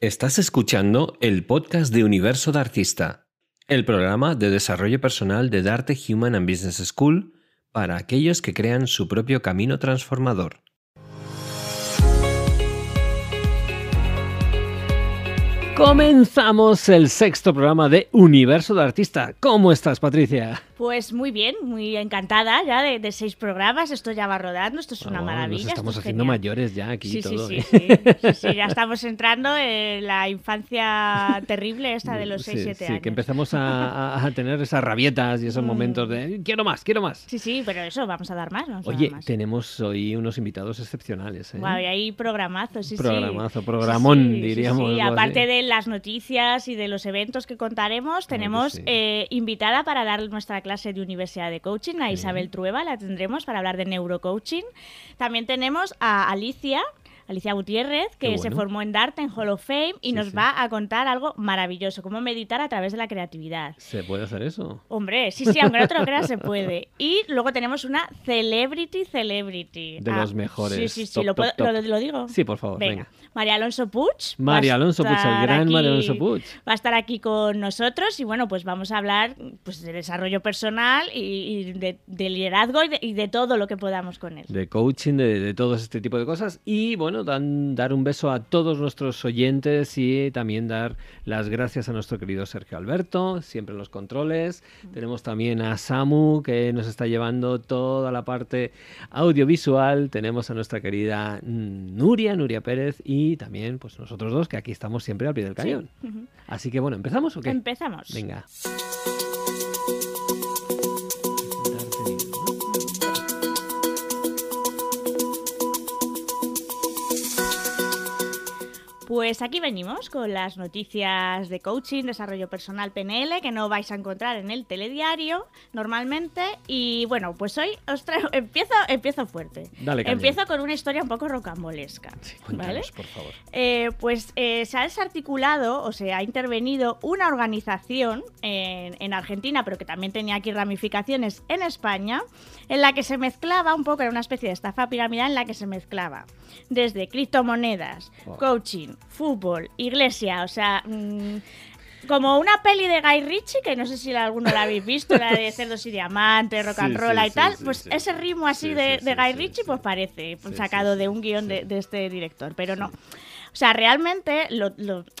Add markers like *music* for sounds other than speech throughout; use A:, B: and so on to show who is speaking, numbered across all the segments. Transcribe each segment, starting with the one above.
A: Estás escuchando el podcast de Universo de Artista, el programa de desarrollo personal de Darte Human and Business School para aquellos que crean su propio camino transformador. Comenzamos el sexto programa de Universo de Artista. ¿Cómo estás, Patricia?
B: Pues muy bien, muy encantada ya de, seis programas. Esto ya va rodando, esto es una
A: Oh,
B: maravilla.
A: Nos estamos
B: es
A: haciendo
B: genial.
A: mayores ya aquí
B: Sí, sí,
A: todo.
B: sí,
A: ¿eh?
B: sí, sí, sí, ya *laughs* estamos entrando en la infancia terrible esta de los
A: Sí,
B: 6-7
A: sí,
B: años.
A: que empezamos a, tener esas rabietas y esos
B: Mm.
A: momentos de quiero más, quiero más.
B: Sí, sí, pero eso, vamos a dar más. Vamos a
A: Oye,
B: dar más.
A: tenemos hoy unos invitados excepcionales. ¿eh?
B: Guau, y hay programazos, sí, sí.
A: Programazo,
B: Sí,
A: programón,
B: sí, sí,
A: diríamos,
B: Sí, aparte
A: así.
B: de las noticias y de los eventos que contaremos, tenemos
A: sí.
B: eh, invitada para dar nuestra clase de Universidad de Coaching, a Isabel Trueba, la tendremos para hablar de neurocoaching. También tenemos a Alicia. Alicia Gutiérrez, que se formó en Dart en Hall of Fame y
A: Sí,
B: nos
A: sí.
B: va a contar algo maravilloso, cómo meditar a través de la creatividad.
A: ¿Se puede hacer eso?
B: Hombre, sí, sí, aunque no te lo creas, se puede. Y luego tenemos una celebrity celebrity.
A: De los mejores.
B: Sí, sí, sí,
A: Top,
B: lo,
A: top,
B: puedo-
A: top.
B: Lo, lo digo.
A: Sí, por favor, venga.
B: María Alonso Puig.
A: María Alonso Puig, el gran
B: aquí-
A: María Alonso Puig.
B: Va a estar aquí con nosotros y bueno, pues vamos a hablar pues, de desarrollo personal y, y de, de liderazgo y de, y de todo lo que podamos con él.
A: De coaching, de, de todo este tipo de cosas. Y bueno, dan- dar un beso a todos nuestros oyentes y también dar las gracias a nuestro querido Sergio Alberto, siempre en los controles. Tenemos también a Samu, que nos está llevando toda la parte audiovisual. Tenemos a nuestra querida Nuria, Nuria Pérez, y también pues nosotros dos, que aquí estamos siempre al pie del cañón. Así que bueno, ¿empezamos o qué?
B: Empezamos.
A: Venga.
B: Pues aquí venimos con las noticias de coaching, desarrollo personal PNL, que no vais a encontrar en el telediario normalmente. Y bueno, pues hoy os traigo, empiezo, empiezo fuerte.
A: Dale,
B: empiezo con una historia un poco rocambolesca.
A: Sí,
B: ¿vale?
A: por favor.
B: Eh, pues eh, se ha desarticulado o se ha intervenido una organización en, en Argentina, pero que también tenía aquí ramificaciones en España, en la que se mezclaba un poco, era una especie de estafa piramidal en la que se mezclaba desde criptomonedas,
A: Oh.
B: coaching, fútbol, iglesia, o sea... mm, como una peli de Guy Ritchie, que no sé si alguno la habéis visto, la de *laughs* cerdos y diamantes, rock and
A: Sí,
B: roll
A: sí,
B: y tal,
A: sí,
B: pues ese ritmo así
A: Sí,
B: de, de Guy Ritchie, pues parece pues, sacado de un
A: guion
B: de, de este director, pero no. O sea, realmente,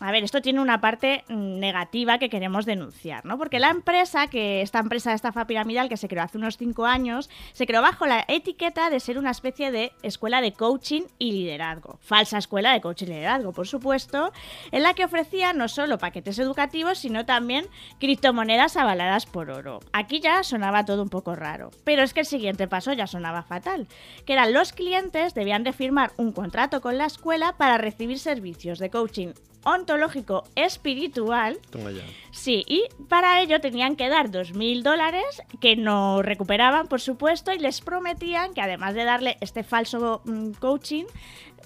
B: a ver, esto tiene una parte negativa que queremos denunciar, ¿no? Porque la empresa, que esta empresa de estafa piramidal que se creó hace unos cinco años, se creó bajo la etiqueta de ser una especie de escuela de coaching y liderazgo. Falsa escuela de coaching y liderazgo, por supuesto, en la que ofrecía no solo paquetes educativos, sino también criptomonedas avaladas por oro. Aquí ya sonaba todo un poco raro, pero es que el siguiente paso ya sonaba fatal, que eran los clientes debían de firmar un contrato con la escuela para recibir servicios de coaching ontológico espiritual
A: Toma ya.
B: Sí, y para ello tenían que dar 2.000 dólares que no recuperaban, por supuesto, y les prometían que además de darle este falso mm, coaching,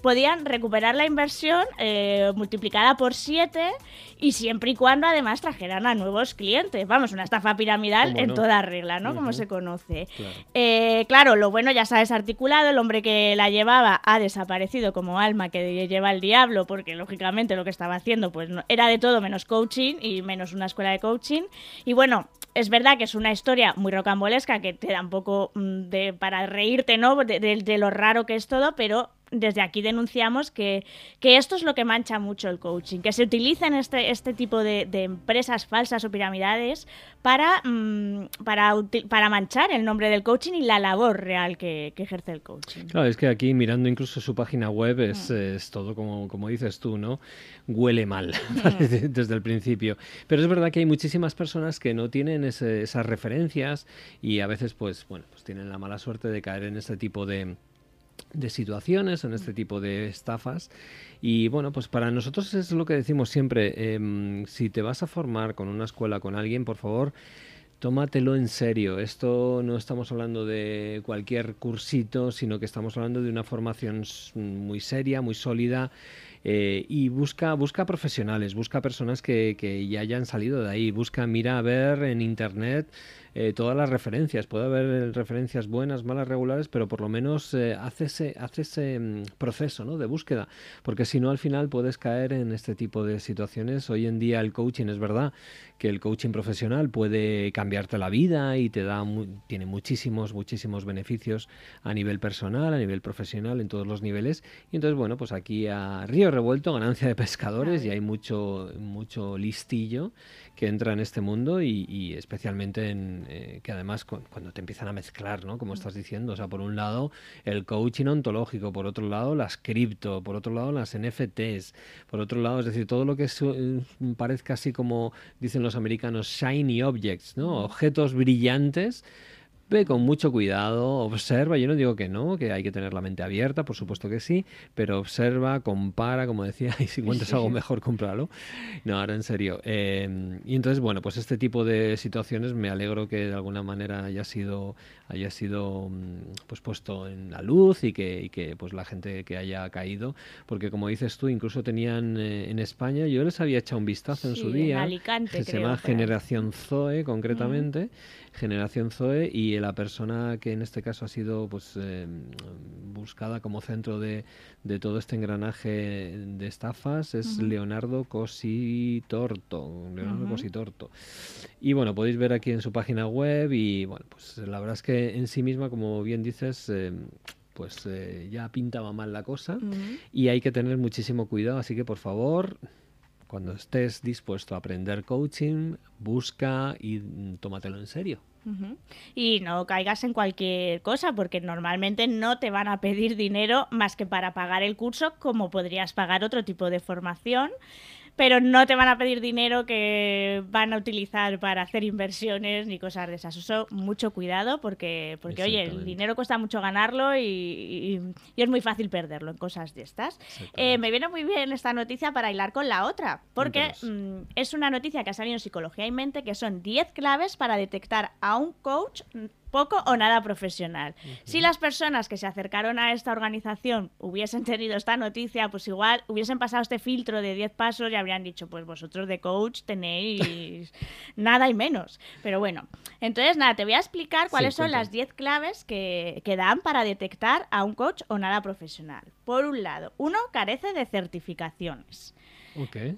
B: podían recuperar la inversión eh, multiplicada por 7 y siempre y cuando además trajeran a nuevos clientes. Vamos, una estafa piramidal
A: ¿Cómo
B: en
A: no?
B: toda regla, ¿no? Como se conoce.
A: Claro.
B: Eh, claro, lo bueno ya se ha desarticulado, el hombre que la llevaba ha desaparecido como alma que lleva el diablo, porque lógicamente lo que estaba haciendo pues no- era de todo menos coaching y menos una escuela de coaching. Y bueno, es verdad que es una historia muy rocambolesca que te da un poco mm, de, para reírte, ¿no? De, de- de lo raro que es todo, pero desde aquí denunciamos que, que esto es lo que mancha mucho el coaching, que se utilicen este, este tipo de, de empresas falsas o piramidales para, mm, para, para manchar el nombre del coaching y la labor real que, que ejerce el coaching.
A: Claro, es que aquí mirando incluso su página web
B: Mm.
A: es, es todo como, como dices tú, ¿no? Huele mal *laughs* desde, desde el principio. Pero es verdad que hay muchísimas personas que no tienen ese- esas referencias y a veces pues, bueno, pues tienen la mala suerte de caer en este tipo de, de situaciones, en este tipo de estafas. Y bueno, pues para nosotros es lo que decimos siempre, em, si te vas a formar con una escuela, con alguien, por favor, tómatelo en serio. Esto no estamos hablando de cualquier cursito, sino que estamos hablando de una formación muy seria, muy sólida Eh, y busca, busca profesionales, busca personas que, que ya hayan salido de ahí, busca, mira a ver en internet eh, todas las referencias. Puede haber eh, referencias buenas, malas, regulares, pero por lo menos eh, hace ese, hace ese mm, proceso ¿no? de búsqueda, porque si no al final puedes caer en este tipo de situaciones. Hoy en día el coaching es verdad que el coaching profesional puede cambiarte la vida y te da tiene muchísimos muchísimos beneficios a nivel personal, a nivel profesional, en todos los niveles. Y entonces bueno, pues aquí a río revuelto, ganancia de pescadores y hay mucho mucho listillo que entra en este mundo y, especialmente en eh, que además cuando te empiezan a mezclar, ¿no? Como estás diciendo, o sea, por un lado el coaching ontológico, por otro lado las cripto, por otro lado las NFTs, por otro lado, es decir, todo lo que eh, parezca así como dicen los americanos shiny objects, ¿no? Objetos brillantes Ve con mucho cuidado, observa, yo no digo que no, que hay que tener la mente abierta, por supuesto que sí, pero observa, compara, como decía, *laughs* y si encuentras algo mejor, cómpralo. No, ahora en serio. Em, y entonces, bueno, pues este tipo de situaciones me alegro que de alguna manera haya sido, haya sido mm, pues puesto en la luz y que, y que pues la gente que haya caído, porque como dices tú, incluso tenían eh, en España, yo les había echado un vistazo en su día,
B: Alicante,
A: se llama Generación Zoe concretamente. Generación Zoe y la persona que en este caso ha sido pues eh, buscada como centro de, de, todo este engranaje de estafas es Leonardo Cositorto. Leonardo Cositorto. Y bueno, podéis ver aquí en su página web y bueno, pues la verdad es que en sí misma, como bien dices, eh, pues eh, ya pintaba mal la cosa y hay que tener muchísimo cuidado, así que por favor cuando estés dispuesto a aprender coaching, busca y mm, tómatelo en serio.
B: Y no caigas en cualquier cosa, porque normalmente no te van a pedir dinero más que para pagar el curso, como podrías pagar otro tipo de formación pero no te van a pedir dinero que van a utilizar para hacer inversiones ni cosas de esas. Eso, mucho cuidado porque, porque oye, el dinero cuesta mucho ganarlo y, es muy fácil perderlo en cosas de estas. Eh, me viene muy bien esta noticia para hilar con la otra, porque mm, es una noticia que ha salido en Psicología y Mente, que son 10 claves para detectar a un coach poco o nada profesional. Si las personas que se acercaron a esta organización hubiesen tenido esta noticia, pues igual hubiesen pasado este filtro de 10 pasos y habrían dicho, pues vosotros de coach tenéis *laughs* nada y menos. Pero bueno, entonces nada, te voy a explicar cuáles son las 10 claves que, que dan para detectar a un coach o nada profesional. Por un lado, uno carece de certificaciones.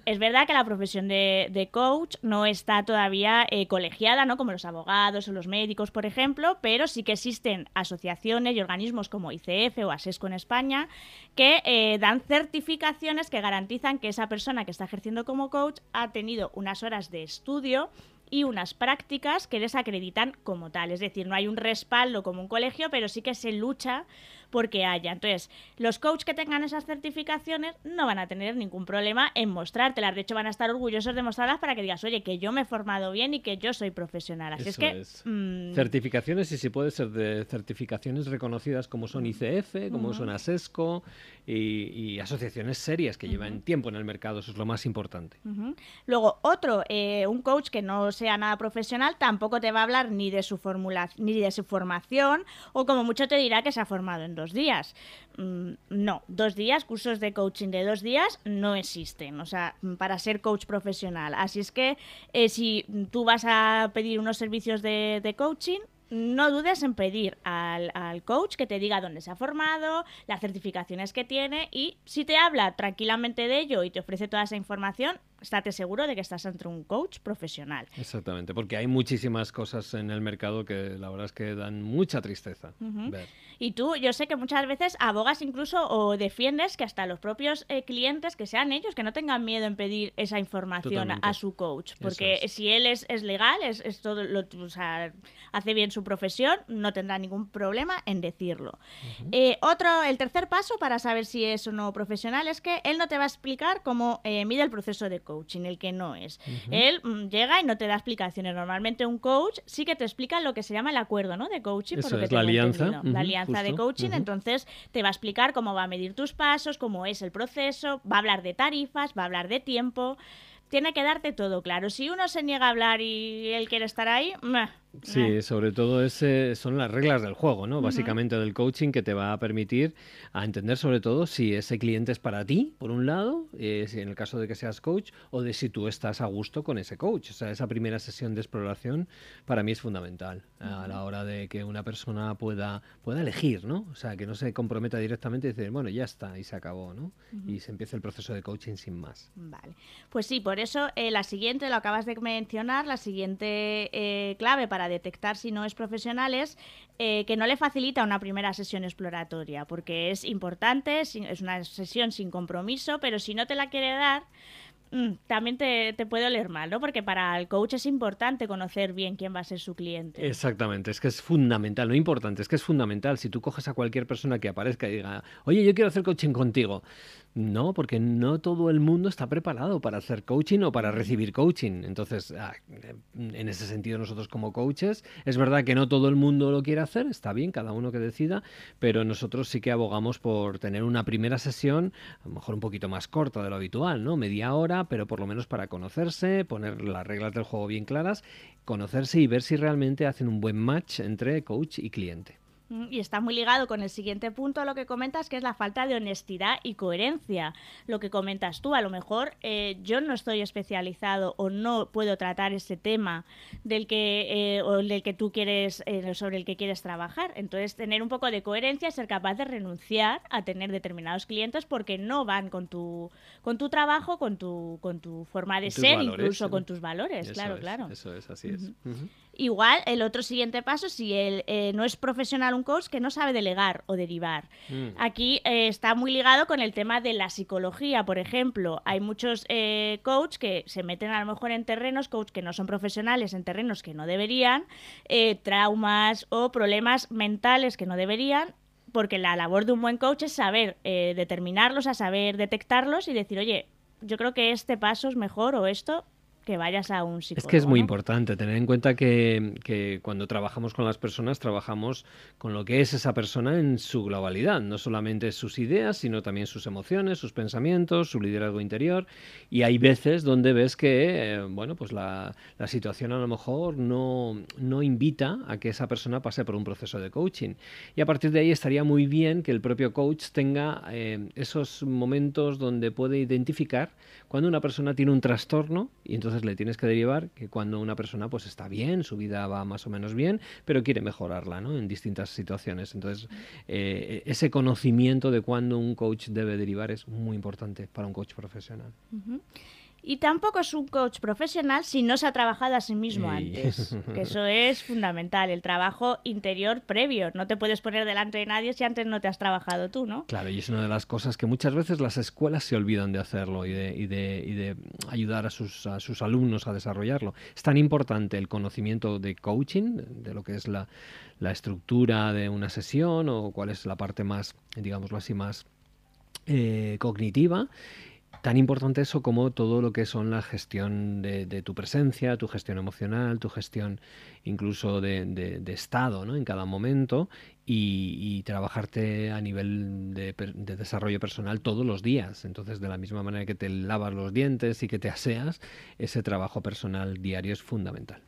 B: Es verdad que la profesión de, coach no está todavía eh, colegiada, ¿no? Como los abogados o los médicos, por ejemplo, pero sí que existen asociaciones y organismos como ICF o ASESCO en España que eh, dan certificaciones que garantizan que esa persona que está ejerciendo como coach ha tenido unas horas de estudio y unas prácticas que les acreditan como tal. Es decir, no hay un respaldo como un colegio, pero sí que se lucha porque haya. Entonces, los coaches que tengan esas certificaciones no van a tener ningún problema en mostrártelas. De hecho, van a estar orgullosos de mostrarlas para que digas, oye, que yo me he formado bien y que yo soy profesional. Así es que.
A: Mm, certificaciones, y si puede ser de certificaciones reconocidas como son ICF, como son ASESCO y, asociaciones serias que llevan tiempo en el mercado. Eso es lo más importante.
B: Luego, otro, eh, un coach que no sea nada profesional tampoco te va a hablar ni de su fórmula ni de su formación o como mucho te dirá que se ha formado en dos días. Mm, no, dos días, cursos de coaching de dos días no existen, o sea, para ser coach profesional. Así es que eh, si tú vas a pedir unos servicios de, de coaching, no dudes en pedir al, al, coach que te diga dónde se ha formado, las certificaciones que tiene y si te habla tranquilamente de ello y te ofrece toda esa información, estate seguro de que estás entre un coach profesional.
A: Exactamente, porque hay muchísimas cosas en el mercado que la verdad es que dan mucha tristeza.
B: Y tú, yo sé que muchas veces abogas incluso o defiendes que hasta los propios eh, clientes, que sean ellos, que no tengan miedo en pedir esa información a su coach, porque si él es, es legal, es, es todo lo, o sea, hace bien su profesión, no tendrá ningún problema en decirlo. Eh, otro, el tercer paso para saber si es o no profesional es que él no te va a explicar cómo eh, mide el proceso de coach coaching, el que no es. Él mm, llega y no te da explicaciones. Normalmente un coach sí que te explica lo que se llama el acuerdo ¿no? de coaching.
A: Eso es la alianza.
B: la alianza de coaching. Entonces te va a explicar cómo va a medir tus pasos, cómo es el proceso, va a hablar de tarifas, va a hablar de tiempo. Tiene que darte todo claro. Si uno se niega a hablar y él quiere estar ahí,
A: Sí,
B: Eh.
A: sobre todo ese son las reglas del juego, ¿no? Básicamente del coaching que te va a permitir a entender sobre todo si ese cliente es para ti, por un lado, eh, si en el caso de que seas coach, o de si tú estás a gusto con ese coach. O sea, esa primera sesión de exploración para mí es fundamental a la hora de que una persona pueda, pueda elegir, ¿no? O sea, que no se comprometa directamente y decir, bueno, ya está, y se acabó, ¿no? Y se empieza el proceso de coaching sin más.
B: Vale. Pues sí, por eso eh, la siguiente, lo acabas de mencionar, la siguiente eh, clave para detectar si no es profesional es eh, que no le facilita una primera sesión exploratoria, porque es importante, es una sesión sin compromiso, pero si no te la quiere dar, mm, también te, te puede oler mal, ¿no? Porque para el coach es importante conocer bien quién va a ser su cliente.
A: Exactamente, es que es fundamental, no importante, es que es fundamental. Si tú coges a cualquier persona que aparezca y diga, oye, yo quiero hacer coaching contigo. No, porque no todo el mundo está preparado para hacer coaching o para recibir coaching. Entonces, ah, en ese sentido, nosotros como coaches, es verdad que no todo el mundo lo quiere hacer, está bien, cada uno que decida, pero nosotros sí que abogamos por tener una primera sesión, a lo mejor un poquito más corta de lo habitual, ¿no? Media hora, pero por lo menos para conocerse, poner las reglas del juego bien claras, conocerse y ver si realmente hacen un buen match entre coach y cliente.
B: Mm, Y está muy ligado con el siguiente punto a lo que comentas, que es la falta de honestidad y coherencia. Lo que comentas tú, a lo mejor eh, yo no estoy especializado o no puedo tratar ese tema del que eh, o del que tú quieres eh, sobre el que quieres trabajar. Entonces tener un poco de coherencia y ser capaz de renunciar a tener determinados clientes porque no van con tu con tu trabajo, con tu con tu forma de ser,
A: valores,
B: incluso con tus valores.
A: Eso
B: claro,
A: es,
B: claro.
A: Eso es, así es.
B: Igual, el otro siguiente paso, si él eh, no es profesional un coach que no sabe delegar o derivar.
A: Mm.
B: Aquí eh, está muy ligado con el tema de la psicología, por ejemplo. Hay muchos eh, coach que se meten a lo mejor en terrenos, coach que no son profesionales, en terrenos que no deberían, eh, traumas o problemas mentales que no deberían. Porque la labor de un buen coach es saber eh, determinarlos, a saber detectarlos y decir, oye, yo creo que este paso es mejor o esto, que vayas a un psicólogo.
A: Es que es muy
B: ¿no?
A: importante tener en cuenta que, que cuando trabajamos con las personas, trabajamos con lo que es esa persona en su globalidad, no solamente sus ideas, sino también sus emociones, sus pensamientos, su liderazgo interior. Y hay veces donde ves que, eh, bueno, pues la, la situación a lo mejor no, no invita a que esa persona pase por un proceso de coaching. Y a partir de ahí estaría muy bien que el propio coach tenga eh, esos momentos donde puede identificar cuando una persona tiene un trastorno y entonces le tienes que derivar que cuando una persona pues está bien, su vida va más o menos bien, pero quiere mejorarla ¿no? en distintas situaciones. Entonces, eh, ese conocimiento de cuándo un coach debe derivar es muy importante para un coach profesional.
B: Y tampoco es un coach profesional si no se ha trabajado a sí mismo antes. Que eso *laughs* es fundamental, el trabajo interior previo. No te puedes poner delante de nadie si antes no te has trabajado tú, ¿no?
A: Claro, y es una de las cosas que muchas veces las escuelas se olvidan de hacerlo y de, y de, y de ayudar a sus, a sus alumnos a desarrollarlo. Es tan importante el conocimiento de coaching, de lo que es la, la estructura de una sesión o cuál es la parte más, digámoslo así, más eh, cognitiva. Tan importante eso como todo lo que son la gestión de, tu presencia, tu gestión emocional, tu gestión incluso de, estado ¿no? en cada momento y, trabajarte a nivel de desarrollo personal todos los días. Entonces, de la misma manera que te lavas los dientes y que te aseas, ese trabajo personal diario es fundamental.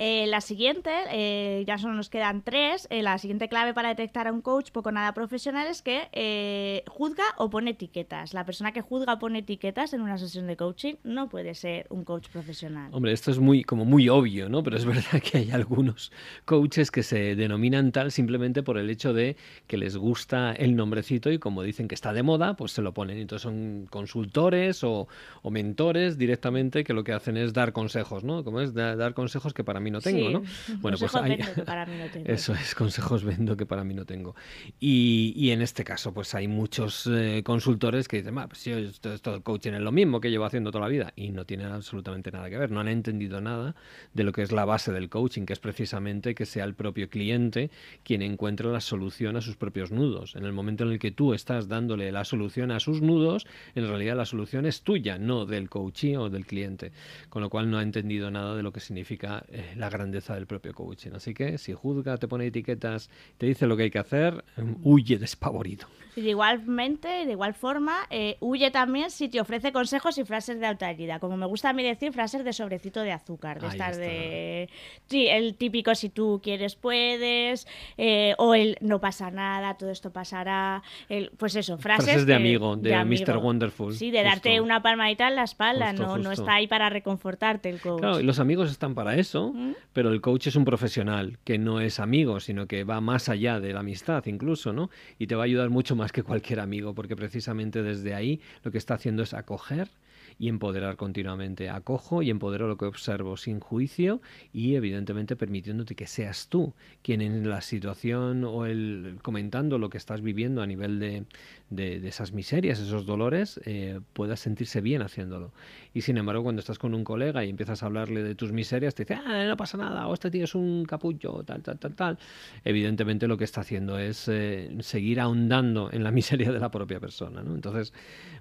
B: Eh, la siguiente, eh, ya solo nos quedan tres. eh, la siguiente clave para detectar a un coach poco nada profesional es que juzga o pone etiquetas. La persona que juzga o pone etiquetas en una sesión de coaching no puede ser un coach profesional.
A: Hombre, esto es muy, como muy obvio, ¿no? Pero es *laughs* verdad que hay algunos coaches que se denominan tal simplemente por el hecho de que les gusta el nombrecito y como dicen que está de moda, pues se lo ponen. Entonces son consultores o, o mentores directamente que lo que hacen es dar consejos, ¿no? Como es Da- dar consejos que para mí no tengo,
B: Sí,
A: ¿no? *laughs* Bueno, pues
B: consejos
A: hay...
B: vendo que para mí no *laughs* tengo.
A: Eso es, consejos vendo que para mí no tengo. Y, y en este caso, pues hay muchos eh, consultores que dicen, "Ah, pues yo esto, esto del coaching es lo mismo que llevo haciendo toda la vida. Y no tienen absolutamente nada que ver. No han entendido nada de lo que es la base del coaching, que es precisamente que sea el propio cliente quien encuentre la solución a sus propios nudos. En el momento en el que tú estás dándole la solución a sus nudos, en realidad la solución es tuya, no del coachee o del cliente. Con lo cual no ha entendido nada de lo que significa eh, la grandeza del propio coaching. Así que si juzga, te pone etiquetas, te dice lo que hay que hacer, huye despavorido.
B: Y de igualmente, de igual forma, eh, huye también si te ofrece consejos y frases de autoayuda. Como me gusta a mí decir, frases de sobrecito de azúcar, de estar de... Sí, el típico si tú quieres puedes, eh, o el no pasa nada, todo esto pasará. El, pues eso, frases,
A: de, amigo, de, Mr. Wonderful.
B: Sí, de darte una palmadita en la espalda, no, no está ahí para reconfortarte el coach.
A: Claro, los amigos están para eso, ¿Mm? pero el coach es un profesional que no es amigo, sino que va más allá de la amistad incluso, ¿no? Y te va a ayudar mucho más que cualquier amigo, porque precisamente desde ahí lo que está haciendo es acoger y empoderar continuamente. Acojo y empodero lo que observo sin juicio y evidentemente permitiéndote que seas tú quien en la situación o el comentando lo que estás viviendo a nivel de, de, esas miserias, esos dolores, eh, puedas sentirse bien haciéndolo. Y sin embargo, cuando estás con un colega y empiezas a hablarle de tus miserias, te dice, ah, no pasa nada, o este tío es un capullo, tal, tal, tal, tal. Evidentemente lo que está haciendo es eh, seguir ahondando en la *laughs* miseria de la propia persona. ¿no? Entonces,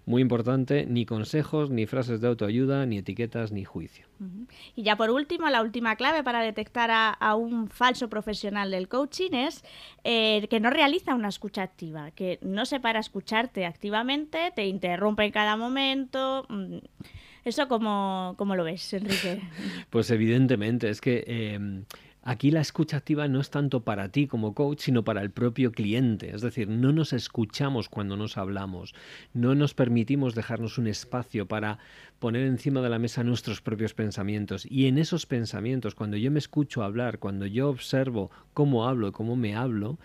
A: muy importante, ni consejos, ni frases de autoayuda, ni etiquetas, ni juicio.
B: Y ya por último, la última clave para detectar a, un falso profesional del coaching es eh, que no realiza una escucha activa, que no se para a escucharte activamente, te interrumpe en cada momento. Mm, ¿Eso cómo, cómo lo ves, Enrique? *laughs*
A: Pues evidentemente, es que... Em, Aquí la escucha activa no es tanto para ti como coach, sino para el propio cliente. Es decir, no nos escuchamos cuando nos hablamos, no nos permitimos dejarnos un espacio para poner encima de la mesa nuestros propios pensamientos. Y en esos pensamientos, cuando yo me escucho hablar, cuando yo observo cómo hablo cómo me hablo,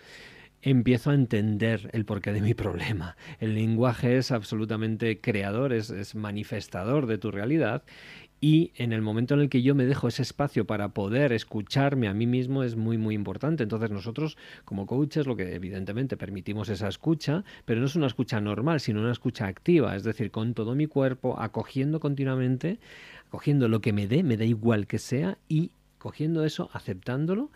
A: empiezo a entender el porqué de mi problema. El lenguaje es absolutamente creador, es, es manifestador de tu realidad y en el momento en el que yo me dejo ese espacio para poder escucharme a mí mismo es muy muy importante. Entonces nosotros como coaches lo que evidentemente permitimos esa escucha, pero no es una escucha normal, sino una escucha activa, es decir, con todo mi cuerpo, acogiendo continuamente, acogiendo lo que me dé, me da igual que sea y cogiendo eso, aceptándolo,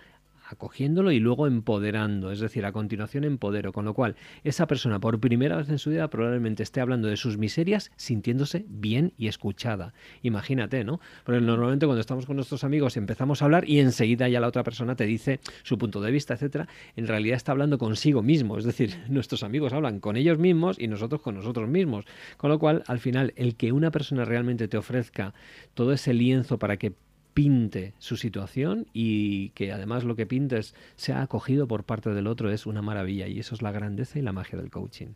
A: acogiéndolo y luego empoderando, es decir, a continuación empodero, con lo cual esa persona por primera vez en su vida probablemente esté hablando de sus miserias sintiéndose bien y escuchada. Imagínate, ¿no? Porque normalmente cuando estamos con nuestros amigos empezamos a hablar y enseguida ya la otra persona te dice su punto de vista, etcétera, en realidad está hablando consigo mismo, es decir, *laughs* nuestros amigos hablan con ellos mismos y nosotros con nosotros mismos. Con lo cual, al final, el que una persona realmente te ofrezca todo ese lienzo para que pinte su situación y que además lo que pintes sea acogido por parte del otro es una maravilla y eso es la grandeza y la magia del coaching.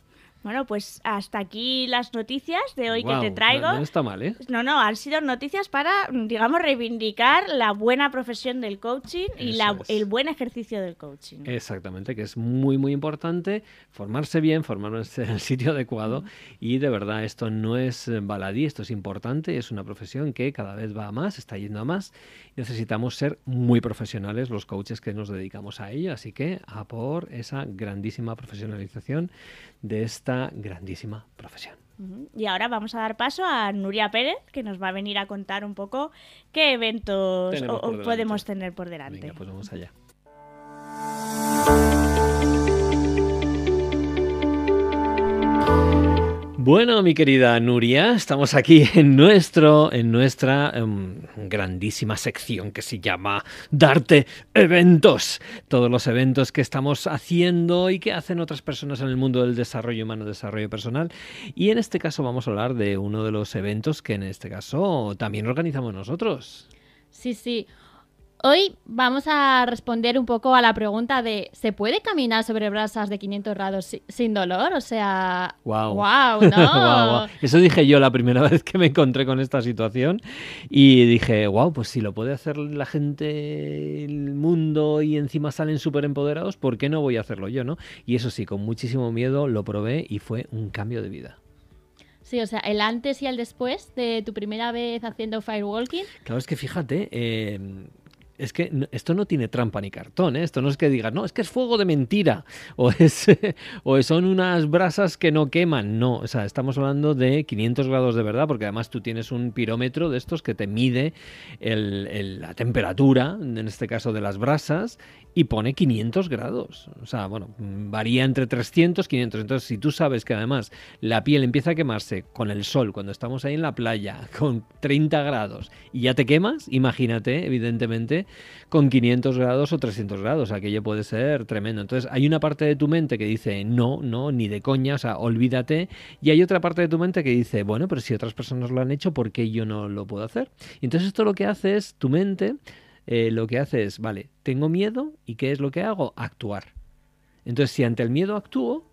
B: Bueno, pues hasta aquí las noticias de hoy que te traigo.
A: No, está mal, ¿eh?
B: No, no, han sido noticias para, digamos, reivindicar la buena profesión del coaching y la, el buen ejercicio del coaching.
A: Exactamente, que es muy, muy importante formarse bien, formarse en el sitio adecuado y de verdad esto no es baladí, esto es importante, es una profesión que cada vez va a más, está yendo a más. Necesitamos ser muy profesionales los coaches que nos dedicamos a ello, así que a por esa grandísima profesionalización de esta grandísima profesión.
B: Y ahora vamos a dar paso a Nuria Pérez, que nos va a venir a contar un poco qué eventos podemos tener por delante.
A: Venga, pues vamos allá. Bueno, mi querida Nuria, estamos aquí *laughs* en nuestro, en nuestra em, grandísima sección que se llama Darte Eventos. Todos los eventos que estamos haciendo y que hacen otras personas en el mundo del desarrollo humano, desarrollo personal. Y en este caso vamos a hablar de uno de los eventos que en este caso también organizamos nosotros.
C: Sí, sí. Hoy vamos a responder un poco a la pregunta de ¿se puede caminar sobre brasas de 500 grados sin dolor? O sea,
A: wow,
C: wow, *laughs* ¿no?
A: Eso dije yo la primera *laughs* vez que me encontré con esta situación y dije, wow, pues si lo puede hacer la gente, el mundo y encima salen súper empoderados, ¿por qué no voy a hacerlo yo, no? Y eso sí, con muchísimo miedo lo probé y fue un cambio de vida.
C: Sí, o sea, el antes y el después de tu primera vez haciendo firewalking.
A: Claro, es que fíjate, eh, es que esto no tiene trampa ni cartón, ¿eh? esto no es que digas, no, es que es fuego de mentira, *laughs* o, es, o son unas brasas que no queman, no, o sea, estamos hablando de 500 grados de verdad, porque además tú tienes un pirómetro de estos que te mide la temperatura, en este caso de las brasas, y pone 500 grados. O sea, bueno, varía entre 300 y 500. Entonces, si tú sabes que además la piel empieza a quemarse con el sol, cuando estamos ahí en la playa, *laughs* con 30 grados, y ya te quemas, imagínate, evidentemente, con 500 grados o 300 grados. Aquello puede ser tremendo. Entonces hay una parte de tu mente que dice no, no, ni de coña, o sea, olvídate. Y hay otra parte de tu mente que dice, bueno, pero si otras personas lo han hecho, ¿por qué yo no lo puedo hacer? Y entonces esto lo que hace es, tu mente eh, lo que hace es, vale, tengo miedo y ¿qué es lo que hago? Actuar. Entonces si ante el miedo actúo,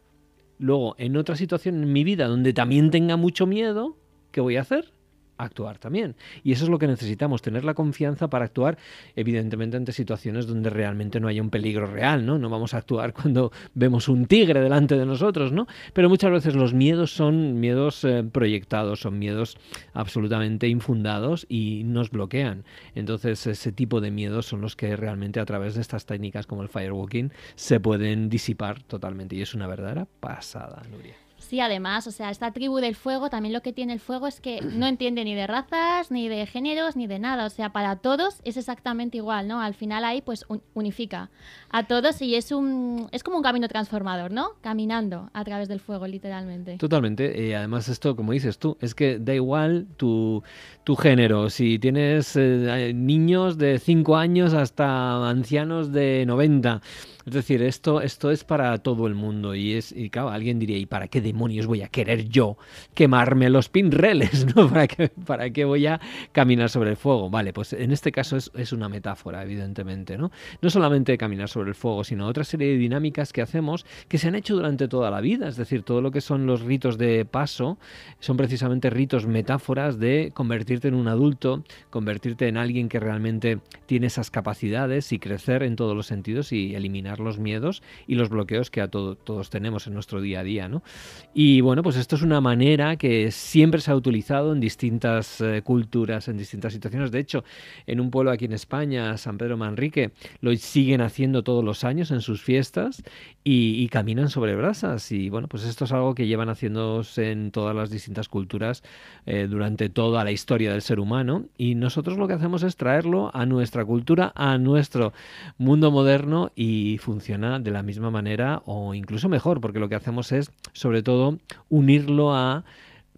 A: luego en otra situación en mi vida donde también tenga mucho miedo, ¿qué voy a hacer? Actuar también. Y eso es lo que necesitamos, tener la confianza para actuar, evidentemente, ante situaciones donde realmente no haya un peligro real, ¿no? No vamos a actuar *laughs* cuando vemos un tigre delante de nosotros, ¿no? Pero muchas veces los miedos son miedos eh, proyectados, son miedos absolutamente infundados y nos bloquean. Entonces, ese tipo de miedos son los que realmente a través de estas técnicas como el firewalking se pueden disipar totalmente. Y es una verdadera pasada, Nuria.
C: Sí, además, o sea, esta tribu del fuego, también lo que tiene el fuego es que no *clears throat* entiende ni de razas, ni de géneros, ni de nada. O sea, para todos es exactamente igual, ¿no? Al final ahí pues unifica a todos y es un es como un camino transformador, ¿no? Caminando a través del fuego, literalmente.
A: Totalmente. Y además esto, como dices tú, es que da igual tu, tu género. Si tienes eh, niños de 5 años hasta ancianos de 90 es decir, esto, esto es para todo el mundo y es, y claro, alguien diría, ¿y para qué demonios voy a querer yo quemarme los pinreles? *laughs* ¿no? ¿Para qué, ¿Para qué voy a caminar sobre el fuego? Vale, pues en este caso es, una metáfora, evidentemente, ¿no? No solamente caminar sobre el fuego, sino otra serie de dinámicas que hacemos que se han hecho durante toda la vida, es decir, todo lo que son los ritos de paso son precisamente ritos metáforas de convertirte en un adulto, convertirte en alguien que realmente tiene esas capacidades y crecer en todos los sentidos y eliminar los miedos y los bloqueos que a todos tenemos en nuestro día a día. ¿no? Y bueno, pues esto es una manera que siempre se ha utilizado en distintas eh, culturas, en distintas situaciones. De hecho, en un pueblo aquí en España, San Pedro Manrique, lo siguen haciendo todos los años en sus fiestas y, caminan sobre brasas. Y bueno, pues esto es algo que llevan haciéndose en todas las distintas culturas eh, durante toda la historia del ser humano. Y nosotros lo que hacemos es traerlo a nuestra cultura, a nuestro mundo moderno y funciona de la misma manera o incluso mejor, porque lo que hacemos es, sobre todo, unirlo a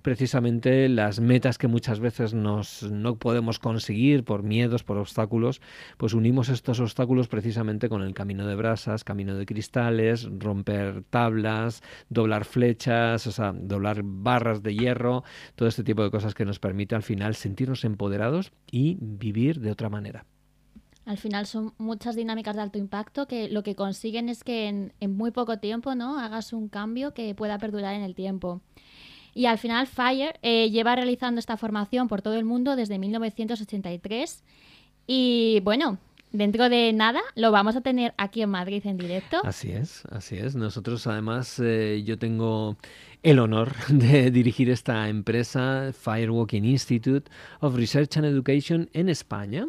A: precisamente las metas que muchas veces nos, no podemos conseguir por miedos, por obstáculos, pues unimos estos obstáculos precisamente con el camino de brasas, camino de cristales, romper tablas, doblar flechas, o sea, doblar barras de hierro, todo este tipo de cosas que nos permite al final sentirnos empoderados y vivir de otra manera.
C: Al final son muchas dinámicas de alto impacto que lo que consiguen es que en, muy poco tiempo ¿no? hagas un cambio que pueda perdurar en el tiempo. Y al final Fire eh, lleva realizando esta formación por todo el mundo desde 1983. Y bueno, dentro de nada lo vamos a tener aquí en Madrid en directo.
A: Así es, así es. Nosotros además eh, yo tengo el honor *laughs* de dirigir esta empresa, Firewalking Institute of Research and Education en España.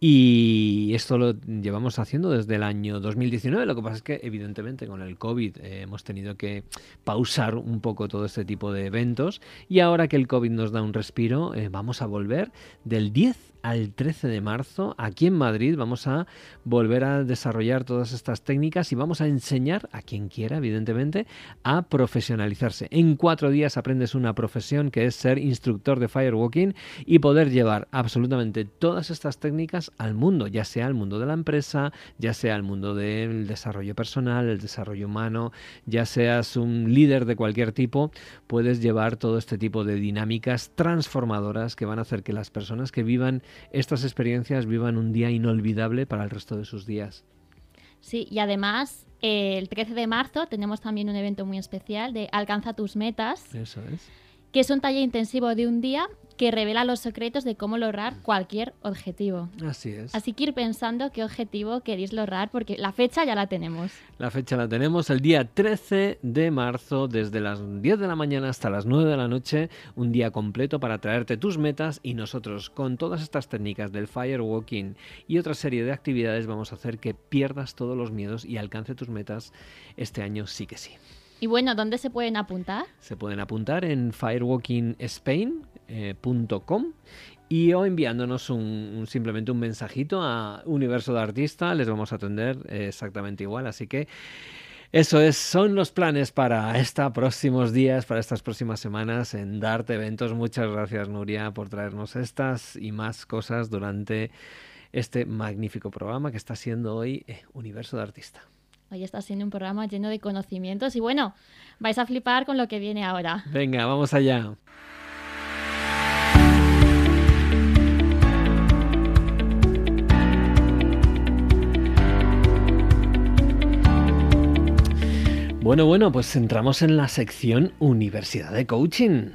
A: Y esto lo llevamos haciendo desde el año 2019. Lo que pasa es que, evidentemente, con el COVID eh, hemos tenido que pausar un poco todo este tipo de eventos. Y ahora que el COVID nos da un respiro, eh, vamos a volver del 10 al 13 de marzo aquí en Madrid. Vamos a volver a desarrollar todas estas técnicas y vamos a enseñar a quien quiera, evidentemente, a profesionalizarse. En cuatro días aprendes una profesión que es ser instructor de firewalking y poder llevar absolutamente todas estas técnicas al mundo, ya sea al mundo de la empresa, ya sea al mundo del desarrollo personal, el desarrollo humano, ya seas un líder de cualquier tipo, puedes llevar todo este tipo de dinámicas transformadoras que van a hacer que las personas que vivan estas experiencias vivan un día inolvidable para el resto de sus días.
C: Sí, y además el 13 de marzo tenemos también un evento muy especial de Alcanza tus metas.
A: Eso es.
C: Que es un taller intensivo de un día que revela los secretos de cómo lograr cualquier objetivo.
A: Así es.
C: Así que ir pensando qué objetivo queréis lograr, porque la fecha ya la tenemos.
A: La fecha la tenemos el día 13 de marzo, desde las 10 de la mañana hasta las 9 de la noche, un día completo para traerte tus metas y nosotros con todas estas técnicas del firewalking y otra serie de actividades vamos a hacer que pierdas todos los miedos y alcance tus metas este año sí que sí.
C: Y bueno, ¿dónde se pueden apuntar?
A: Se pueden apuntar en firewalkingspain.com eh, y o enviándonos un, simplemente un mensajito a Universo de Artista, les vamos a atender exactamente igual. Así que eso es, son los planes para estos próximos días, para estas próximas semanas en Darte Eventos. Muchas gracias, Nuria, por traernos estas y más cosas durante este magnífico programa que está siendo hoy eh, Universo de Artista.
C: Hoy está siendo un programa lleno de conocimientos y bueno, vais a flipar con lo que viene ahora.
A: Venga, vamos allá. Bueno, bueno, pues entramos en la sección Universidad de Coaching,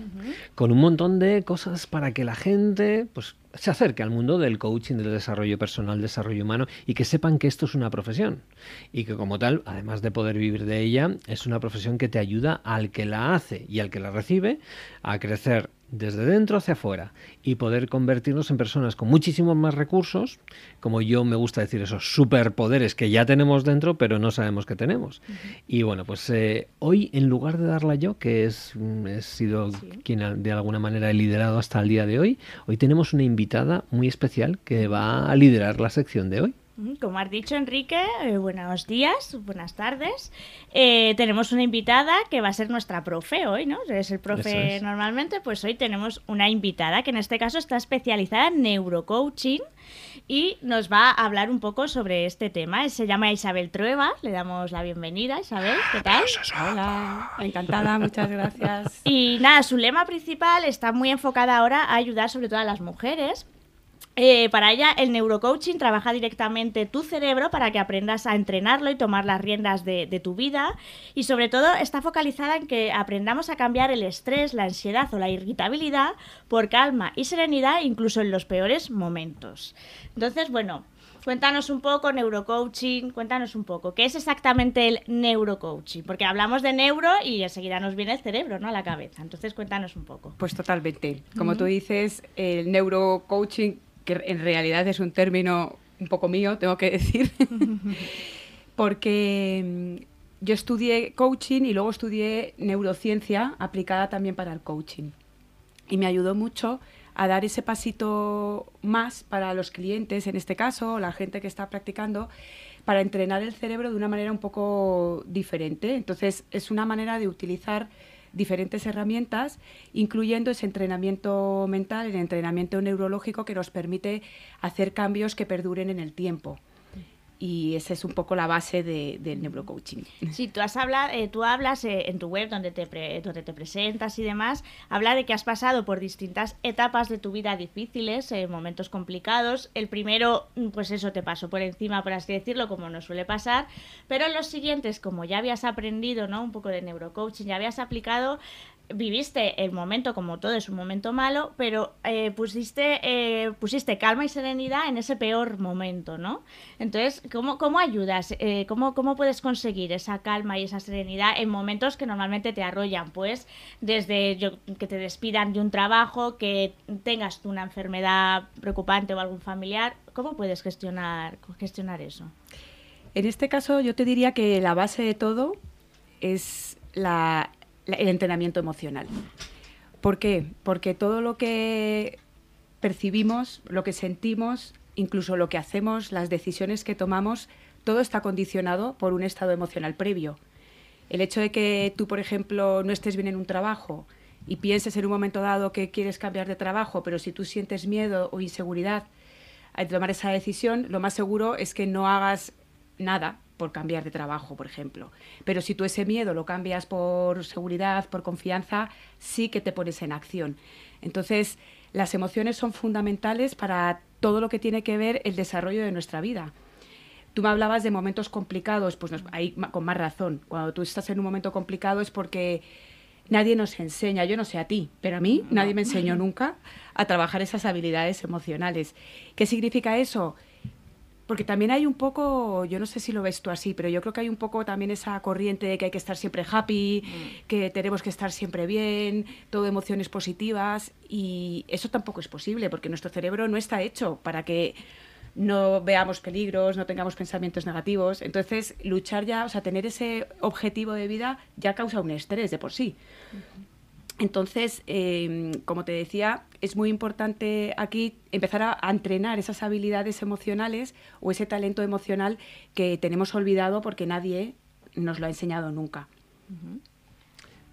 A: con un montón de cosas para que la gente pues, se acerque al mundo del coaching, del desarrollo personal, desarrollo humano y que sepan que esto es una profesión y que como tal, además de poder vivir de ella, es una profesión que te ayuda al que la hace y al que la recibe a crecer desde dentro hacia afuera y poder convertirnos en personas con muchísimos más recursos, como yo me gusta decir esos superpoderes que ya tenemos dentro, pero no sabemos que tenemos. Y bueno, pues eh, hoy en lugar de darla yo, que es, mm, he sido quien de alguna manera he liderado hasta el día de hoy, hoy tenemos una invitada muy especial que va a liderar la sección de hoy.
B: Como has dicho, Enrique, eh, buenos días, buenas tardes. Eh, tenemos una invitada que va a ser nuestra profe hoy, ¿no? Es el profe normalmente, pues hoy tenemos una invitada que en este caso está especializada en neurocoaching y nos va a hablar un poco sobre este tema. Se llama Isabel Trueba, le damos la bienvenida. Isabel, ¿qué tal?
D: Hola, encantada, muchas gracias.
B: Y nada, su lema principal está muy enfocada ahora a ayudar sobre todo a las mujeres eh, para ella, el neurocoaching trabaja directamente tu cerebro para que aprendas a entrenarlo y tomar las riendas de, tu vida. Y sobre todo está focalizada en que aprendamos a cambiar el estrés, la ansiedad o la irritabilidad por calma y serenidad, incluso en los peores momentos. Entonces, bueno, cuéntanos un poco neurocoaching, cuéntanos un poco, ¿qué es exactamente el neurocoaching? Porque hablamos de neuro y enseguida nos viene el cerebro, ¿no? A la cabeza. Entonces, cuéntanos un poco.
D: Pues totalmente. Como tú dices, el neurocoaching que en realidad es un término un poco mío, tengo que decir, *laughs* porque mm, yo estudié coaching y luego estudié neurociencia aplicada también para el coaching. Y me ayudó mucho a dar ese pasito más para los clientes, en este caso, la gente que está practicando, para entrenar el cerebro de una manera un poco diferente. Entonces, es una manera de utilizar diferentes herramientas, incluyendo ese entrenamiento mental, el entrenamiento neurológico que nos permite hacer cambios que perduren en el tiempo y esa es un poco la base del neurocoaching.
B: Sí, tú, has hablado, eh, tú hablas eh, en tu web donde te, donde te presentas y demás, habla de que has pasado por distintas etapas de tu vida difíciles, eh, momentos complicados. El primero, mm, pues eso te pasó por encima, por así decirlo, como nos suele pasar, pero en los siguientes, como ya habías aprendido ¿no? un poco de neurocoaching, ya habías aplicado, viviste el momento como todo es un momento malo, pero eh, pusiste, eh, pusiste calma y serenidad en ese peor momento, ¿no? Entonces, ¿cómo, cómo ayudas? Eh, ¿cómo, ¿Cómo puedes conseguir esa calma y esa serenidad en momentos que normalmente te arrollan? Pues desde que te despidan de un trabajo, que tengas una enfermedad preocupante o algún familiar, ¿cómo puedes gestionar, gestionar eso?
D: En este caso, yo te diría que la base de todo es la, el entrenamiento emocional. ¿Por qué? Porque todo lo que percibimos, lo que sentimos, incluso lo que hacemos, las decisiones que tomamos, todo está condicionado por un estado emocional previo. El hecho de que tú, por ejemplo, no estés bien en un trabajo y pienses en un momento dado que quieres cambiar de trabajo, pero si tú sientes miedo o inseguridad al tomar esa decisión, lo más seguro es que no hagas nada por cambiar de trabajo, por ejemplo. Pero si tú ese miedo lo cambias por seguridad, por confianza, sí que te pones en acción. Entonces, las emociones son fundamentales para todo lo que tiene que ver el desarrollo de nuestra vida. Tú me hablabas de momentos complicados, pues ahí con más razón. Cuando tú estás en un momento complicado es porque nadie nos enseña, yo no sé a ti, pero a mí nadie me enseñó nunca a trabajar esas habilidades emocionales. ¿Qué significa eso? Porque también hay un poco, yo no sé si lo ves tú así, pero yo creo que hay un poco también esa corriente de que hay que estar siempre happy, mm. que tenemos que estar siempre bien, todo emociones positivas, y eso tampoco es posible, porque nuestro cerebro no está hecho para que no veamos peligros, no tengamos pensamientos negativos. Entonces, luchar ya, o sea, tener ese objetivo de vida ya causa un estrés de por sí. Entonces, em, como te decía, es muy importante aquí empezar a, entrenar esas habilidades emocionales o ese talento emocional que tenemos olvidado porque nadie nos lo ha enseñado nunca.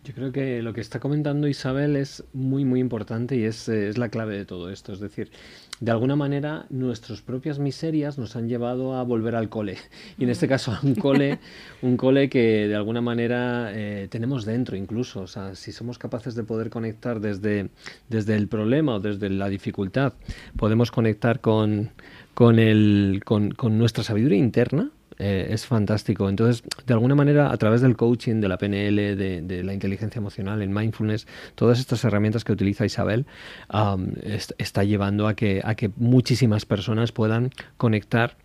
A: Yo creo que lo que está comentando Isabel es muy, muy importante y es, eh, es, la clave de todo esto. Es decir, de alguna manera nuestras propias miserias nos han llevado a volver al cole. Y en este caso a un cole, *laughs* un cole que de alguna manera eh, tenemos dentro incluso. O sea, si somos capaces de poder conectar desde, desde el problema o desde la dificultad, podemos conectar con, con, el, con, con nuestra sabiduría interna, eh, es fantástico. Entonces, de alguna manera, a través del coaching, de la PNL, de, la inteligencia emocional, el mindfulness, todas estas herramientas que utiliza Isabel, está llevando a que, a que muchísimas personas puedan conectar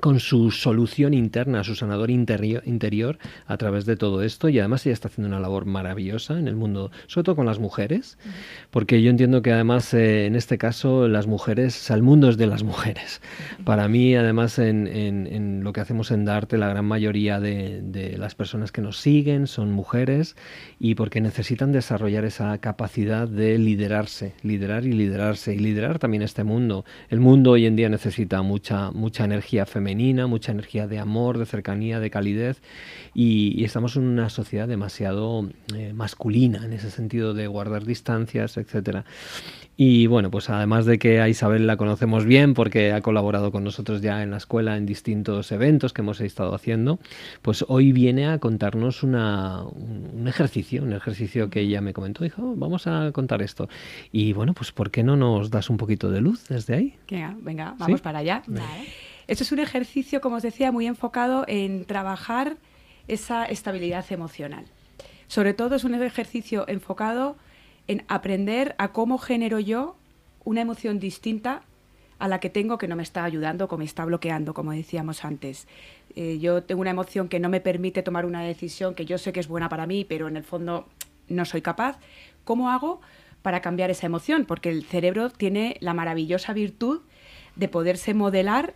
A: con su solución interna, su sanador interior, interior a través de todo esto y además ella está haciendo una labor maravillosa en el mundo, sobre todo con las mujeres, porque yo entiendo que además eh, en este caso las mujeres, el mundo es de las mujeres. Para mí además en, en, lo que hacemos en Darte la gran mayoría de, de, las personas que nos siguen son mujeres y porque necesitan desarrollar esa capacidad de liderarse, liderar y liderarse y liderar también este mundo. El mundo hoy en día necesita mucha, mucha energía femenina mucha energía de amor, de cercanía, de calidez, y, estamos en una sociedad demasiado eh, masculina en ese sentido de guardar distancias, etcétera. Y bueno, pues además de que a Isabel la conocemos bien porque ha colaborado con nosotros ya en la escuela en distintos eventos que hemos estado haciendo, pues hoy viene a contarnos una, un ejercicio, un ejercicio que ella me comentó, dijo, oh, vamos a contar esto. Y bueno, pues ¿por qué no nos das un poquito de luz desde ahí?
D: Venga, venga vamos para allá. Esto es un ejercicio, como os decía, muy enfocado en trabajar esa estabilidad emocional. Sobre todo es un ejercicio enfocado en aprender a cómo genero yo una emoción distinta a la que tengo que no me está ayudando, que me está bloqueando, como decíamos antes. Eh, yo tengo una emoción que no me permite tomar una decisión que yo sé que es buena para mí, pero en el fondo no soy capaz. ¿Cómo hago para cambiar esa emoción? Porque el cerebro tiene la maravillosa virtud de poderse modelar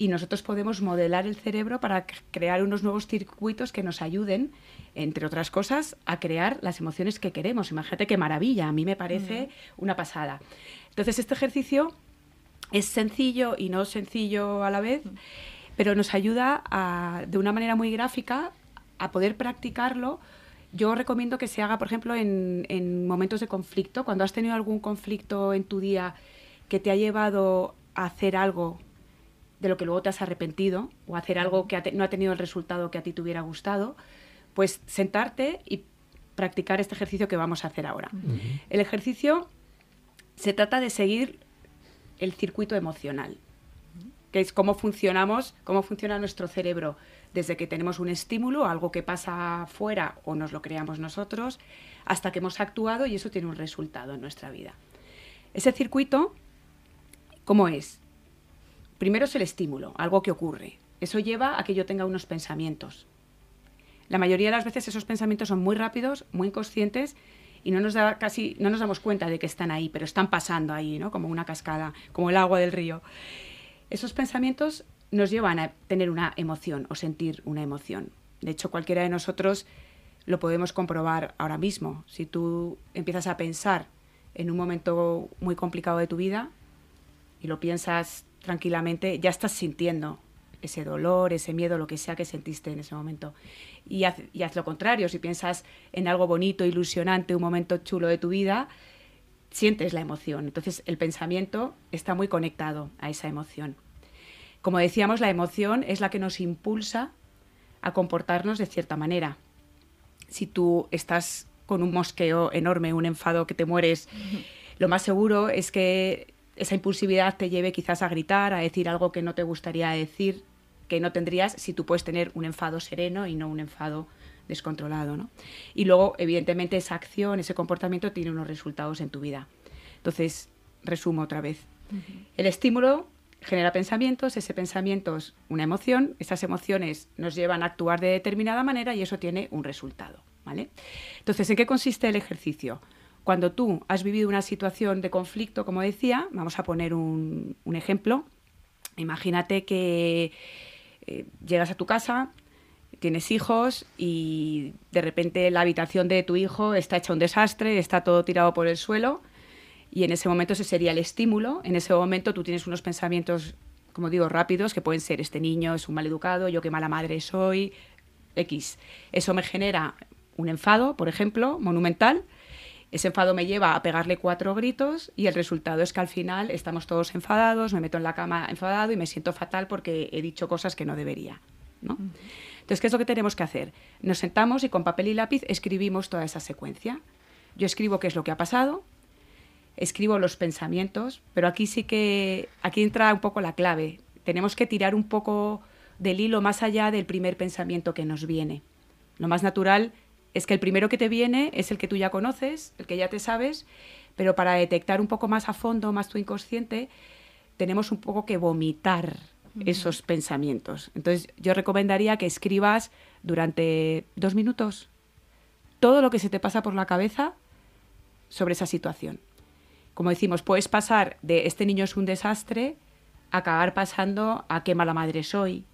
D: y nosotros podemos modelar el cerebro para crear unos nuevos circuitos que nos ayuden, entre otras cosas, a crear las emociones que queremos. Imagínate qué maravilla, a mí me parece una pasada. Entonces, este ejercicio es sencillo y no sencillo a la vez, pero nos ayuda de una manera muy gráfica a poder practicarlo. Yo recomiendo que se haga, por ejemplo, en, en momentos de conflicto, cuando has tenido algún conflicto en tu día que te ha llevado a hacer algo de lo que luego te has arrepentido o hacer algo que no ha tenido el resultado que a ti te hubiera gustado, pues sentarte y practicar este ejercicio que vamos a hacer ahora. El ejercicio se trata de seguir el circuito emocional, que es cómo funcionamos, cómo funciona nuestro cerebro desde que tenemos un estímulo, algo que pasa fuera o nos lo creamos nosotros, hasta que hemos actuado y eso tiene un resultado en nuestra vida. Ese circuito, ¿cómo es? Primero es el estímulo, algo que ocurre. Eso lleva a que yo tenga unos pensamientos. La mayoría de las veces esos pensamientos son muy rápidos, muy inconscientes y no nos da casi no nos damos cuenta de que están ahí, pero están pasando ahí, ¿no? Como una cascada, como el agua del río. Esos pensamientos nos llevan a tener una emoción o sentir una emoción. De hecho, cualquiera de nosotros lo podemos comprobar ahora mismo. Si tú empiezas a pensar en un momento muy complicado de tu vida y lo piensas tranquilamente, ya estás sintiendo ese dolor, ese miedo, lo que sea que sentiste en ese momento. Y haz, lo contrario, si piensas en algo bonito, ilusionante, un momento chulo de tu vida, sientes la emoción. Entonces el pensamiento está muy conectado a esa emoción. Como decíamos, la emoción es la que nos impulsa a comportarnos de cierta manera. Si tú estás con un mosqueo enorme, un enfado que te mueres, lo más seguro es que esa impulsividad te lleve quizás a gritar, a decir algo que no te gustaría decir, que no tendrías si tú puedes tener un enfado sereno y no un enfado descontrolado. ¿no? Y luego, evidentemente, esa acción, ese comportamiento tiene unos resultados en tu vida. Entonces, resumo otra vez. El estímulo genera pensamientos, ese pensamiento es una emoción, esas emociones nos llevan a actuar de determinada manera y eso tiene un resultado. ¿vale? Entonces, ¿en qué consiste el ejercicio? Cuando tú has vivido una situación de conflicto, como decía, vamos a poner un, ejemplo. Imagínate que eh, llegas a tu casa, tienes hijos y de repente la habitación de tu hijo está hecha un desastre, está todo tirado por el suelo y en ese momento ese sería el estímulo. En ese momento tú tienes unos pensamientos, como digo, rápidos, que pueden ser este niño es un mal educado, yo qué mala madre soy, X. Eso me genera un enfado, por ejemplo, monumental. Ese enfado me lleva a pegarle cuatro gritos y el resultado es que al final estamos todos enfadados, me meto en la cama enfadado y me siento fatal porque he dicho cosas que no debería. ¿no? Entonces, ¿qué es lo que tenemos que hacer? Nos sentamos y con papel y lápiz escribimos toda esa secuencia. Yo escribo qué es lo que ha pasado, escribo los pensamientos, pero aquí sí que, aquí entra un poco la clave. Tenemos que tirar un poco del hilo más allá del primer pensamiento que nos viene. Lo más natural es que el primero que te viene es el que tú ya conoces, el que ya te sabes, pero para detectar un poco más a fondo, más tu inconsciente, tenemos un poco que vomitar esos pensamientos. Entonces yo recomendaría que escribas durante dos minutos todo lo que se te pasa por la cabeza sobre esa situación. Como decimos, puedes pasar de este niño es un desastre a acabar pasando a qué mala madre soy,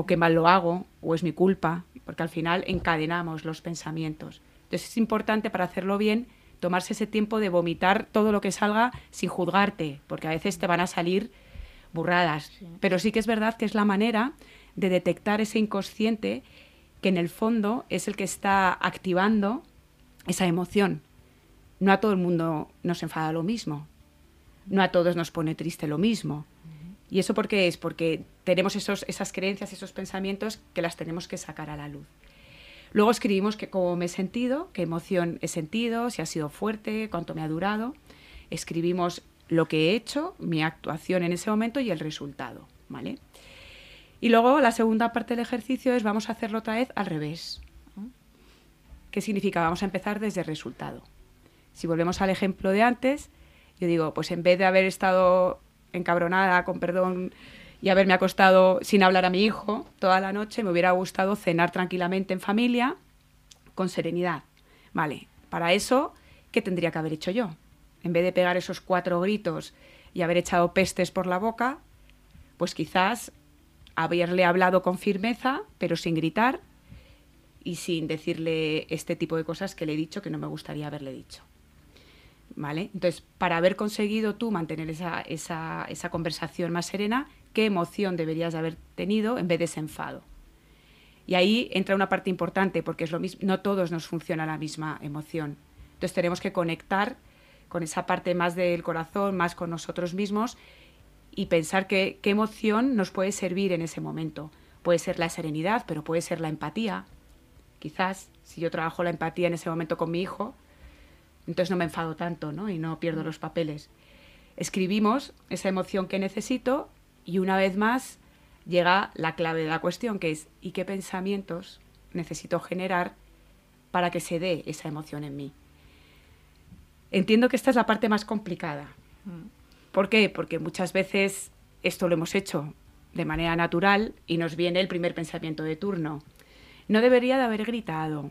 D: o qué mal lo hago, o es mi culpa, porque al final encadenamos los pensamientos. Entonces es importante para hacerlo bien tomarse ese tiempo de vomitar todo lo que salga sin juzgarte, porque a veces te van a salir burradas. Pero sí que es verdad que es la manera de detectar ese inconsciente que en el fondo es el que está activando esa emoción. No a todo el mundo nos enfada lo mismo, no a todos nos pone triste lo mismo. ¿Y eso por qué es? Porque tenemos esos, esas creencias, esos pensamientos que las tenemos que sacar a la luz. Luego escribimos que cómo me he sentido, qué emoción he sentido, si ha sido fuerte, cuánto me ha durado. Escribimos lo que he hecho, mi actuación en ese momento y el resultado, ¿vale? Y luego la segunda parte del ejercicio es vamos a hacerlo otra vez al revés. ¿Qué significa? Vamos a empezar desde resultado. Si volvemos al ejemplo de antes, yo digo, pues en vez de haber estado encabronada, con perdón, y haberme acostado sin hablar a mi hijo toda la noche, me hubiera gustado cenar tranquilamente en familia, con serenidad. Vale, para eso, ¿qué tendría que haber hecho yo? en vez de pegar esos cuatro gritos y haber echado pestes por la boca, pues quizás haberle hablado con firmeza, pero sin gritar y sin decirle este tipo de cosas que le he dicho que no me gustaría haberle dicho. ¿Vale? Entonces, para haber conseguido tú mantener esa, esa, esa conversación más serena, ¿qué emoción deberías haber tenido en vez de ese enfado? Y ahí entra una parte importante, porque es lo mismo, no todos nos funciona la misma emoción. Entonces tenemos que conectar con esa parte más del corazón, más con nosotros mismos y pensar qué emoción nos puede servir en ese momento. Puede ser la serenidad, pero puede ser la empatía. Quizás si yo trabajo la empatía en ese momento con mi hijo, entonces no me enfado tanto ¿no? y no pierdo los papeles. Escribimos esa emoción que necesito y una vez más llega la clave de la cuestión, que es ¿y qué pensamientos necesito generar para que se dé esa emoción en mí? Entiendo que esta es la parte más complicada. Mm. ¿Por qué? Porque muchas veces esto lo hemos hecho de manera natural y nos viene el primer pensamiento de turno. No debería de haber gritado.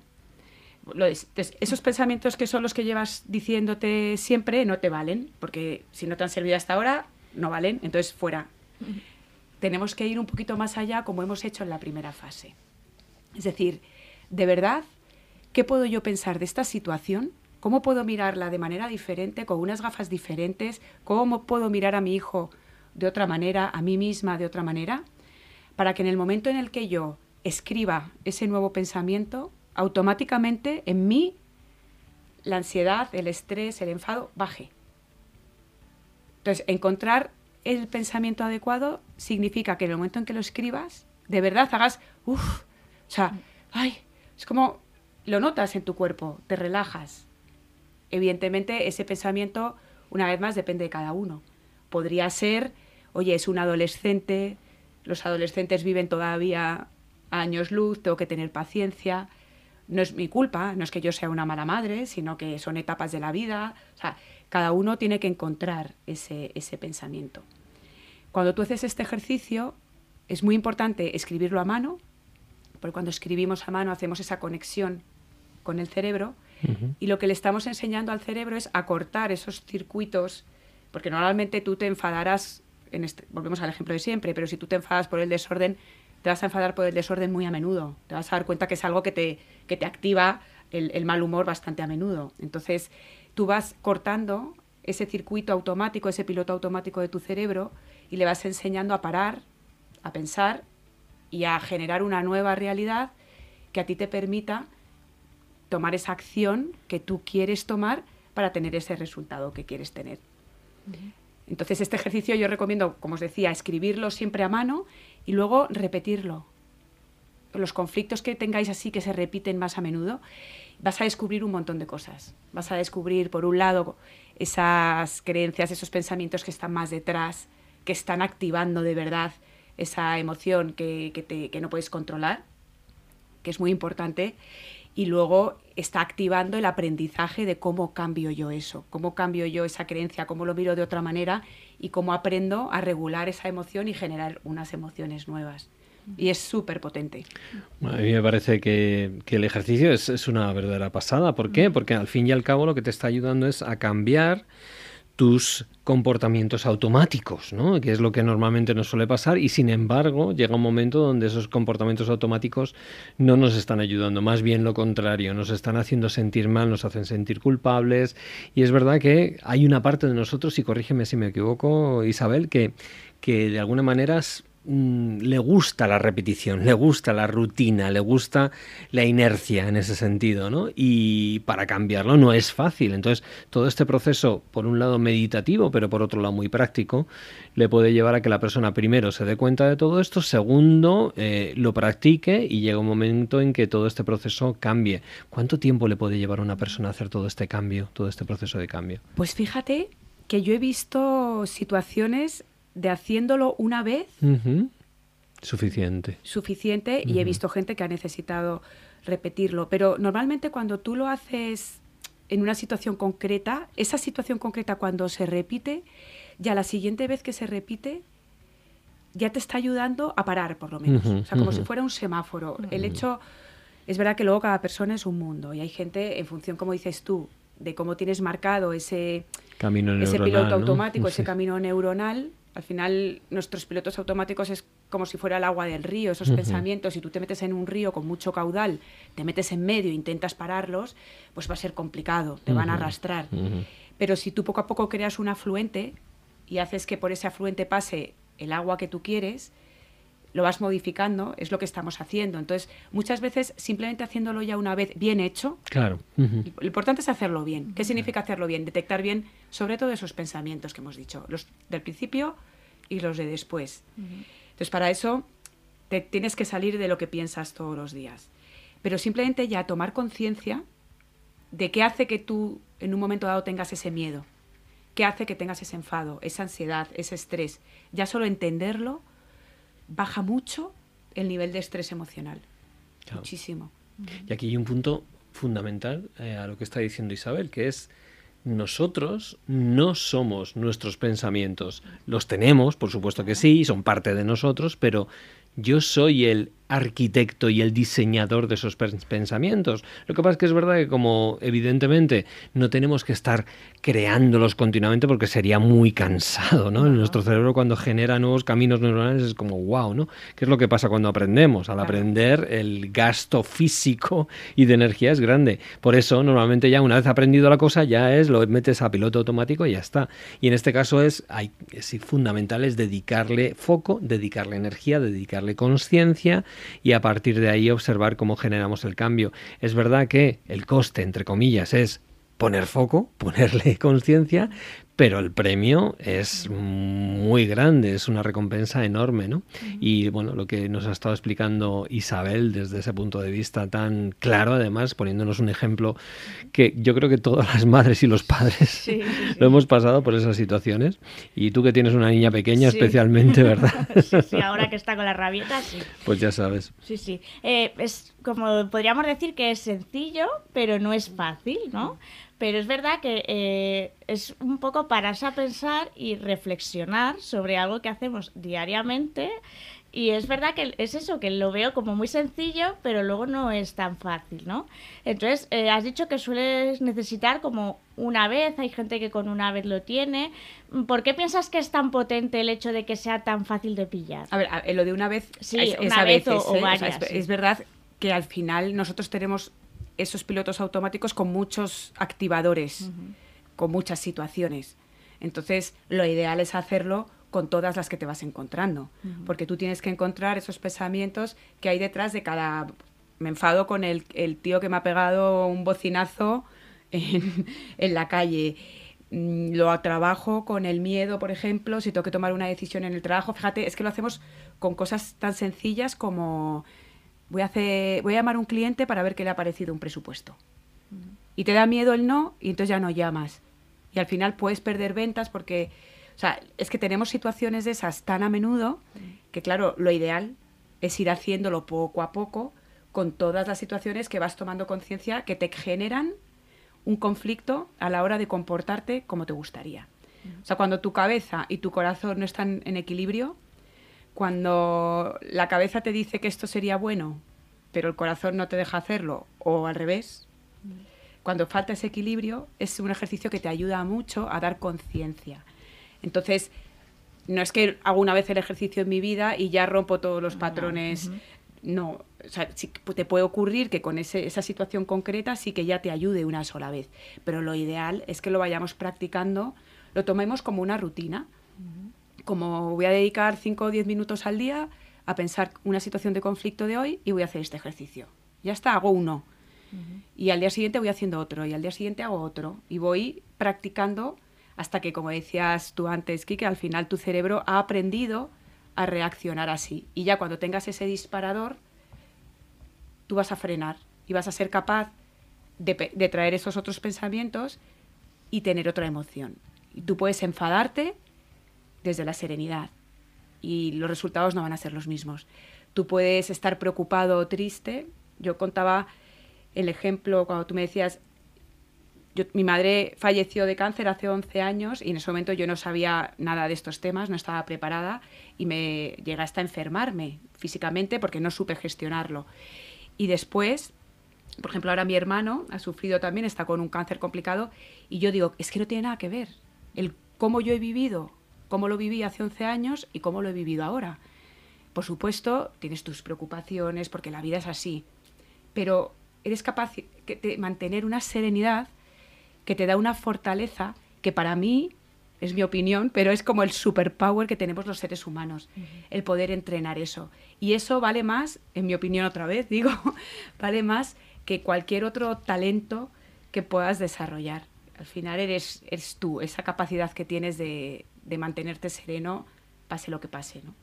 D: Esos pensamientos que son los que llevas diciéndote siempre no te valen, porque si no te han servido hasta ahora, no valen, entonces fuera. Tenemos que ir un poquito más allá como hemos hecho en la primera fase. Es decir, de verdad, ¿qué puedo yo pensar de esta situación ¿Cómo puedo mirarla de manera diferente, con unas gafas diferentes? ¿Cómo puedo mirar a mi hijo de otra manera, a mí misma de otra manera? Para que en el momento en el que yo escriba ese nuevo pensamiento, automáticamente en mí la ansiedad, el estrés, el enfado baje. Entonces, encontrar el pensamiento adecuado significa que en el momento en que lo escribas, de verdad hagas, uff, o sea, ay, es como lo notas en tu cuerpo, te relajas, Evidentemente, ese pensamiento, una vez más, depende de cada uno. Podría ser, oye, es un adolescente, los adolescentes viven todavía años luz, tengo que tener paciencia, no es mi culpa, no es que yo sea una mala madre, sino que son etapas de la vida. O sea, cada uno tiene que encontrar ese, ese pensamiento. Cuando tú haces este ejercicio, es muy importante escribirlo a mano, porque cuando escribimos a mano hacemos esa conexión con el cerebro y lo que le estamos enseñando al cerebro es acortar esos circuitos, porque normalmente tú te enfadarás, en este, volvemos al ejemplo de siempre, pero si tú te enfadas por el desorden, te vas a enfadar por el desorden muy a menudo. Te vas a dar cuenta que es algo que te, que te activa el, el mal humor bastante a menudo. Entonces, tú vas cortando ese circuito automático, ese piloto automático de tu cerebro y le vas enseñando a parar, a pensar y a generar una nueva realidad que a ti te permita tomar esa acción que tú quieres tomar para tener ese resultado que quieres tener. Entonces, este ejercicio yo recomiendo, como os decía, escribirlo siempre a mano y luego repetirlo. Los conflictos que tengáis así que se repiten más a menudo, vas a descubrir un montón de cosas. Vas a descubrir, por un lado, esas creencias, esos pensamientos que están más detrás, que están activando de verdad esa emoción que, que no puedes controlar, que es muy importante y luego está activando el aprendizaje de cómo cambio yo eso, cómo cambio yo esa creencia, cómo lo miro de otra manera y cómo aprendo a regular esa emoción y generar unas emociones nuevas. Y es súper potente.
A: a mí me parece que, el ejercicio es, es, una verdadera pasada. ¿Por qué? Porque al fin y al cabo lo que te está ayudando es a cambiar tus comportamientos automáticos, ¿no? que es lo que normalmente nos suele pasar y sin embargo llega un momento donde esos comportamientos automáticos no nos están ayudando, más bien lo contrario, nos están haciendo sentir mal, nos hacen sentir culpables y es verdad que hay una parte de nosotros, y corrígeme si me equivoco Isabel, que, que de alguna manera Mm, le gusta la repetición, le gusta la rutina, le gusta la inercia en ese sentido, ¿no? Y para cambiarlo no es fácil. Entonces, todo este proceso, por un lado meditativo, pero por otro lado muy práctico, le puede llevar a que la persona primero se dé cuenta de todo esto, segundo, eh, lo practique y llega un momento en que todo este proceso cambie. ¿Cuánto tiempo le puede llevar a una persona a hacer todo este cambio, todo este proceso de cambio?
D: Pues fíjate que yo he visto situaciones de haciéndolo una vez.
A: Suficiente.
D: Suficiente y he visto gente que ha necesitado repetirlo. Pero normalmente cuando tú lo haces en una situación concreta, esa situación concreta cuando se repite, ya la siguiente vez que se repite, ya te está ayudando a parar, por lo menos. o sea, como si fuera un semáforo. El hecho, es verdad que luego cada persona es un mundo y hay gente, en función, como dices tú, de cómo tienes marcado ese,
A: camino
D: ese piloto automático, ese camino neuronal, al final, nuestros pilotos automáticos es como si fuera el agua del río, esos pensamientos. Si tú te metes en un río con mucho caudal, te metes en medio e intentas pararlos, pues va a ser complicado, te van a arrastrar. Pero si tú poco a poco creas un afluente y haces que por ese afluente pase el agua que tú quieres, lo vas modificando, es lo que estamos haciendo. Entonces, muchas veces simplemente haciéndolo ya una vez bien hecho,
A: claro.
D: lo importante es hacerlo bien. ¿Qué significa hacerlo bien? Detectar bien sobre todo esos pensamientos que hemos dicho, los del principio y los de después. Entonces, para eso te tienes que salir de lo que piensas todos los días. Pero simplemente ya tomar conciencia de qué hace que tú en un momento dado tengas ese miedo, qué hace que tengas ese enfado, esa ansiedad, ese estrés. Ya solo entenderlo baja mucho el nivel de estrés emocional. Muchísimo.
A: Y aquí hay un punto fundamental eh, a lo que está diciendo Isabel, que es nosotros no somos nuestros pensamientos. Los tenemos, por supuesto que sí, son parte de nosotros, pero yo soy el arquitecto y el diseñador de esos pensamientos. Lo que pasa es que es verdad que como evidentemente no tenemos que estar creándolos continuamente porque sería muy cansado, ¿no? En nuestro cerebro cuando genera nuevos caminos neuronales es como wow, ¿no? ¿Qué es lo que pasa cuando aprendemos? Al aprender el gasto físico y de energía es grande. Por eso normalmente ya una vez aprendido la cosa ya es lo metes a piloto automático y ya está. Y en este caso es, hay, es fundamental es dedicarle foco, dedicarle energía, dedicarle conciencia y a partir de ahí observar cómo generamos el cambio. Es verdad que el coste, entre comillas, es poner foco, *laughs* ponerle conciencia, pero el premio es muy grande, es una recompensa enorme, ¿no? Y bueno, lo que nos ha estado explicando Isabel desde ese punto de vista tan claro, además, poniéndonos un ejemplo que yo creo que todas las madres y los padres lo hemos pasado por esas situaciones. Y tú que tienes una niña pequeña especialmente, ¿verdad? *laughs*
B: sí, sí, ahora que está con la rabieta, sí.
A: Pues ya sabes.
B: Sí, sí. Eh, es como podríamos decir que es sencillo, pero no es fácil, ¿no? Pero es verdad que eh, es un poco pararse a pensar y reflexionar sobre algo que hacemos diariamente. Y es verdad que es eso, que lo veo como muy sencillo, pero luego no es tan fácil, ¿no? Entonces, eh, has dicho que sueles necesitar como una vez, hay gente que con una vez lo tiene. ¿Por qué piensas que es tan potente el hecho de que sea tan fácil de pillar?
D: A ver, lo de una vez
B: sí, es, una vez o,
D: ¿eh?
B: varias.
D: es, verdad que al final nosotros tenemos esos pilotos automáticos con muchos activadores, con muchas situaciones. Entonces, lo ideal es hacerlo con todas las que te vas encontrando, porque tú tienes que encontrar esos pensamientos que hay detrás de cada me enfado con el, el tío que me ha pegado un bocinazo en, *laughs* en la calle. Mm, Lo trabajo con el miedo, por ejemplo, si tengo que tomar una decisión en el trabajo. Fíjate, es que lo hacemos con cosas tan sencillas como voy a, hacer, voy a llamar a un cliente para ver qué le ha parecido un presupuesto. Y te da miedo el no y entonces ya no llamas. Y al final puedes perder ventas porque, o sea, es que tenemos situaciones de esas tan a menudo que, claro, lo ideal es ir haciéndolo poco a poco con todas las situaciones que vas tomando conciencia que te generan un conflicto a la hora de comportarte como te gustaría. O sea, cuando tu cabeza y tu corazón no están en equilibrio, cuando la cabeza te dice que esto sería bueno, pero el corazón no te deja hacerlo, o al revés, cuando falta ese equilibrio, es un ejercicio que te ayuda mucho a dar conciencia. Entonces, no es que hago una vez el ejercicio en mi vida y ya rompo todos los patrones. No, o sea, sí te puede ocurrir que con ese- esa situación concreta sí que ya te ayude una sola vez. Pero lo ideal es que lo vayamos practicando, lo tomemos como una rutina. Como voy a dedicar 5 o 10 minutos al día a pensar una situación de conflicto de hoy y voy a hacer este ejercicio. Ya está, hago uno. Y al día siguiente voy haciendo otro, y al día siguiente hago otro. Y voy practicando hasta que, como decías tú antes, Kike, al final tu cerebro ha aprendido a reaccionar así. Y ya cuando tengas ese disparador, tú vas a frenar y vas a ser capaz de, de traer esos otros pensamientos y tener otra emoción. Y tú puedes enfadarte desde la serenidad y los resultados no van a ser los mismos. Tú puedes estar preocupado o triste. Yo contaba el ejemplo cuando tú me decías, mi madre falleció de cáncer hace 11 años y en ese momento yo no sabía nada de estos temas, no estaba preparada y me llegué hasta enfermarme físicamente porque no supe gestionarlo. Y después, por ejemplo, ahora mi hermano ha sufrido también, está con un cáncer complicado y yo digo, es que no tiene nada que ver el cómo yo he vivido, cómo lo viví hace 11 años y cómo lo he vivido ahora. Por supuesto, tienes tus preocupaciones porque la vida es así, pero eres capaz de mantener una serenidad que te da una fortaleza que para mí es mi opinión, pero es como el superpower que tenemos los seres humanos, el poder entrenar eso. Y eso vale más, en mi opinión otra vez, *laughs* digo, vale más que cualquier otro talento que puedas desarrollar. Al final eres, eres tú, esa capacidad que tienes de, de mantenerte sereno, pase lo que pase, ¿no?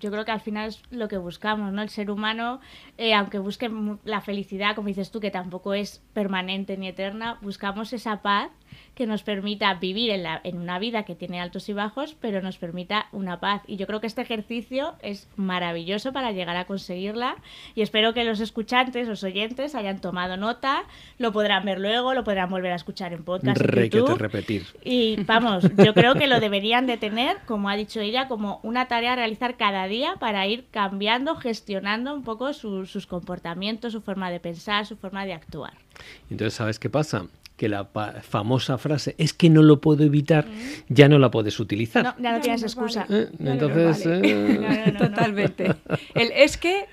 B: yo creo que al final es lo que buscamos, ¿no? El ser humano, eh, aunque busque la felicidad, como dices tú, que tampoco es permanente ni eterna, buscamos esa paz que nos permita vivir en, la, en una vida que tiene altos y bajos, pero nos permita una paz. Y yo creo que este ejercicio es maravilloso para llegar a conseguirla y espero que los escuchantes, los oyentes, hayan tomado nota, lo podrán ver luego, lo podrán volver a escuchar en podcast. en YouTube.
A: repetir.
B: Y vamos, yo creo que lo deberían de tener, como ha dicho ella, como una tarea a realizar cada día para ir cambiando, gestionando un poco su- sus comportamientos, su forma de pensar, su forma de actuar.
A: Entonces, ¿sabes qué pasa? Que la famosa frase es que no lo puedo evitar, ya no la puedes utilizar.
B: No, ya no tienes excusa.
A: ¿Eh?
D: No
A: Entonces,
D: vale.
A: eh.
D: Totalmente. El es que,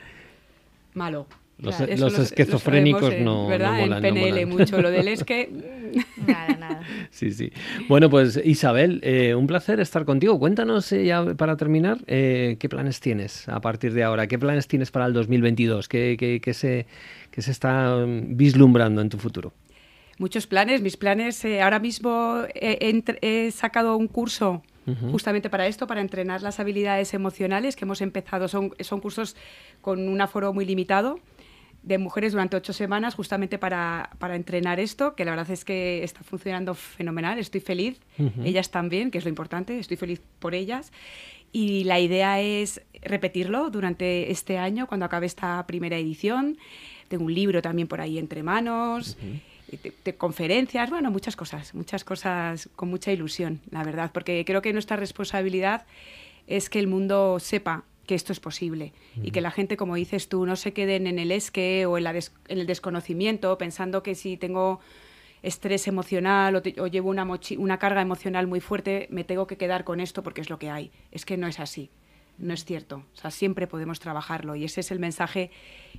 D: malo.
A: Los-
D: Claro,
A: los
D: eso lo- lo
A: esquizofrénicos
D: sabemos en-
A: no- no
D: ¿verdad?
A: molan, no
D: En PNL
A: molan.
D: mucho. Lo del es *laughs* que...
B: Nada, nada.
A: Sí, sí. Bueno, pues Isabel, eh, un placer estar contigo. Cuéntanos eh, ya para terminar, eh, ¿qué planes tienes a partir de ahora? ¿Qué planes tienes para el 2022? ¿Qué, qué- qué se, qué se está mm, vislumbrando en tu futuro?
D: Muchos planes. Mis planes, eh, ahora mismo he, he sacado un curso justamente para esto, para entrenar las habilidades emocionales que hemos empezado. Son, son cursos con un aforo muy limitado de mujeres durante ocho semanas justamente para, para entrenar esto, que la verdad es que está funcionando fenomenal, estoy feliz,
A: Ujú.
D: ellas también, que es lo importante, estoy feliz por ellas. Y la idea es repetirlo durante este año, cuando acabe esta primera edición. Tengo un libro también por ahí entre manos, de, de conferencias, bueno, muchas cosas, muchas cosas con mucha ilusión, la verdad, porque creo que nuestra responsabilidad es que el mundo sepa que esto es posible y que la gente, como dices tú, no se queden en el esque o en, la des- en el desconocimiento, pensando que si tengo estrés emocional o, te- o llevo una, mochi- una carga emocional muy fuerte, me tengo que quedar con esto porque es lo que hay. Es que no es así, no es cierto. O sea, siempre podemos trabajarlo y ese es el mensaje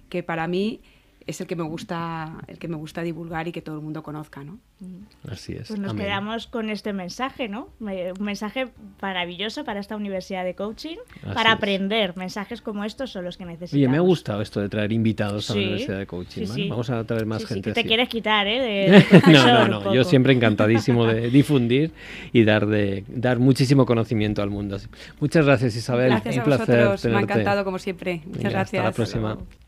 D: que para mí es el que me gusta, el que me gusta divulgar y que todo el mundo conozca, ¿no?
A: Así es.
B: Pues nos
A: Amén.
B: quedamos con este mensaje, ¿no? Un mensaje maravilloso para esta universidad de coaching,
A: Así
B: para
A: es.
B: aprender. Mensajes como estos son los que necesitamos.
A: Oye, me ha gustado esto de traer invitados a la Universidad de Coaching.
B: sí,
A: ¿vale?
B: sí.
A: Vamos a traer más
B: Sí, sí,
A: gente
B: que te
A: así.
B: quieres quitar, ¿eh? De, *laughs* de
A: No, no, no. Yo siempre encantadísimo de *laughs* difundir y dar de dar muchísimo conocimiento al mundo. Muchas gracias, Isabel.
D: Gracias
A: Un
D: a
A: placer
D: vosotros, me ha encantado como siempre. Muchas
A: Venga,
D: gracias.
A: Hasta la próxima.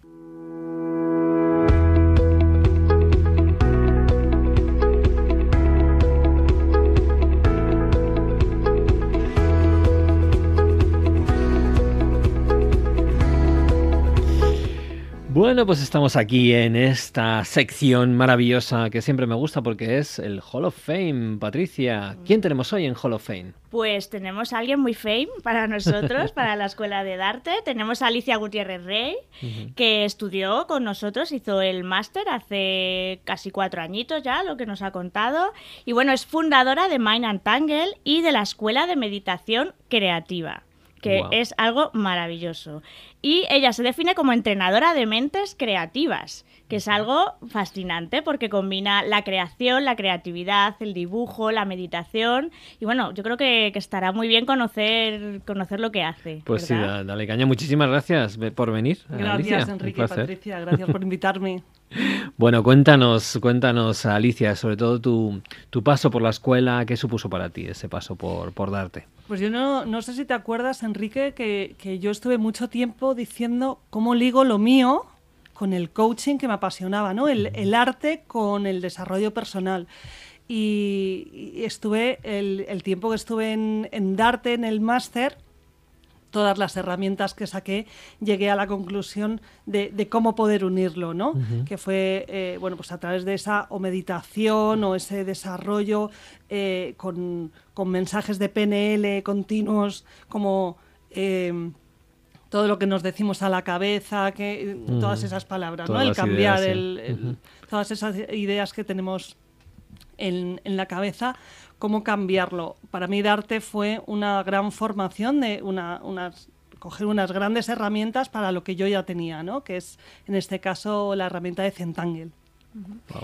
A: Bueno, pues estamos aquí en esta sección maravillosa que siempre me gusta porque es el Hall of Fame. Patricia, ¿quién tenemos hoy en Hall of Fame?
B: Pues tenemos a alguien muy fame para nosotros, *laughs* para la Escuela de Darte. Tenemos a Alicia Gutiérrez Rey, que estudió con nosotros, hizo el máster hace casi cuatro añitos ya, lo que nos ha contado. Y bueno, es fundadora de Mind and Tangle y de la Escuela de Meditación Creativa que es algo maravilloso. Y ella se define como entrenadora de mentes creativas, que es algo fascinante porque combina la creación, la creatividad, el dibujo, la meditación. Y bueno, yo creo que, que estará muy bien conocer, conocer lo que hace.
A: Pues sí, dale caña. Muchísimas gracias por venir.
E: Gracias,
A: Alicia.
E: Enrique y. Patricia. Gracias por invitarme. *laughs*
A: Bueno, cuéntanos, cuéntanos, Alicia, sobre todo tu, tu paso por la escuela, ¿qué supuso para ti ese paso por, por darte?
E: Pues yo no, no sé si te acuerdas, Enrique, que, que yo estuve mucho tiempo diciendo cómo ligo lo mío con el coaching que me apasionaba, ¿no? El, el arte con el desarrollo personal. Y, y estuve, el, el tiempo que estuve en, en Darte, en el máster, todas las herramientas que saqué, llegué a la conclusión de, de cómo poder unirlo, ¿no? Que fue, eh, bueno, pues a través de esa o meditación o ese desarrollo eh, con, con mensajes de PNL continuos, como eh, todo lo que nos decimos a la cabeza, que todas esas palabras,
A: Todas
E: ¿no? El cambiar,
A: ideas, sí.
E: el- el- todas esas ideas que tenemos en, en la cabeza, cómo cambiarlo. Para mí Darte fue una gran formación de una, unas coger unas grandes herramientas para lo que yo ya tenía, ¿no? Que es en este caso la herramienta de Centangle.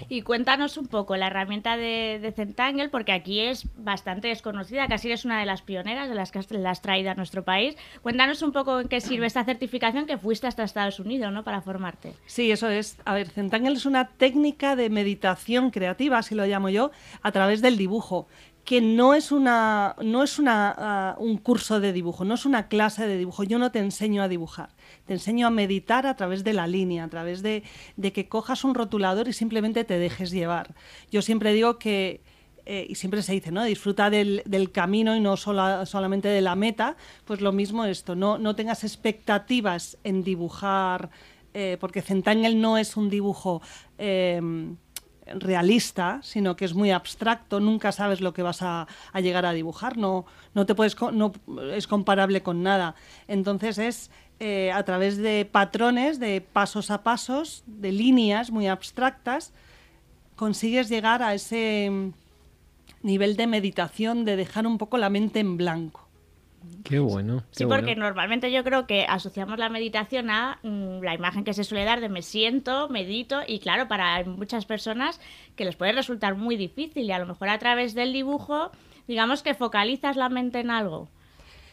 B: Y cuéntanos un poco la herramienta de, de Centangle, porque aquí es bastante desconocida, casi eres una de las pioneras de las que has traído a nuestro país. Cuéntanos un poco en qué sirve esta certificación que fuiste hasta Estados Unidos, ¿no? Para formarte.
E: Sí, eso es. A ver, Centangle es una técnica de meditación creativa, así lo llamo yo, a través del dibujo, que no es una no es una ah, un curso de dibujo, no es una clase de dibujo. Yo no te enseño a dibujar, te enseño a meditar a través de la línea, a través de, de que cojas un rotulador y simplemente te dejes llevar. Yo siempre digo que eh, y siempre se dice, ¿no? Disfruta del, del camino y no sola- solamente de la meta. Pues lo mismo esto, no, no tengas expectativas en dibujar, eh, porque Centangle no es un dibujo eh, realista, sino que es muy abstracto, nunca sabes lo que vas a, llegar a dibujar, no, no te puedes no es comparable con nada. Entonces es eh, a través de patrones, de pasos a pasos, de líneas muy abstractas, consigues llegar a ese mm, nivel de meditación, de dejar un poco la mente en blanco.
A: Qué bueno.
B: Sí, porque
A: bueno.
B: normalmente yo creo que asociamos la meditación a mm, la imagen que se suele dar de me siento, medito, y claro, para muchas personas que les puede resultar muy difícil y a lo mejor a través del dibujo, digamos que focalizas la mente en algo.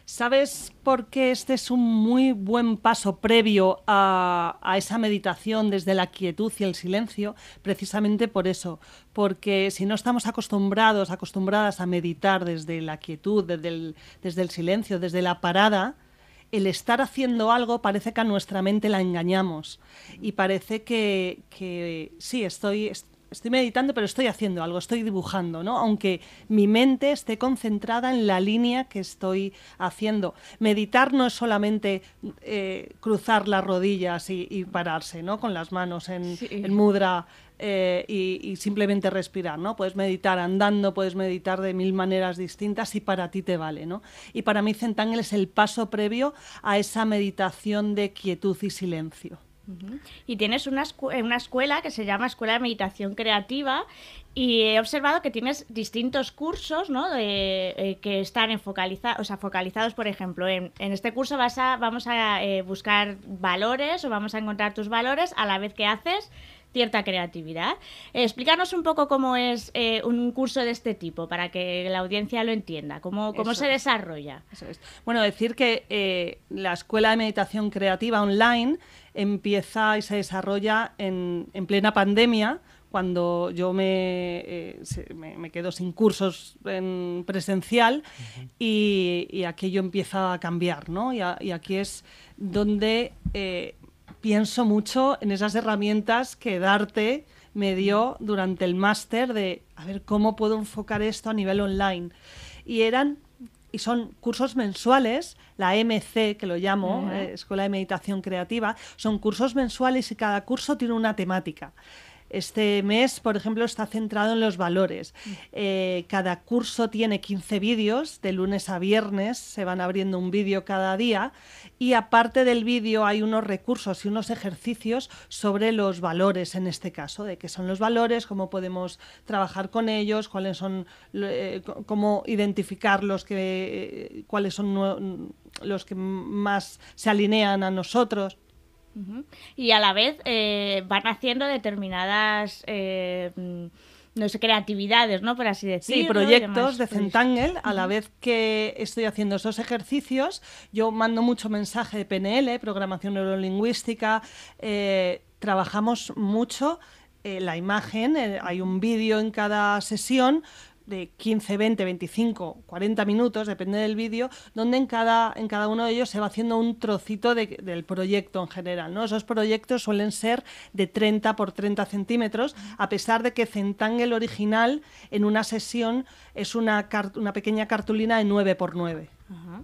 E: ¿Sabes por qué este es un muy buen paso previo a, a esa meditación desde la quietud y el silencio? Precisamente por eso, porque si no estamos acostumbrados, acostumbradas a meditar desde la quietud, desde el, desde el silencio, desde la parada, el estar haciendo algo parece que a nuestra mente la engañamos y parece que, que sí, estoy, est- estoy meditando, pero estoy haciendo algo, estoy dibujando, ¿no? Aunque mi mente esté concentrada en la línea que estoy haciendo. Meditar no es solamente eh, cruzar las rodillas y, y pararse, ¿no? Con las manos en,
B: Sí.
E: en mudra eh, y, y simplemente respirar, ¿no? Puedes meditar andando, puedes meditar de mil maneras distintas y para ti te vale, ¿no? Y para mí Centangle es el paso previo a esa meditación de quietud y silencio.
B: Y tienes una, escu- eh, una escuela que se llama Escuela de Meditación Creativa Y he observado que tienes distintos cursos, ¿no? De, eh, que están en focaliza- o sea, focalizados, por ejemplo, en, en este curso vas a, vamos a eh, buscar valores o vamos a encontrar tus valores a la vez que haces cierta creatividad. Eh, explícanos un poco cómo es eh, un curso de este tipo para que la audiencia lo entienda, cómo, cómo se
E: es.
B: desarrolla.
E: Eso es. Bueno, decir que eh, la Escuela de Meditación Creativa Online empieza y se desarrolla en, en plena pandemia, cuando yo me, eh, me, me quedo sin cursos en presencial y, y aquello empieza a cambiar, ¿no? Y, a- y aquí es donde eh, pienso mucho en esas herramientas que Darte me dio durante el máster de a ver cómo puedo enfocar esto a nivel online. Y eran y son cursos mensuales, la MC que lo llamo, eh, Escuela de Meditación Creativa, son cursos mensuales y cada curso tiene una temática. Este mes, por ejemplo, está centrado en los valores. Eh, cada curso tiene 15 vídeos, de lunes a viernes, se van abriendo un vídeo cada día y aparte del vídeo hay unos recursos y unos ejercicios sobre los valores en este caso, de qué son los valores, cómo podemos trabajar con ellos, cuáles son, eh, cómo identificar los que, eh, cuáles son los que más se alinean a nosotros.
B: Y a la vez eh, van haciendo determinadas, eh, no sé, creatividades, ¿no? Por así decirlo.
E: Sí, proyectos de Centangle. A la vez que estoy haciendo esos ejercicios, yo mando mucho mensaje de PNL, programación neurolingüística. eh, trabajamos mucho eh, la imagen. eh, hay un vídeo en cada sesión de 15, 20, 25, 40 minutos, depende del vídeo, donde en cada, en cada uno de ellos se va haciendo un trocito de- del proyecto en general. ¿no? Esos proyectos suelen ser de 30 por 30 centímetros, a pesar de que Centangle original en una sesión es una, una pequeña cartulina de 9 por 9.
B: Ajá.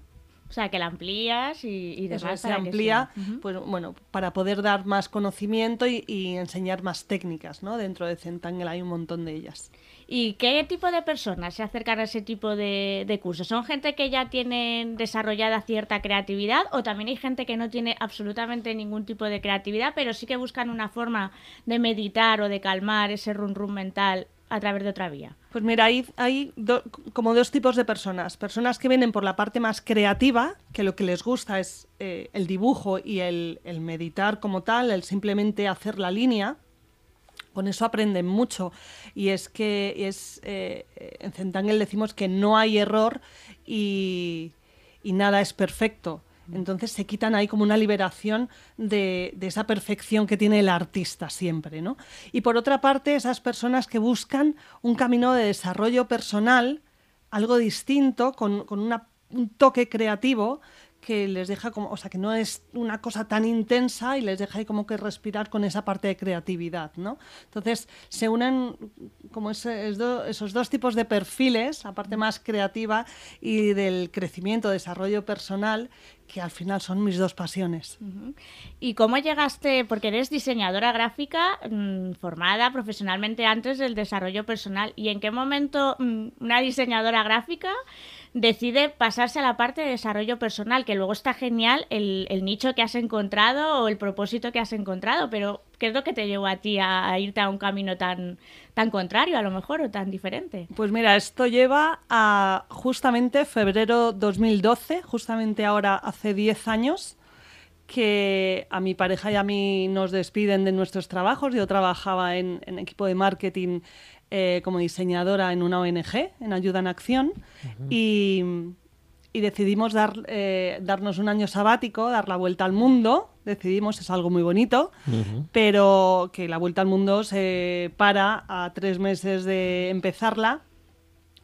B: O sea, que la amplías y, y
E: Eso
B: demás.
E: se
B: para que
E: amplía,
B: sea.
E: Pues, bueno, para poder dar más conocimiento y, y enseñar más técnicas. ¿no? Dentro de Centangle hay un montón de ellas.
B: ¿Y qué tipo de personas se acercan a ese tipo de, cursos? ¿Son gente que ya tienen desarrollada cierta creatividad o también hay gente que no tiene absolutamente ningún tipo de creatividad, pero sí que buscan una forma de meditar o de calmar ese run run mental a través de otra vía?
E: Pues mira, hay, hay do- como dos tipos de personas. Personas que vienen por la parte más creativa, que lo que les gusta es eh, el dibujo y el, el meditar como tal, el simplemente hacer la línea. Con eso aprenden mucho. Y es que es, eh, en Centangle decimos que no hay error y, y nada es perfecto. Entonces se quitan ahí como una liberación de, de esa perfección que tiene el artista siempre, ¿no? Y por otra parte, esas personas que buscan un camino de desarrollo personal, algo distinto, con, con una- un toque creativo que les deja como, o sea, que no es una cosa tan intensa y les deja ahí como que respirar con esa parte de creatividad, ¿no? Entonces se unen como ese- esos dos tipos de perfiles, la parte más creativa y del crecimiento, desarrollo personal, que al final son mis dos pasiones.
B: ¿Y cómo llegaste? Porque eres diseñadora gráfica mm, formada profesionalmente antes del desarrollo personal. ¿Y en qué momento mm, una diseñadora gráfica decide pasarse a la parte de desarrollo personal? Que luego está genial el, nicho que has encontrado o el propósito que has encontrado, pero ¿qué es lo que te llevó a ti a, a irte a un camino tan, tan contrario a lo mejor o tan diferente?
E: Pues mira, esto lleva a justamente febrero 2012, justamente ahora hace 10 años, que a mi pareja y a mí nos despiden de nuestros trabajos. Yo trabajaba en, en equipo de marketing eh, como diseñadora en una ONG, en Ayuda en Acción, y, y decidimos dar, eh, darnos un año sabático, dar la vuelta al mundo. Decidimos, es algo muy bonito, pero que la vuelta al mundo se para a tres meses de empezarla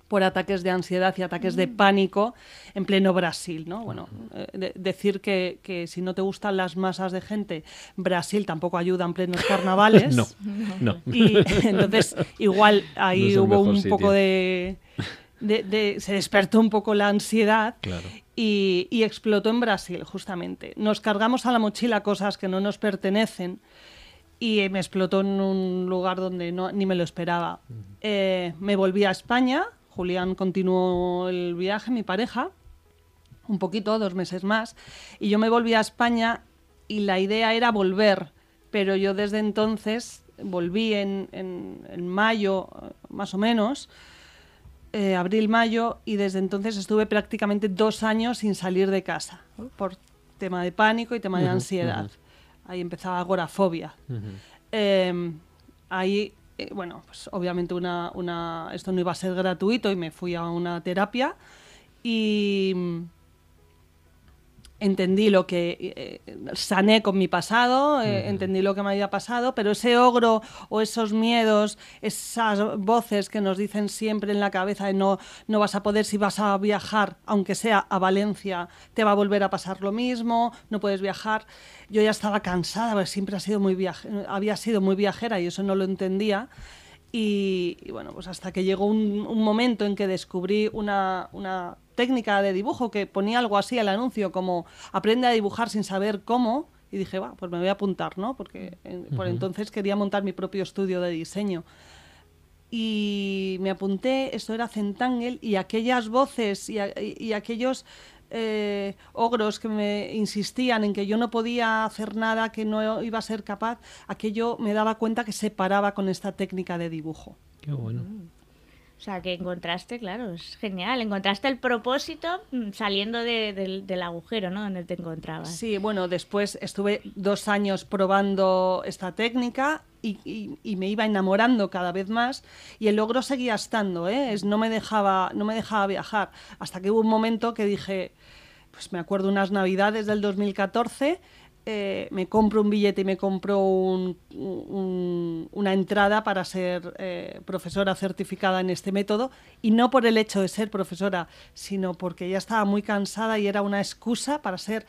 E: por ataques de ansiedad y ataques de pánico en pleno Brasil, ¿no? Bueno, eh, de- decir que, que si no te gustan las masas de gente, Brasil tampoco ayuda en plenos *laughs* carnavales.
A: No, no.
E: Y *laughs* entonces igual ahí
A: No
E: hubo un
A: sitio.
E: poco de, de- de- Se despertó un poco la ansiedad
A: Claro.
E: y, y explotó en Brasil, justamente. Nos cargamos a la mochila cosas que no nos pertenecen y me explotó en un lugar donde no, ni me lo esperaba. Eh, me volví a España, Julián continuó el viaje, mi pareja, un poquito, dos meses más, y yo me volví a España y la idea era volver, pero yo desde entonces volví en, en- en mayo, más o menos, eh, abril-mayo, y desde entonces estuve prácticamente dos años sin salir de casa, por tema de pánico y tema de ansiedad. Ahí empezaba agorafobia. Eh, ahí, eh, bueno, pues obviamente una, una, esto no iba a ser gratuito y me fui a una terapia y entendí lo que eh, sané con mi pasado, eh, entendí lo que me había pasado, pero ese ogro o esos miedos, esas voces que nos dicen siempre en la cabeza de no, no vas a poder si vas a viajar, aunque sea a Valencia, te va a volver a pasar lo mismo, no puedes viajar. Yo ya estaba cansada, porque siempre ha sido muy viaje- había sido muy viajera y eso no lo entendía. Y, y bueno, pues hasta que llegó un, un momento en que descubrí una, una técnica de dibujo que ponía algo así al anuncio, como aprende a dibujar sin saber cómo. Y dije, va, pues me voy a apuntar, ¿no? Porque en- por entonces quería montar mi propio estudio de diseño. Y me apunté, esto era Centangle, y aquellas voces y, a- y- y aquellos eh, ogros que me insistían en que yo no podía hacer nada, que no iba a ser capaz, aquello me daba cuenta que se paraba con esta técnica de dibujo.
A: Qué bueno.
B: O sea, que encontraste, claro, es genial. Encontraste el propósito mm, saliendo de- del, del agujero, ¿no? Donde te encontrabas.
E: Sí, bueno, después estuve dos años probando esta técnica y, y- y me iba enamorando cada vez más y el logro seguía estando, ¿eh? Es- no, me dejaba, no me dejaba viajar, hasta que hubo un momento que dije, pues me acuerdo unas navidades del 2014, eh, me compro un billete y me compro un- un- una entrada para ser eh, profesora certificada en este método y no por el hecho de ser profesora, sino porque ya estaba muy cansada y era una excusa para ser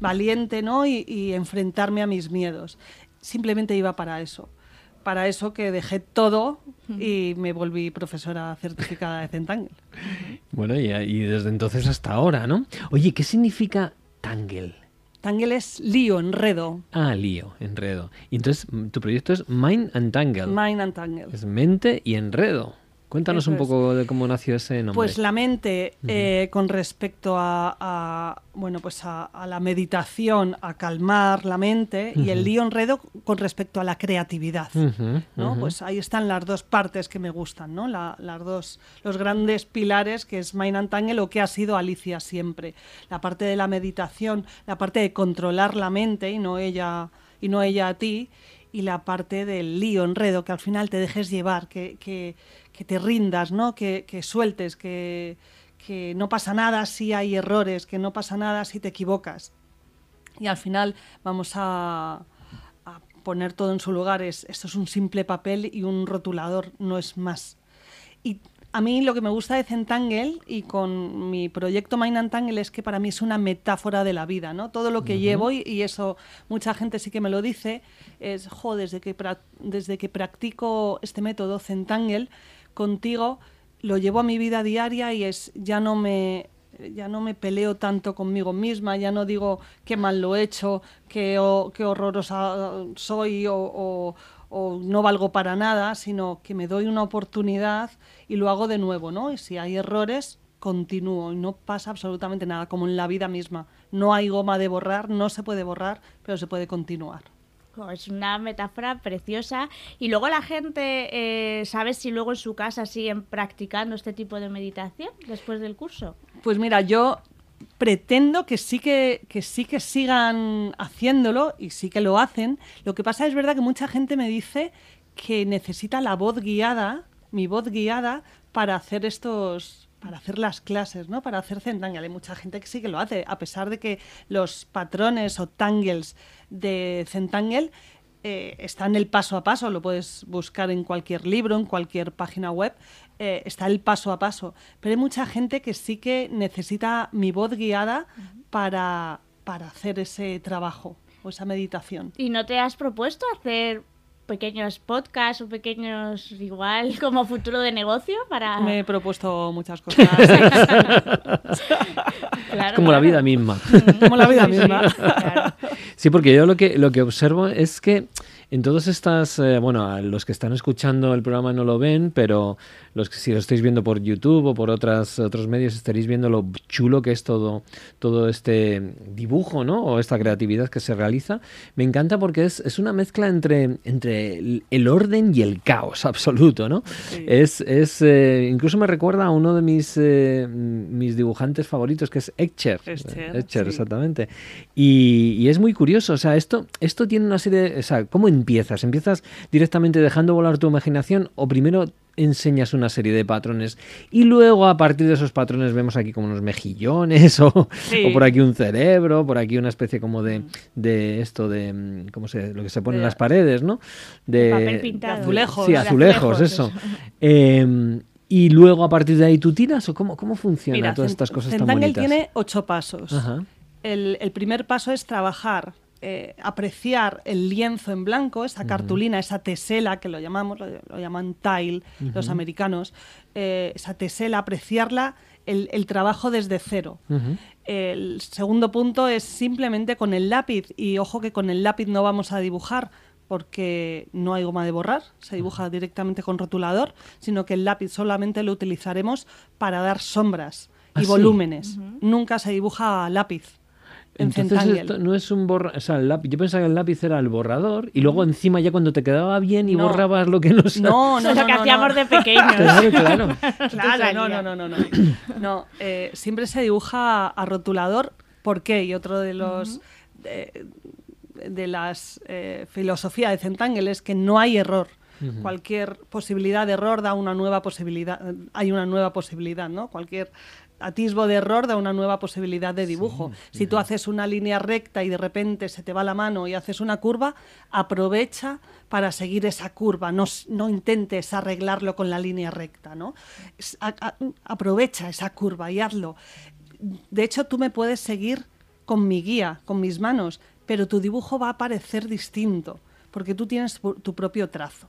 E: valiente ¿no? y, enfrentarme a mis miedos. Simplemente iba para eso. Para eso que dejé todo y me volví profesora certificada de Centangle. *laughs*
A: Bueno, y desde entonces hasta ahora, ¿no? Oye, ¿qué significa Tangle?
E: Tangle es lío, enredo.
A: Ah, lío, enredo. Y entonces mm, tu proyecto es Mind and Tangle.
E: Mind and Tangle.
A: Es mente y enredo. Cuéntanos
E: Eso
A: un
E: es.
A: poco de cómo nació ese nombre.
E: Pues la mente, eh, con respecto a, a, bueno, pues a, a la meditación, a calmar la mente, y el lío enredo con respecto a la creatividad. ¿no? Pues ahí están las dos partes que me gustan, ¿no? La- las dos, los grandes pilares que es Mind and Tangle o que ha sido Alicia siempre. La parte de la meditación, la parte de controlar la mente y no ella, y no ella a ti, y la parte del lío, enredo, que al final te dejes llevar, que, que, que te rindas, ¿no? Que, que sueltes, que, que no pasa nada si hay errores, que no pasa nada si te equivocas. Y al final vamos a, a poner todo en su lugar. Es, esto es un simple papel y un rotulador, no es más. Y a mí lo que me gusta de Centangle y con mi proyecto Mind and Tangle es que para mí es una metáfora de la vida, ¿no? Todo lo que llevo, y, y eso mucha gente sí que me lo dice, es, jo, desde que, desde que practico este método Centangle contigo, lo llevo a mi vida diaria y es, ya no me ya no me peleo tanto conmigo misma, ya no digo qué mal lo he hecho, qué, ho- qué horrorosa soy o, o- o no valgo para nada, sino que me doy una oportunidad y lo hago de nuevo, ¿no? Y si hay errores, continúo y no pasa absolutamente nada, como en la vida misma. No hay goma de borrar, no se puede borrar, pero se puede continuar.
B: Es una metáfora preciosa. Y luego la gente, eh, ¿sabe si luego en su casa siguen practicando este tipo de meditación después del curso?
E: Pues mira, yo pretendo que sí que, que sí que sigan haciéndolo y sí que lo hacen. Lo que pasa es verdad que mucha gente me dice que necesita la voz guiada, mi voz guiada, para hacer estos para hacer las clases, ¿no? Para hacer Zentangle. Hay mucha gente que sí que lo hace, a pesar de que los patrones o tangles de Zentangle eh, están el paso a paso, lo puedes buscar en cualquier libro, en cualquier página web, eh, está el paso a paso. Pero hay mucha gente que sí que necesita mi voz guiada para, para hacer ese trabajo o esa meditación.
B: ¿Y no te has propuesto hacer pequeños podcasts o pequeños igual *laughs* como futuro de negocio para
E: Me he propuesto muchas *laughs* cosas,
B: Claro,
A: Como la vida misma.
E: como la vida
B: Sí, sí,
E: misma.
B: claro.
A: Sí, porque yo lo que, lo que observo es que en todas estas, eh, bueno, a los que están escuchando el programa no lo ven, pero los que si lo estáis viendo por YouTube o por otras, otros medios estaréis viendo lo chulo que es todo, todo este dibujo, ¿no? O esta creatividad que se realiza. Me encanta porque es, es una mezcla entre, entre el orden y el caos absoluto, ¿no? Es, es eh, incluso me recuerda a uno de mis, eh, mis dibujantes favoritos, que es Etcher.
E: Etcher,
A: exactamente. Y, y, es muy curioso, o sea, esto, esto tiene una serie de... O sea, ¿cómo empiezas? ¿Empiezas directamente dejando volar tu imaginación o primero enseñas una serie de patrones y luego a partir de esos patrones vemos aquí como unos mejillones *laughs* o, o por aquí un cerebro, por aquí una especie como de, de esto de mm, ¿cómo se lo que se pone en las paredes, ¿no?
B: De, papel pintado.
E: azulejos.
A: Sí, azulejos, eso. Eh, *laughs* y luego a partir de ahí tú tiras o cómo, cómo funciona
E: Mira,
A: todas estas cosas tan bonitas.
E: tiene ocho pasos.
A: Ajá.
E: El, el primer paso es trabajar eh, apreciar el lienzo en blanco, esa cartulina, esa tesela que lo llamamos, lo, lo llaman tile los americanos, eh, esa tesela, apreciarla, el, el trabajo desde cero. El segundo punto es simplemente con el lápiz, y ojo que con el lápiz no vamos a dibujar porque no hay goma de borrar, se dibuja directamente con rotulador, sino que el lápiz solamente lo utilizaremos para dar sombras
A: ¿Ah,
E: y
A: sí?
E: volúmenes. Nunca se dibuja a lápiz. En
A: Entonces esto no es un borra, o sea, el lápiz, yo pensaba que el lápiz era el borrador y luego encima ya cuando te quedaba bien y
E: No.
A: borrabas lo que no sabes.
E: No, no, no,
B: lo que
E: no,
B: hacíamos
E: no.
B: de pequeños.
A: Claro, claro. *laughs*
E: Claro, no, no, no, no, *coughs* no. No, eh, siempre se dibuja a rotulador. ¿Por qué? Y otro de los de, de las eh, filosofía de Zentangle es que no hay error. Cualquier posibilidad de error da una nueva posibilidad, hay una nueva posibilidad, ¿no? Cualquier atisbo de error da una nueva posibilidad de dibujo. si tú haces una línea recta y de repente se te va la mano y haces una curva, aprovecha para seguir esa curva, no, no intentes arreglarlo con la línea recta, ¿no? Es- a- a- aprovecha esa curva y hazlo. De hecho, tú me puedes seguir con mi guía, con mis manos, pero tu dibujo va a parecer distinto, porque tú tienes tu propio trazo.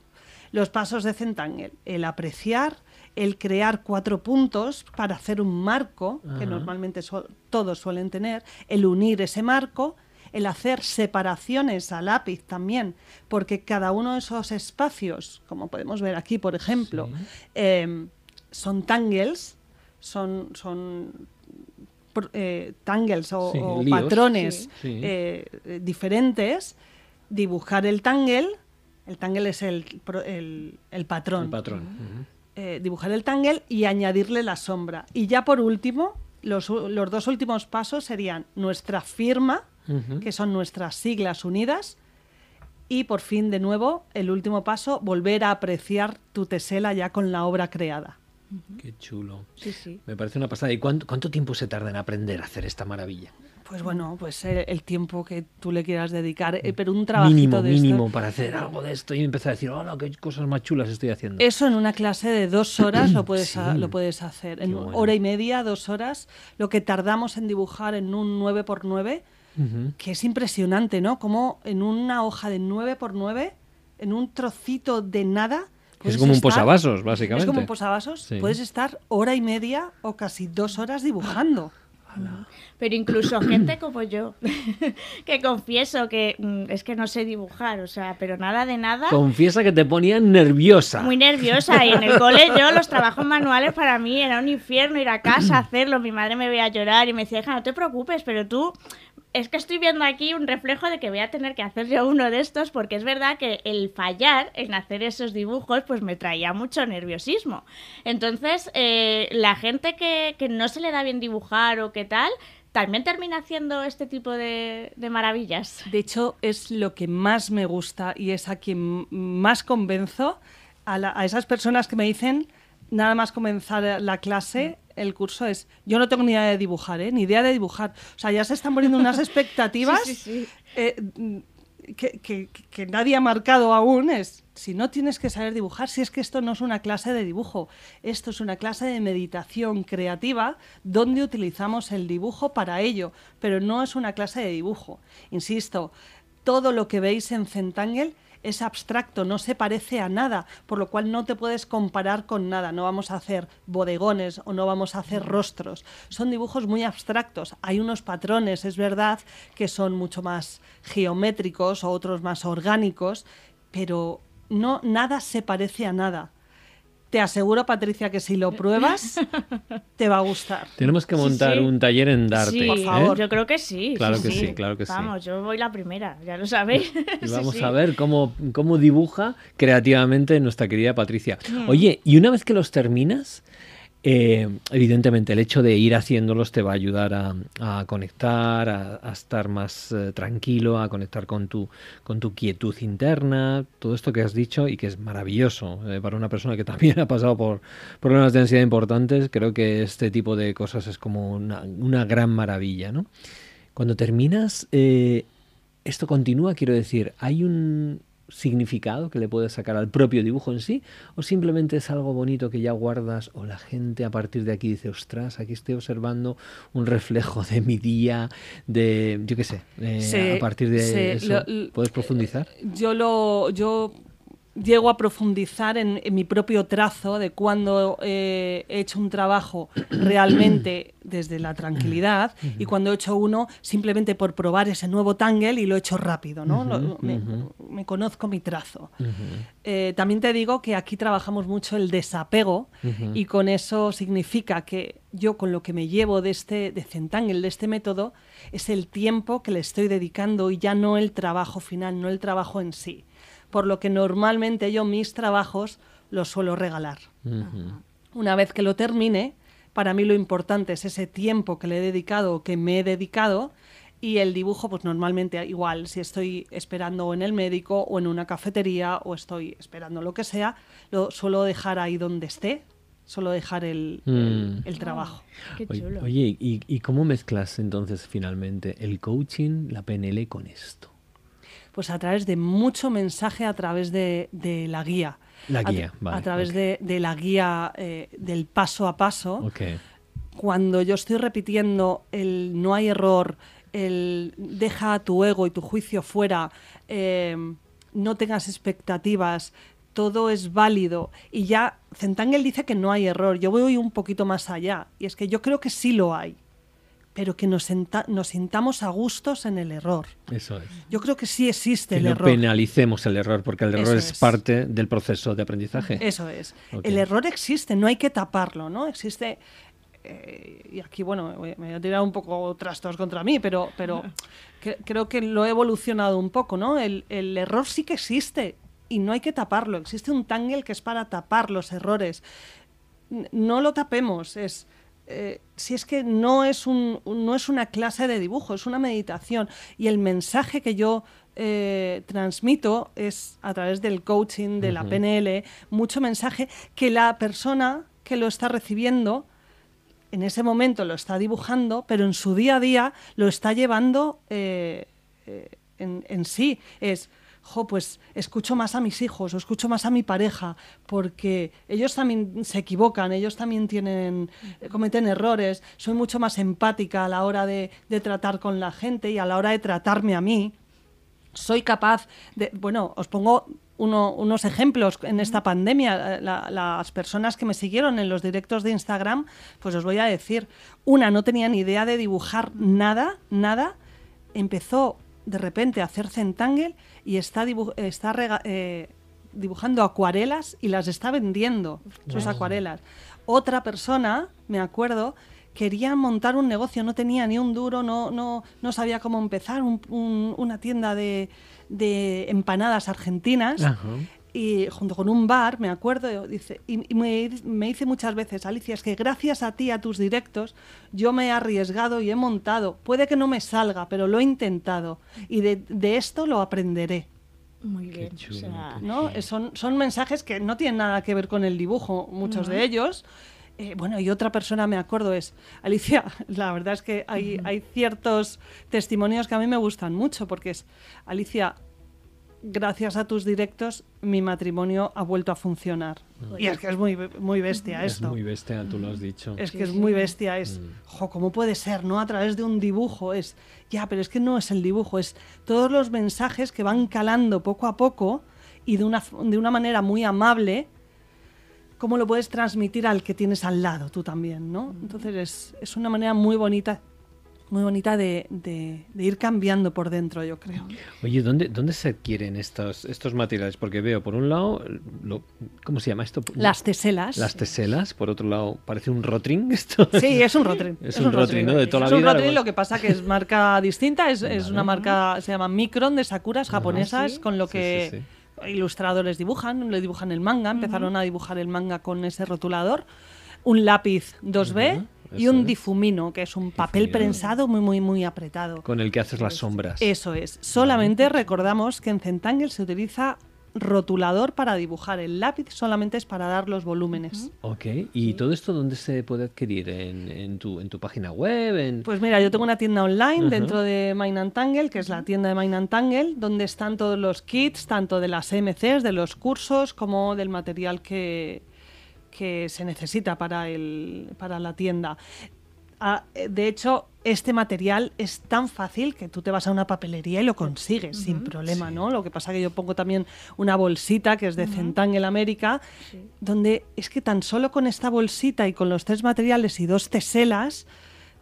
E: Los pasos de Zentangle, el apreciar, el crear cuatro puntos para hacer un marco, que normalmente su- todos suelen tener, el unir ese marco, el hacer separaciones a lápiz también, porque cada uno de esos espacios, como podemos ver aquí, por ejemplo, em, son tangles, son, son eh, tangles o,
A: Sí,
E: o
A: líos.
E: patrones
A: Sí.
E: eh, eh, diferentes, dibujar el tangle, el tangle es el, el, el patrón,
A: El patrón.
E: Eh, dibujar el tangle y añadirle la sombra. Y ya por último, los, u- los dos últimos pasos serían nuestra firma, que son nuestras siglas unidas, y por fin, de nuevo, el último paso, volver a apreciar tu tesela ya con la obra creada.
A: Qué chulo.
B: Sí, sí.
A: Me parece una pasada. ¿Y cuánto, cuánto tiempo se tarda en aprender a hacer esta maravilla?
E: Pues bueno, pues eh, el tiempo que tú le quieras dedicar, eh, pero un trabajito
A: Mínimo,
E: de esto-
A: mínimo, para hacer algo de esto y empezar a decir, hola, qué cosas más chulas estoy haciendo.
E: Eso en una clase de dos horas lo puedes, lo puedes hacer. En
A: bueno.
E: hora y media, dos horas, lo que tardamos en dibujar en un 9x9,
A: Ujú.
E: que es impresionante, ¿no? Como en una hoja de 9x9, en un trocito de nada.
A: Es como un posavasos, básicamente.
E: Es como un posavasos.
A: Sí.
E: Puedes estar hora y media o casi dos horas dibujando.
B: Pero incluso gente como yo, *laughs* que confieso que mm, es que no sé dibujar, o sea, pero nada de nada.
A: Confiesa que te ponían nerviosa.
B: Muy nerviosa y en el cole yo los trabajos manuales para mí era un infierno ir a casa a *clears throat* hacerlo. Mi madre me veía llorar y me decía, hija, no te preocupes, pero tú es que estoy viendo aquí un reflejo de que voy a tener que hacer yo uno de estos porque es verdad que el fallar en hacer esos dibujos pues me traía mucho nerviosismo. Entonces, eh, la gente que, que no se le da bien dibujar o qué tal, también termina haciendo este tipo de, de maravillas.
E: De hecho, es lo que más me gusta y es a quien más convenzo a, a esas personas que me dicen, nada más comenzar la clase, el curso es, yo no tengo ni idea de dibujar, ¿eh? ni idea de dibujar. O sea, ya se están poniendo unas *laughs* *laughs* expectativas
B: Sí, sí, sí.
E: eh, que, que- que nadie ha marcado aún. Es, si no tienes que saber dibujar, si es que esto no es una clase de dibujo, esto es una clase de meditación creativa donde utilizamos el dibujo para ello, pero no es una clase de dibujo. Insisto, todo lo que veis en Zentangle es abstracto, no se parece a nada, por lo cual no te puedes comparar con nada. No vamos a hacer bodegones o no vamos a hacer rostros. Son dibujos muy abstractos. Hay unos patrones, es verdad, que son mucho más geométricos o otros más orgánicos, pero no, nada se parece a nada. Te aseguro, Patricia, que si lo *laughs* pruebas, te va a gustar.
A: Tenemos que montar
B: sí.
A: un taller en Darte.
B: Sí,
E: por
A: ¿eh?
E: favor.
B: yo creo que sí.
A: Claro que sí, claro que sí.
B: Vamos, yo voy la primera, ya lo sabéis. *laughs*
A: Y vamos
B: sí.
A: a ver cómo, cómo dibuja creativamente nuestra querida Patricia. Oye, y una vez que los terminas, eh, evidentemente el hecho de ir haciéndolos te va a ayudar a, conectar, a, estar más eh, tranquilo, a conectar con tu, con tu quietud interna, todo esto que has dicho y que es maravilloso eh, para una persona que *laughs* también ha pasado por problemas de ansiedad importantes. Creo que este tipo de cosas es como una, una gran maravilla, ¿no? Cuando terminas, esto continúa, quiero decir, ¿hay un significado que le puedes sacar al propio dibujo en sí? ¿O simplemente es algo bonito que ya guardas o la gente a partir de aquí dice, ostras, aquí estoy observando un reflejo de mi día, de, yo qué sé, eh,
E: Se-
A: a partir de
E: se-
A: eso?
E: lo-
A: ¿Puedes profundizar?
E: Yo lo yo llego a profundizar en, en mi propio trazo de cuando eh, he hecho un trabajo realmente *clears throat* desde la tranquilidad y cuando he hecho uno simplemente por probar ese nuevo tangle y lo he hecho rápido, ¿no? Lo- me, me conozco mi trazo. Eh, también te digo que aquí trabajamos mucho el desapego y con eso significa que yo con lo que me llevo de este de Zentangle, de este método, es el tiempo que le estoy dedicando y ya no el trabajo final, no el trabajo en sí. Por lo que normalmente yo mis trabajos los suelo regalar. Una vez que lo termine, para mí lo importante es ese tiempo que le he dedicado o que me he dedicado y el dibujo, pues normalmente igual, si estoy esperando en el médico o en una cafetería o estoy esperando lo que sea, lo suelo dejar ahí donde esté, suelo dejar el,
A: Mm.
E: el trabajo.
B: Qué
A: Oye,
B: chulo.
A: oye, ¿y, y cómo mezclas entonces finalmente el coaching, la PNL con esto?
E: Pues a través de mucho mensaje, a través de, de la guía.
A: La
E: A
A: guía, vale,
E: A través de, de la guía eh, del paso a paso. Cuando yo estoy repitiendo el no hay error, el deja a tu ego y tu juicio fuera, eh, no tengas expectativas, todo es válido. Y ya Zentangle dice que no hay error. Yo voy un poquito más allá. Y es que yo creo que sí lo hay. Pero que nos, senta- nos sintamos a gustos en el error.
A: Eso es.
E: Yo creo que sí existe
A: Que
E: el
A: no
E: error.
A: penalicemos el error, porque el error es,
E: es.
A: parte del proceso de aprendizaje.
E: Eso es.
A: Ok.
E: El error existe, no hay que taparlo, ¿no? Existe. eh, y aquí, bueno, me voy- a tirar un poco trastos contra mí, pero, pero *laughs* cre- creo que lo he evolucionado un poco, ¿no? El, el error sí que existe y no hay que taparlo. Existe un tangle que es para tapar los errores. No lo tapemos, es. Eh, si es que no es, un, no es una clase de dibujo, es una meditación. Y el mensaje que yo eh, transmito es a través del coaching, de la PNL, mucho mensaje que la persona que lo está recibiendo en ese momento lo está dibujando, pero en su día a día lo está llevando eh, en, en sí. Es, jo, pues escucho más a mis hijos o escucho más a mi pareja, porque ellos también se equivocan, ellos también tienen, eh, cometen errores. Soy mucho más empática a la hora de, de tratar con la gente y a la hora de tratarme a mí soy capaz de, bueno, os pongo uno- unos ejemplos en esta pandemia. Eh, la- las personas que me siguieron en los directos de Instagram, pues os voy a decir, una no tenía ni idea de dibujar nada, nada, empezó de repente a hacer centangle y está, dibu- está rega- eh, dibujando acuarelas y las está vendiendo, sus acuarelas. Otra persona, me acuerdo, quería montar un negocio, no tenía ni un duro, no, no, no sabía cómo empezar, un- un- una tienda de, de empanadas argentinas.
A: Ajá.
E: Y junto con un bar, me acuerdo, dice, y, y me, me dice muchas veces, Alicia, es que gracias a ti, a tus directos, yo me he arriesgado y he montado. Puede que no me salga, pero lo he intentado. Y de, de esto lo aprenderé.
B: Muy bien.
A: chulo,
B: o sea,
A: tú.
E: ¿no? Son, son mensajes que no tienen nada que ver con el dibujo, muchos de ellos. Eh, bueno, y otra persona me acuerdo es, Alicia, *laughs* la verdad es que hay, hay ciertos testimonios que a mí me gustan mucho, porque es, Alicia, gracias a tus directos mi matrimonio ha vuelto a funcionar. Y es que es muy, muy bestia
A: Es
E: esto.
A: muy bestia, tú lo has dicho.
E: Es que es muy bestia, es, jo, ¿cómo puede ser, no? A través de un dibujo, es, ya, pero es que no es el dibujo, es todos los mensajes que van calando poco a poco y de una, de una manera muy amable, cómo lo puedes transmitir al que tienes al lado tú también, ¿no? Entonces es, es una manera muy bonita muy bonita de, de- de ir cambiando por dentro, yo creo.
A: Oye, ¿dónde, ¿dónde se adquieren estos, estos materiales? Porque veo, por un lado, lo- ¿cómo se llama esto?
E: Las teselas.
A: Las teselas, por otro lado, parece un rotring *laughs* esto.
E: Sí, es un Rotring.
A: Es un Rotring, ¿no? De toda la
E: es un
A: vida,
E: Rotring,
A: lo-
E: que pasa que es marca *laughs* distinta, es, es una marca, se llama Micron de Sakuras japonesas,
B: sí.
E: con lo que
A: sí,
E: ilustradores dibujan, le dibujan el manga, empezaron a dibujar el manga con ese rotulador, un lápiz 2B
A: Ujú,
E: y un
A: es.
E: difumino, que es un papel
A: Difumino.
E: prensado muy, muy, muy apretado.
A: Con el que haces las sombras.
E: Eso es. Solamente recordamos que en Zentangle se utiliza rotulador para dibujar. El lápiz solamente es para dar los volúmenes.
A: Ok, ¿y todo esto dónde se puede adquirir? ¿En, en tu, en tu página web? En...
E: Pues mira, yo tengo una tienda online
A: Ujú.
E: dentro de Mine and Tangle, que es la tienda de Mine and Tangle, donde están todos los kits, tanto de las MCs, de los cursos, como del material que, que se necesita para, el, para la tienda. Ah, eh, de hecho, este material es tan fácil que tú te vas a una papelería y lo consigues sin problema, ¿no? Lo que pasa que yo pongo también una bolsita que es de Centangle América, donde es que tan solo con esta bolsita y con los tres materiales y dos teselas,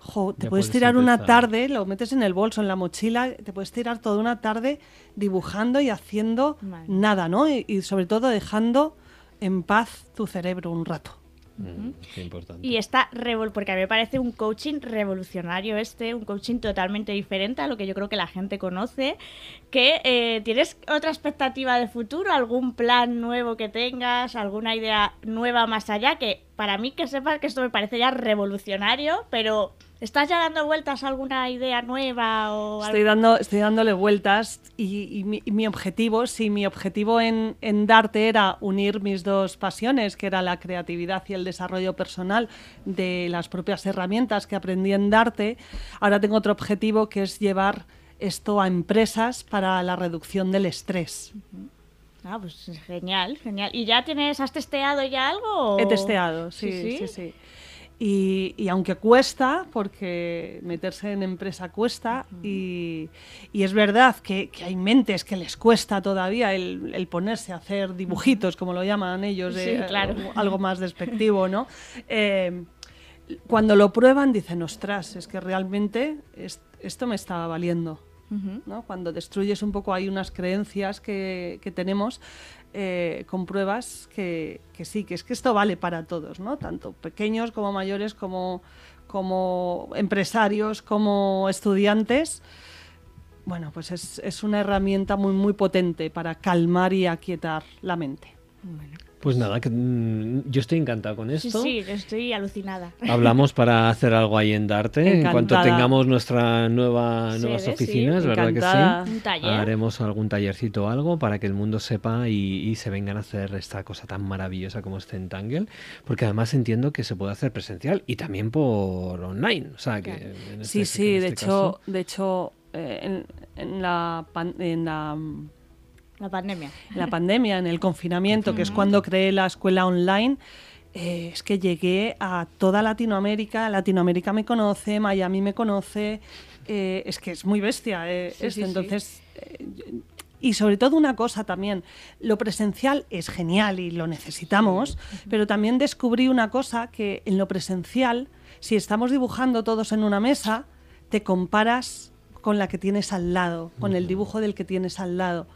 E: jo, te
A: Ya
E: puedes
A: puedes
E: tirar una tarde, lo metes en el bolso, en la mochila, te puedes tirar toda una tarde dibujando y haciendo
B: Vale.
E: nada, ¿no? Y, y sobre todo dejando en paz tu cerebro un rato.
A: Mm, qué importante.
B: Y está revol porque a mí me parece un coaching revolucionario este, un coaching totalmente diferente a lo que yo creo que la gente conoce. Que eh, tienes otra expectativa de futuro, algún plan nuevo que tengas, alguna idea nueva más allá. Que para mí que sepas que esto me parece ya revolucionario, pero ¿estás ya dando vueltas a alguna idea nueva o
E: Estoy,
B: algo?
E: dando, estoy dándole vueltas y, y mi, y mi objetivo, si mi objetivo en, en Darte era unir mis dos pasiones, que era la creatividad y el desarrollo personal de las propias herramientas que aprendí en Darte, ahora tengo otro objetivo que es llevar esto a empresas para la reducción del estrés.
B: Ah, pues genial, genial. ¿Y ya tienes, has testeado ya algo? o-
E: He testeado, sí, sí, sí. Y, y aunque cuesta, porque meterse en empresa cuesta, y, y es verdad que, que hay mentes que les cuesta todavía el, el ponerse a hacer dibujitos, como lo llaman ellos,
B: Sí,
E: eh,
B: claro.
E: algo más despectivo, ¿no? Eh, cuando lo prueban dicen, ostras, es que realmente es- esto me estaba valiendo. ¿no? Cuando destruyes un poco hay unas creencias que, que tenemos, eh, compruebas que, que sí, que es que esto vale para todos, ¿no? Tanto pequeños como mayores, como, como empresarios, como estudiantes. Bueno, pues es, es una herramienta muy, muy potente para calmar y aquietar la mente.
A: Pues nada, que, mm, yo estoy encantado con
B: Sí,
A: esto.
B: sí, estoy alucinada. *laughs*
A: Hablamos para hacer algo ahí en Darte. En cuanto
E: Encantada.
A: tengamos nuestra nueva, nuevas
B: sí.
A: oficinas, ¿verdad
E: Encantada.
A: que
B: Un
A: sí?
B: taller.
A: Haremos algún tallercito o algo para que el mundo sepa y, y se vengan a hacer esta cosa tan maravillosa como es Centangle. Porque además entiendo que se puede hacer presencial y también por online. O sea, que
B: Claro.
A: en
E: Sí,
A: este-
E: sí,
A: en
E: de
A: este
E: hecho, de hecho eh, en, en la, pan- en la
B: La pandemia.
E: en la pandemia, en el confinamiento, que es cuando creé la escuela online, eh, es que llegué a toda Latinoamérica, Latinoamérica me conoce, Miami me conoce, eh, es que es muy bestia eh,
B: Sí,
E: esto.
B: sí, sí.
E: Entonces, eh, y sobre todo una cosa también, lo presencial es genial y lo necesitamos, pero también descubrí una cosa que en lo presencial, si estamos dibujando todos en una mesa, te comparas con la que tienes al lado, con el dibujo del que tienes al lado.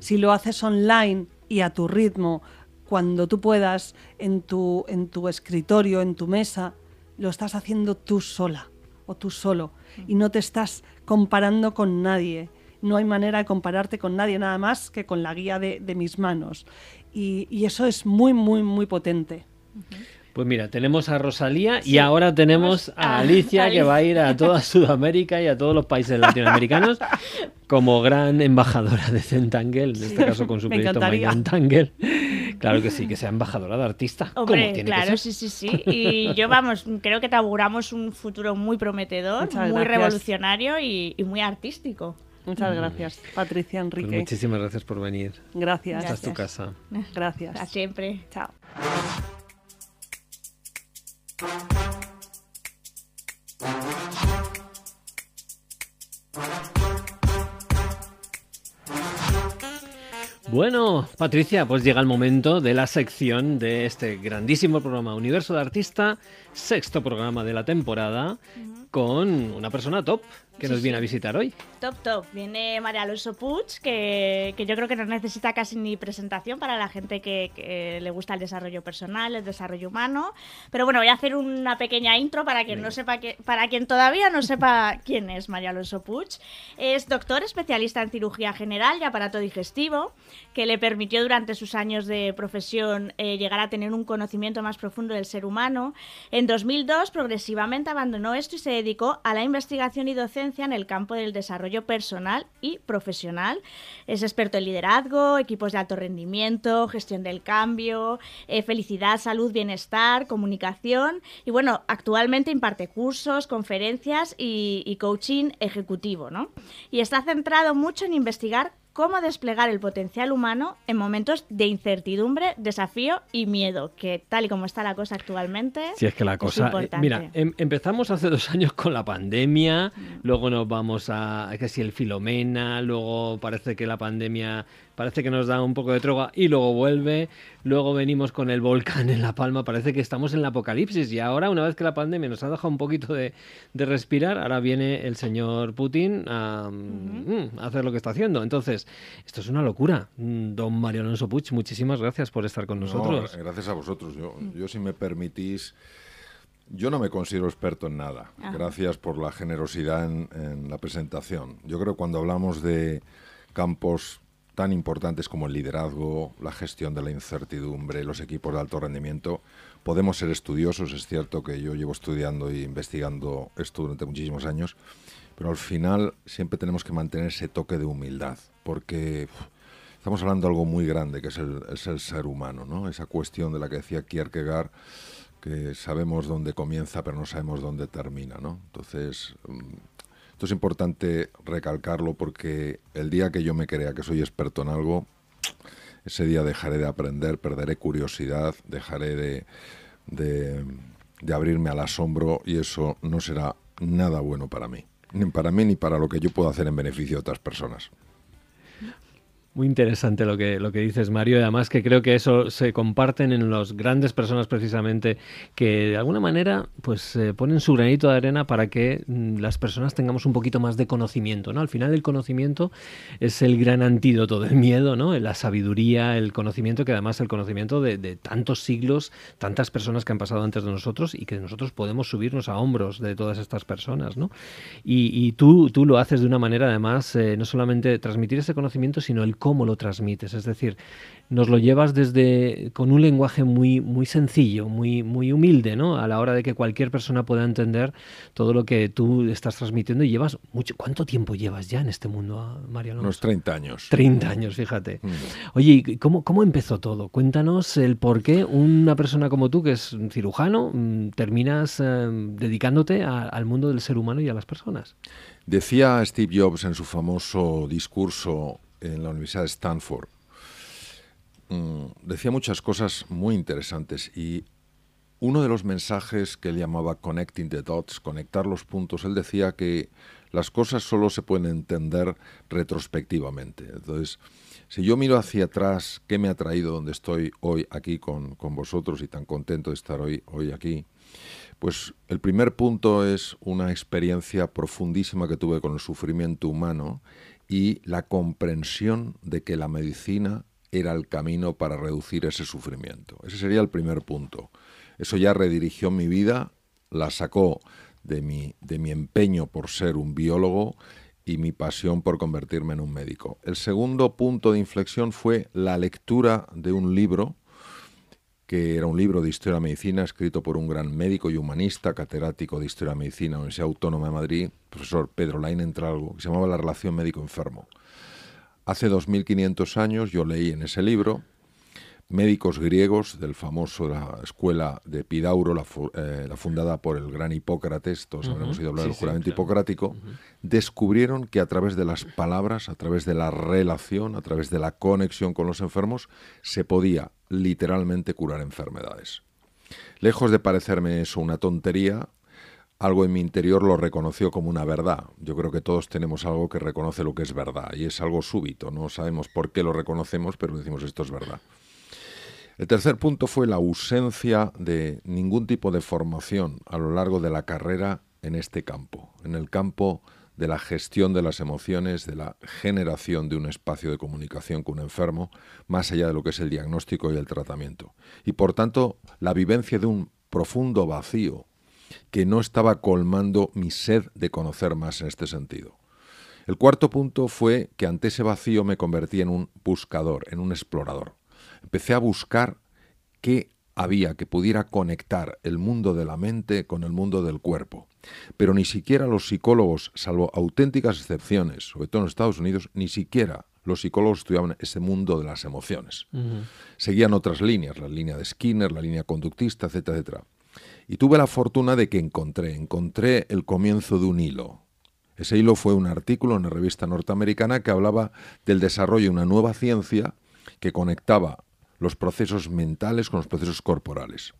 E: Si lo haces online y a tu ritmo, cuando tú puedas, en tu, en tu escritorio, en tu mesa, lo estás haciendo tú sola o tú solo y no te estás comparando con nadie. No hay manera de compararte con nadie, nada más que con la guía de, de mis manos. Y, y eso es muy, muy, muy potente.
A: Pues mira, tenemos a Rosalía y ahora tenemos a
B: a
A: Alicia que va a ir a toda Sudamérica y a todos los países *laughs* latinoamericanos como gran embajadora de Centangle, en este caso con su proyecto. Tangle. Claro que sí, que sea embajadora de artista.
B: Hombre,
A: tiene que
B: claro,
A: ser.
B: sí, sí, sí. Y yo, vamos, creo que te auguramos un futuro muy prometedor,
E: Muchas
B: muy
E: gracias.
B: revolucionario y, y muy artístico.
E: Muchas gracias, Patricia
A: Pues
E: Enrique.
A: muchísimas gracias por venir.
E: Gracias.
A: Esta es tu casa. *laughs*
E: Gracias.
B: A siempre.
E: Chao.
A: Bueno, Patricia, pues llega el momento de la sección de este grandísimo programa Universo de Artista, sexto programa de la temporada, con una persona top que nos viene a visitar hoy.
B: Top, top. Viene María Alonso Puig, que, que, yo creo que no necesita casi ni presentación para la gente que, le gusta el desarrollo personal, el desarrollo humano. Pero bueno, voy a hacer una pequeña intro para quien, no sepa que, para quien todavía no sepa *laughs* quién es María Alonso Puig. Es doctor especialista en cirugía general y aparato digestivo, que le permitió durante sus años de profesión eh, llegar a tener un conocimiento más profundo del ser humano. En 2002, progresivamente abandonó esto y se dedicó a la investigación y docencia en el campo del desarrollo personal y profesional. Es experto en liderazgo, equipos de alto rendimiento, gestión del cambio, eh, felicidad, salud, bienestar, comunicación y bueno, actualmente imparte cursos, conferencias y, y coaching ejecutivo, ¿no? Y está centrado mucho en investigar cómo desplegar el potencial humano en momentos de incertidumbre, desafío y miedo, que tal y como está la cosa actualmente.
A: Si es que la cosa. Eh, mira, em, empezamos hace dos años con la pandemia, mm. luego nos vamos a. que si el Filomena, luego parece que la pandemia parece que nos da un poco de troga y luego vuelve. Luego venimos con el volcán en La Palma, parece que estamos en el apocalipsis. Y ahora, una vez que la pandemia nos ha dejado un poquito de, respirar, ahora viene el señor Putin mm, a, hacer lo que está haciendo. Entonces, esto es una locura. Mm, don Mario Alonso Puig, muchísimas gracias por estar con nosotros.
F: gracias a vosotros. Yo, yo si me permitís... Yo no me considero experto en nada. Gracias por la generosidad en, en, la presentación. Yo creo que cuando hablamos de campos tan importantes como el liderazgo, la gestión de la incertidumbre, los equipos de alto rendimiento, podemos ser estudiosos. Es cierto que yo llevo estudiando e investigando esto durante muchísimos años, pero al final siempre tenemos que mantener ese toque de humildad, porque estamos hablando de algo muy grande, que es el, es el ser humano, ¿no? Esa cuestión de la que decía Kierkegaard, que sabemos dónde comienza, pero no sabemos dónde termina, ¿no? Entonces, mm, esto es importante recalcarlo porque el día que yo me crea que soy experto en algo, ese día dejaré de aprender, perderé curiosidad, dejaré de, de, abrirme al asombro y eso no será nada bueno para mí. Ni para mí ni para lo que yo puedo hacer en beneficio de otras personas.
A: Muy interesante lo que, lo que dices, Mario, y además que creo que eso se comparten en las grandes personas precisamente que de alguna manera pues ponen su granito de arena para que mm, las personas tengamos un poquito más de conocimiento, ¿no? Al final el conocimiento es el gran antídoto del miedo, ¿no? La sabiduría, el conocimiento, que además el conocimiento de, tantos siglos, tantas personas que han pasado antes de nosotros y que nosotros podemos subirnos a hombros de todas estas personas, ¿no? Y, tú, tú lo haces de una manera además, eh, no solamente transmitir ese conocimiento, sino el cómo lo transmites. Es decir, nos lo llevas desde con un lenguaje muy, muy sencillo, muy, muy humilde, ¿no? A la hora de que cualquier persona pueda entender todo lo que tú estás transmitiendo y llevas mucho. ¿Cuánto tiempo llevas ya en este mundo, Mario Alonso?
F: Unos 30 años.
A: 30 años, fíjate. Mm. Oye, ¿cómo, ¿cómo empezó todo? Cuéntanos el por qué una persona como tú, que es cirujano, mm, terminas eh, dedicándote al mundo del ser humano y a las personas.
F: Decía Steve Jobs en su famoso discurso en la Universidad de Stanford, mm, decía muchas cosas muy interesantes y uno de los mensajes que él llamaba Connecting the Dots, conectar los puntos, él decía que las cosas solo se pueden entender retrospectivamente. Entonces, si yo miro hacia atrás, ¿qué me ha traído donde estoy hoy aquí con, con vosotros y tan contento de estar hoy, hoy aquí? Pues el primer punto es una experiencia profundísima que tuve con el sufrimiento humano y la comprensión de que la medicina era el camino para reducir ese sufrimiento. Ese sería el primer punto. Eso ya redirigió mi vida, la sacó de mi, de mi empeño por ser un biólogo y mi pasión por convertirme en un médico. El segundo punto de inflexión fue la lectura de un libro que era un libro de historia de medicina escrito por un gran médico y humanista, catedrático de historia de medicina en la Universidad Autónoma de Madrid, profesor Pedro Lain Entralgo, que se llamaba La relación médico-enfermo. Hace 2500 años yo leí en ese libro médicos griegos del famoso la escuela de Pidauro, la, eh, fundada por el gran Hipócrates, todos habremos oído hablar del juramento hipocrático, descubrieron que a través de las palabras, a través de la relación, a través de la conexión con los enfermos, se podía literalmente curar enfermedades. Lejos de parecerme eso una tontería, algo en mi interior lo reconoció como una verdad. Yo creo que todos tenemos algo que reconoce lo que es verdad y es algo súbito. No sabemos por qué lo reconocemos, pero decimos esto es verdad. El tercer punto fue la ausencia de ningún tipo de formación a lo largo de la carrera en este campo, en el campo de la gestión de las emociones, de la generación de un espacio de comunicación con un enfermo, más allá de lo que es el diagnóstico y el tratamiento. Y por tanto, la vivencia de un profundo vacío que no estaba colmando mi sed de conocer más en este sentido. El cuarto punto fue que ante ese vacío me convertí en un buscador, en un explorador. Empecé a buscar qué había que pudiera conectar el mundo de la mente con el mundo del cuerpo. Pero ni siquiera los psicólogos, salvo auténticas excepciones, sobre todo en Estados Unidos, ni siquiera los psicólogos estudiaban ese mundo de las emociones. Seguían otras líneas, la línea de Skinner, la línea conductista, etcétera, etcétera. Y tuve la fortuna de que encontré, encontré el comienzo de un hilo. Ese hilo fue un artículo en una revista norteamericana que hablaba del desarrollo de una nueva ciencia que conectaba los procesos mentales con los procesos corporales.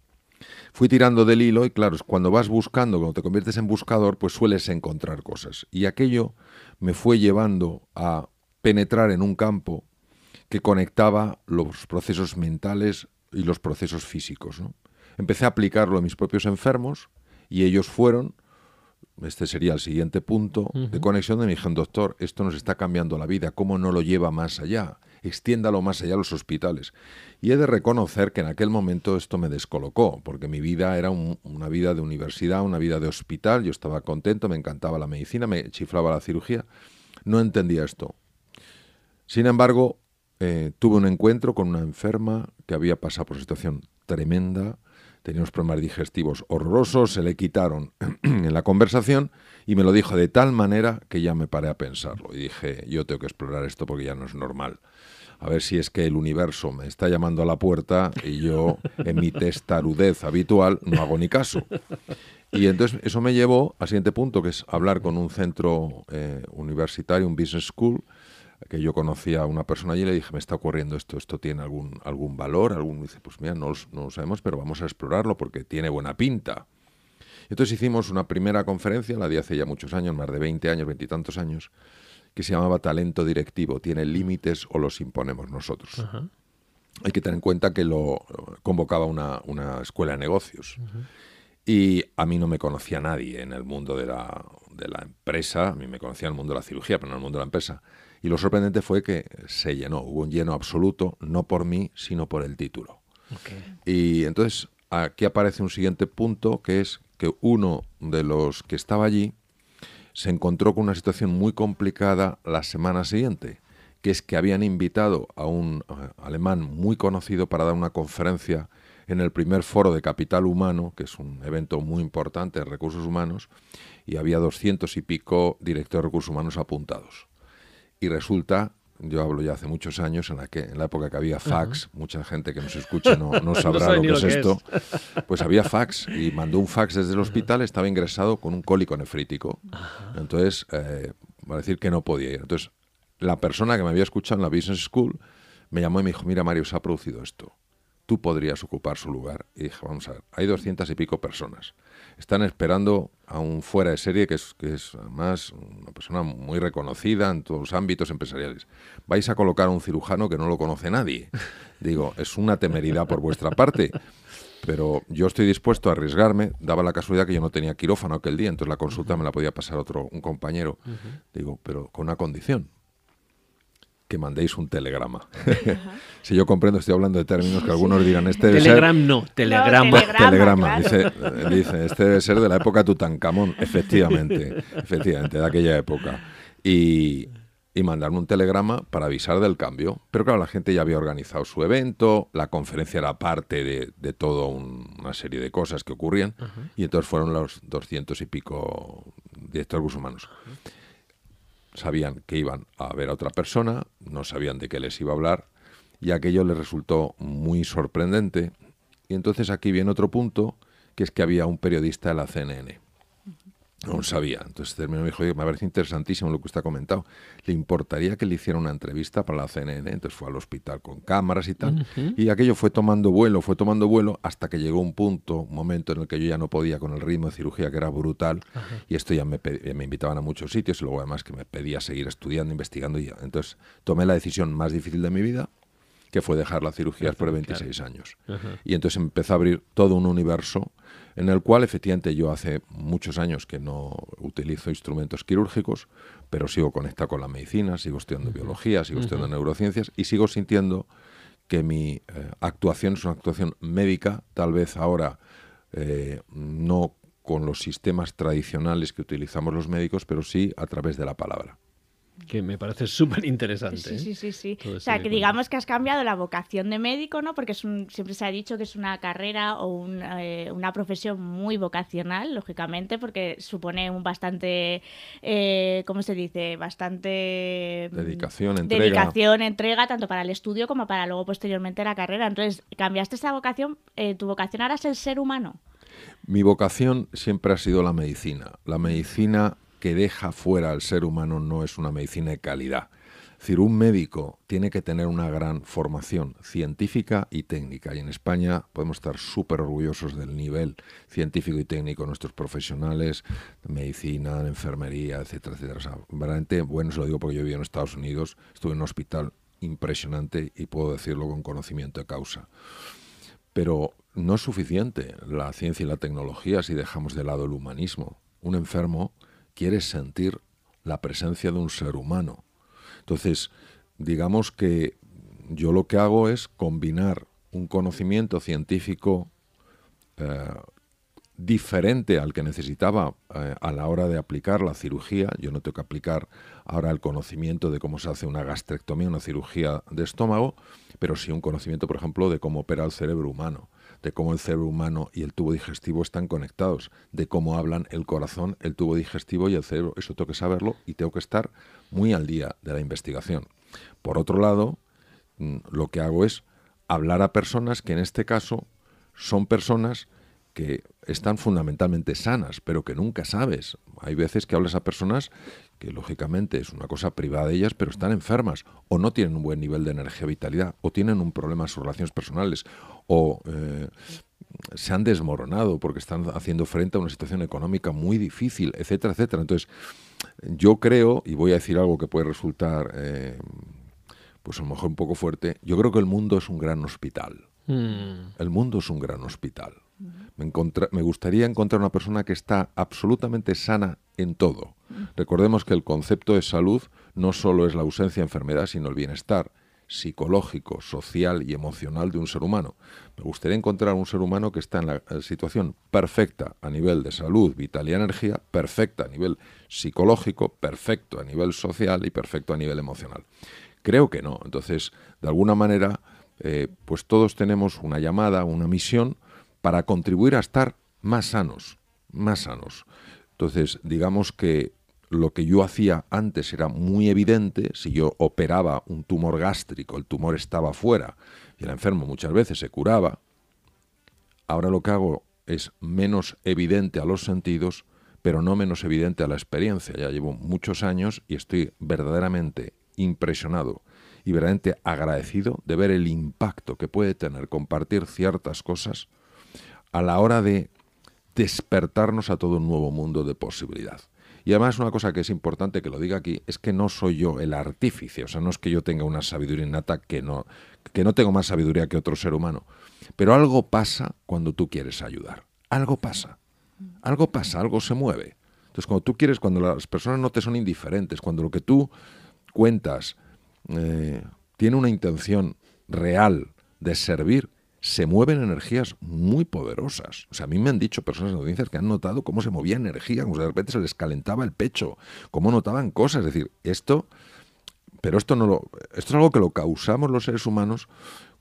F: Fui tirando del hilo y claro, cuando vas buscando, cuando te conviertes en buscador, pues sueles encontrar cosas. Y aquello me fue llevando a penetrar en un campo que conectaba los procesos mentales y los procesos físicos. Empecé a aplicarlo a mis propios enfermos y ellos fueron, este sería el siguiente punto de conexión de mi dijeron, doctor, esto nos está cambiando la vida, ¿cómo no lo lleva más allá? Extiéndalo más allá a los hospitales. Y he de reconocer que en aquel momento esto me descolocó, porque mi vida era una vida de universidad, una vida de hospital, yo estaba contento, me encantaba la medicina, me chiflaba la cirugía, no entendía esto. Sin embargo, eh, tuve un encuentro con una enferma que había pasado por una situación tremenda, tenía unos problemas digestivos horrorosos, se le quitaron *clears throat* en la conversación y me lo dijo de tal manera que ya me paré a pensarlo y dije, yo tengo que explorar esto porque ya no es normal a ver si es que el universo me está llamando a la puerta y yo, en mi testarudez habitual, no hago ni caso. Y entonces eso me llevó al siguiente punto, que es hablar con un centro eh, universitario, un business school, que yo conocía a una persona allí y le dije, me está ocurriendo esto, esto tiene algún, algún valor, algún dice, pues mira, no, no lo sabemos, pero vamos a explorarlo porque tiene buena pinta. Entonces hicimos una primera conferencia, la di hace ya muchos años, más de 20 años, veintitantos años, que se llamaba talento directivo. ¿Tiene límites o los imponemos nosotros? Hay que tener en cuenta que lo convocaba una, escuela de negocios. Y a mí no me conocía nadie en el mundo de la, de la empresa, a mí me conocía en el mundo de la cirugía, pero no en el mundo de la empresa. Y lo sorprendente fue que se llenó, hubo un lleno absoluto, no por mí, sino por el título. Y entonces aquí aparece un siguiente punto, que es que uno de los que estaba allí se encontró con una situación muy complicada la semana siguiente, que es que habían invitado a un eh, alemán muy conocido para dar una conferencia en el primer foro de capital humano, que es un evento muy importante en recursos humanos, y había doscientos y pico directores de recursos humanos apuntados. Y resulta yo hablo ya hace muchos años, en la, que, en la época que había fax, mucha gente que nos escuche no, no *laughs* sabrá lo que es esto, *laughs* pues había fax y mandó un fax desde el hospital, estaba ingresado con un cólico nefrítico. Entonces, eh, va a decir que no podía ir. Entonces, la persona que me había escuchado en la Business School me llamó y me dijo, mira Mario, se ha producido esto. Tú podrías ocupar su lugar. Y dije, vamos a ver, hay doscientas y pico personas están esperando a un fuera de serie que es, que es además una persona muy reconocida en todos los ámbitos empresariales. Vais a colocar a un cirujano que no lo conoce nadie. *laughs* Digo, es una temeridad por vuestra parte. Pero yo estoy dispuesto a arriesgarme. Daba la casualidad que yo no tenía quirófano aquel día, entonces la consulta me la podía pasar otro un compañero. Digo, pero con una condición que mandéis un telegrama. *laughs* si yo comprendo, estoy hablando de términos que algunos dirán, este debe
A: Telegram no, telegrama.
F: telegrama, dice, dice, este debe ser de la época Tutankamón, efectivamente, *laughs* efectivamente, de aquella época. Y, y mandarme un telegrama para avisar del cambio. Pero claro, la gente ya había organizado su evento, la conferencia era parte de, de toda una serie de cosas que ocurrían, y entonces fueron los doscientos y pico directores humanos sabían que iban a ver a otra persona, no sabían de qué les iba a hablar, y aquello les resultó muy sorprendente. Y entonces aquí viene otro punto, que es que había un periodista de la CNN. No lo sabía. Entonces terminó y me dijo, Oye, me parece interesantísimo lo que usted ha comentado. ¿Le importaría que le hiciera una entrevista para la CNN? Entonces fue al hospital con cámaras y tal. Y aquello fue tomando vuelo, fue tomando vuelo, hasta que llegó un punto, un momento en el que yo ya no podía con el ritmo de cirugía que era brutal. Y esto ya me, pe- me invitaban a muchos sitios y luego además que me pedía seguir estudiando, investigando. Y ya. Entonces tomé la decisión más difícil de mi vida, que fue dejar la cirugía después de 26 años. Y entonces empezó a abrir todo un universo en el cual efectivamente yo hace muchos años que no utilizo instrumentos quirúrgicos, pero sigo conectado con la medicina, sigo estudiando biología, sigo estudiando neurociencias y sigo sintiendo que mi eh, actuación es una actuación médica, tal vez ahora eh, no con los sistemas tradicionales que utilizamos los médicos, pero sí a través de la palabra.
A: Que me parece súper interesante.
B: Sí, sí, sí, sí. O sea, que digamos que has cambiado la vocación de médico, ¿no? Porque es un, siempre se ha dicho que es una carrera o un, eh, una profesión muy vocacional, lógicamente, porque supone un bastante, eh, ¿cómo se dice? Bastante... mm,
F: Dedicación, entrega.
B: Dedicación, entrega, tanto para el estudio como para luego posteriormente la carrera. Entonces, cambiaste esa vocación, eh, tu vocación ahora es el ser humano.
F: Mi vocación siempre ha sido la medicina. La medicina que deja fuera al ser humano no es una medicina de calidad. Es decir, un médico tiene que tener una gran formación científica y técnica. Y en España podemos estar súper orgullosos del nivel científico y técnico de nuestros profesionales, de medicina, de enfermería, etcétera, etcétera. O bueno, se lo digo porque yo viví en Estados Unidos, estuve en un hospital impresionante y puedo decirlo con conocimiento de causa. Pero no es suficiente la ciencia y la tecnología si dejamos de lado el humanismo. Un enfermo quiere sentir la presencia de un ser humano. Entonces, digamos que yo lo que hago es combinar un conocimiento científico eh, diferente al que necesitaba eh, a la hora de aplicar la cirugía. Yo no tengo que aplicar ahora el conocimiento de cómo se hace una gastrectomía, una cirugía de estómago, pero sí un conocimiento, por ejemplo, de cómo opera el cerebro humano, de cómo el cerebro humano y el tubo digestivo están conectados, de cómo hablan el corazón, el tubo digestivo y el cerebro. Eso tengo que saberlo y tengo que estar muy al día de la investigación. Por otro lado, mm, lo que hago es hablar a personas que en este caso son personas que están fundamentalmente sanas, pero que nunca sabes. Hay veces que hablas a personas que lógicamente es una cosa privada de ellas, pero están enfermas o no tienen un buen nivel de energía vitalidad o tienen un problema en sus relaciones personales o eh, se han desmoronado porque están haciendo frente a una situación económica muy difícil, etcétera, etcétera. Entonces, yo creo, y voy a decir algo que puede resultar, eh, pues a lo mejor un poco fuerte, yo creo que el mundo es un gran hospital.
A: Mm,
F: El mundo es un gran hospital. Me, encontra- me gustaría encontrar una persona que está absolutamente sana en todo. Recordemos que el concepto de salud no solo es la ausencia de enfermedad, sino el bienestar psicológico, social y emocional de un ser humano. Me gustaría encontrar un ser humano que está en la eh, situación perfecta a nivel de salud, vitalidad y energía, perfecta a nivel psicológico, perfecto a nivel social y perfecto a nivel emocional. Creo que no. Entonces, de alguna manera, eh, pues todos tenemos una llamada, una misión para contribuir a estar más sanos, más sanos. Entonces, digamos que lo que yo hacía antes era muy evidente, si yo operaba un tumor gástrico, el tumor estaba fuera y el enfermo muchas veces se curaba, ahora lo que hago es menos evidente a los sentidos, pero no menos evidente a la experiencia. Ya llevo muchos años y estoy verdaderamente impresionado y verdaderamente agradecido de ver el impacto que puede tener compartir ciertas cosas a la hora de despertarnos a todo un nuevo mundo de posibilidad. Y además una cosa que es importante que lo diga aquí es que no soy yo el artífice, o sea, no es que yo tenga una sabiduría innata que no, que no tengo más sabiduría que otro ser humano, pero algo pasa cuando tú quieres ayudar, algo pasa, algo pasa, algo se mueve. Entonces cuando tú quieres, cuando las personas no te son indiferentes, cuando lo que tú cuentas eh, tiene una intención real de servir, se mueven energías muy poderosas. O sea, a mí me han dicho personas en audiencias que han notado cómo se movía energía, como de repente se les calentaba el pecho, cómo notaban cosas. Es decir, esto, pero esto no lo, esto es algo que lo causamos los seres humanos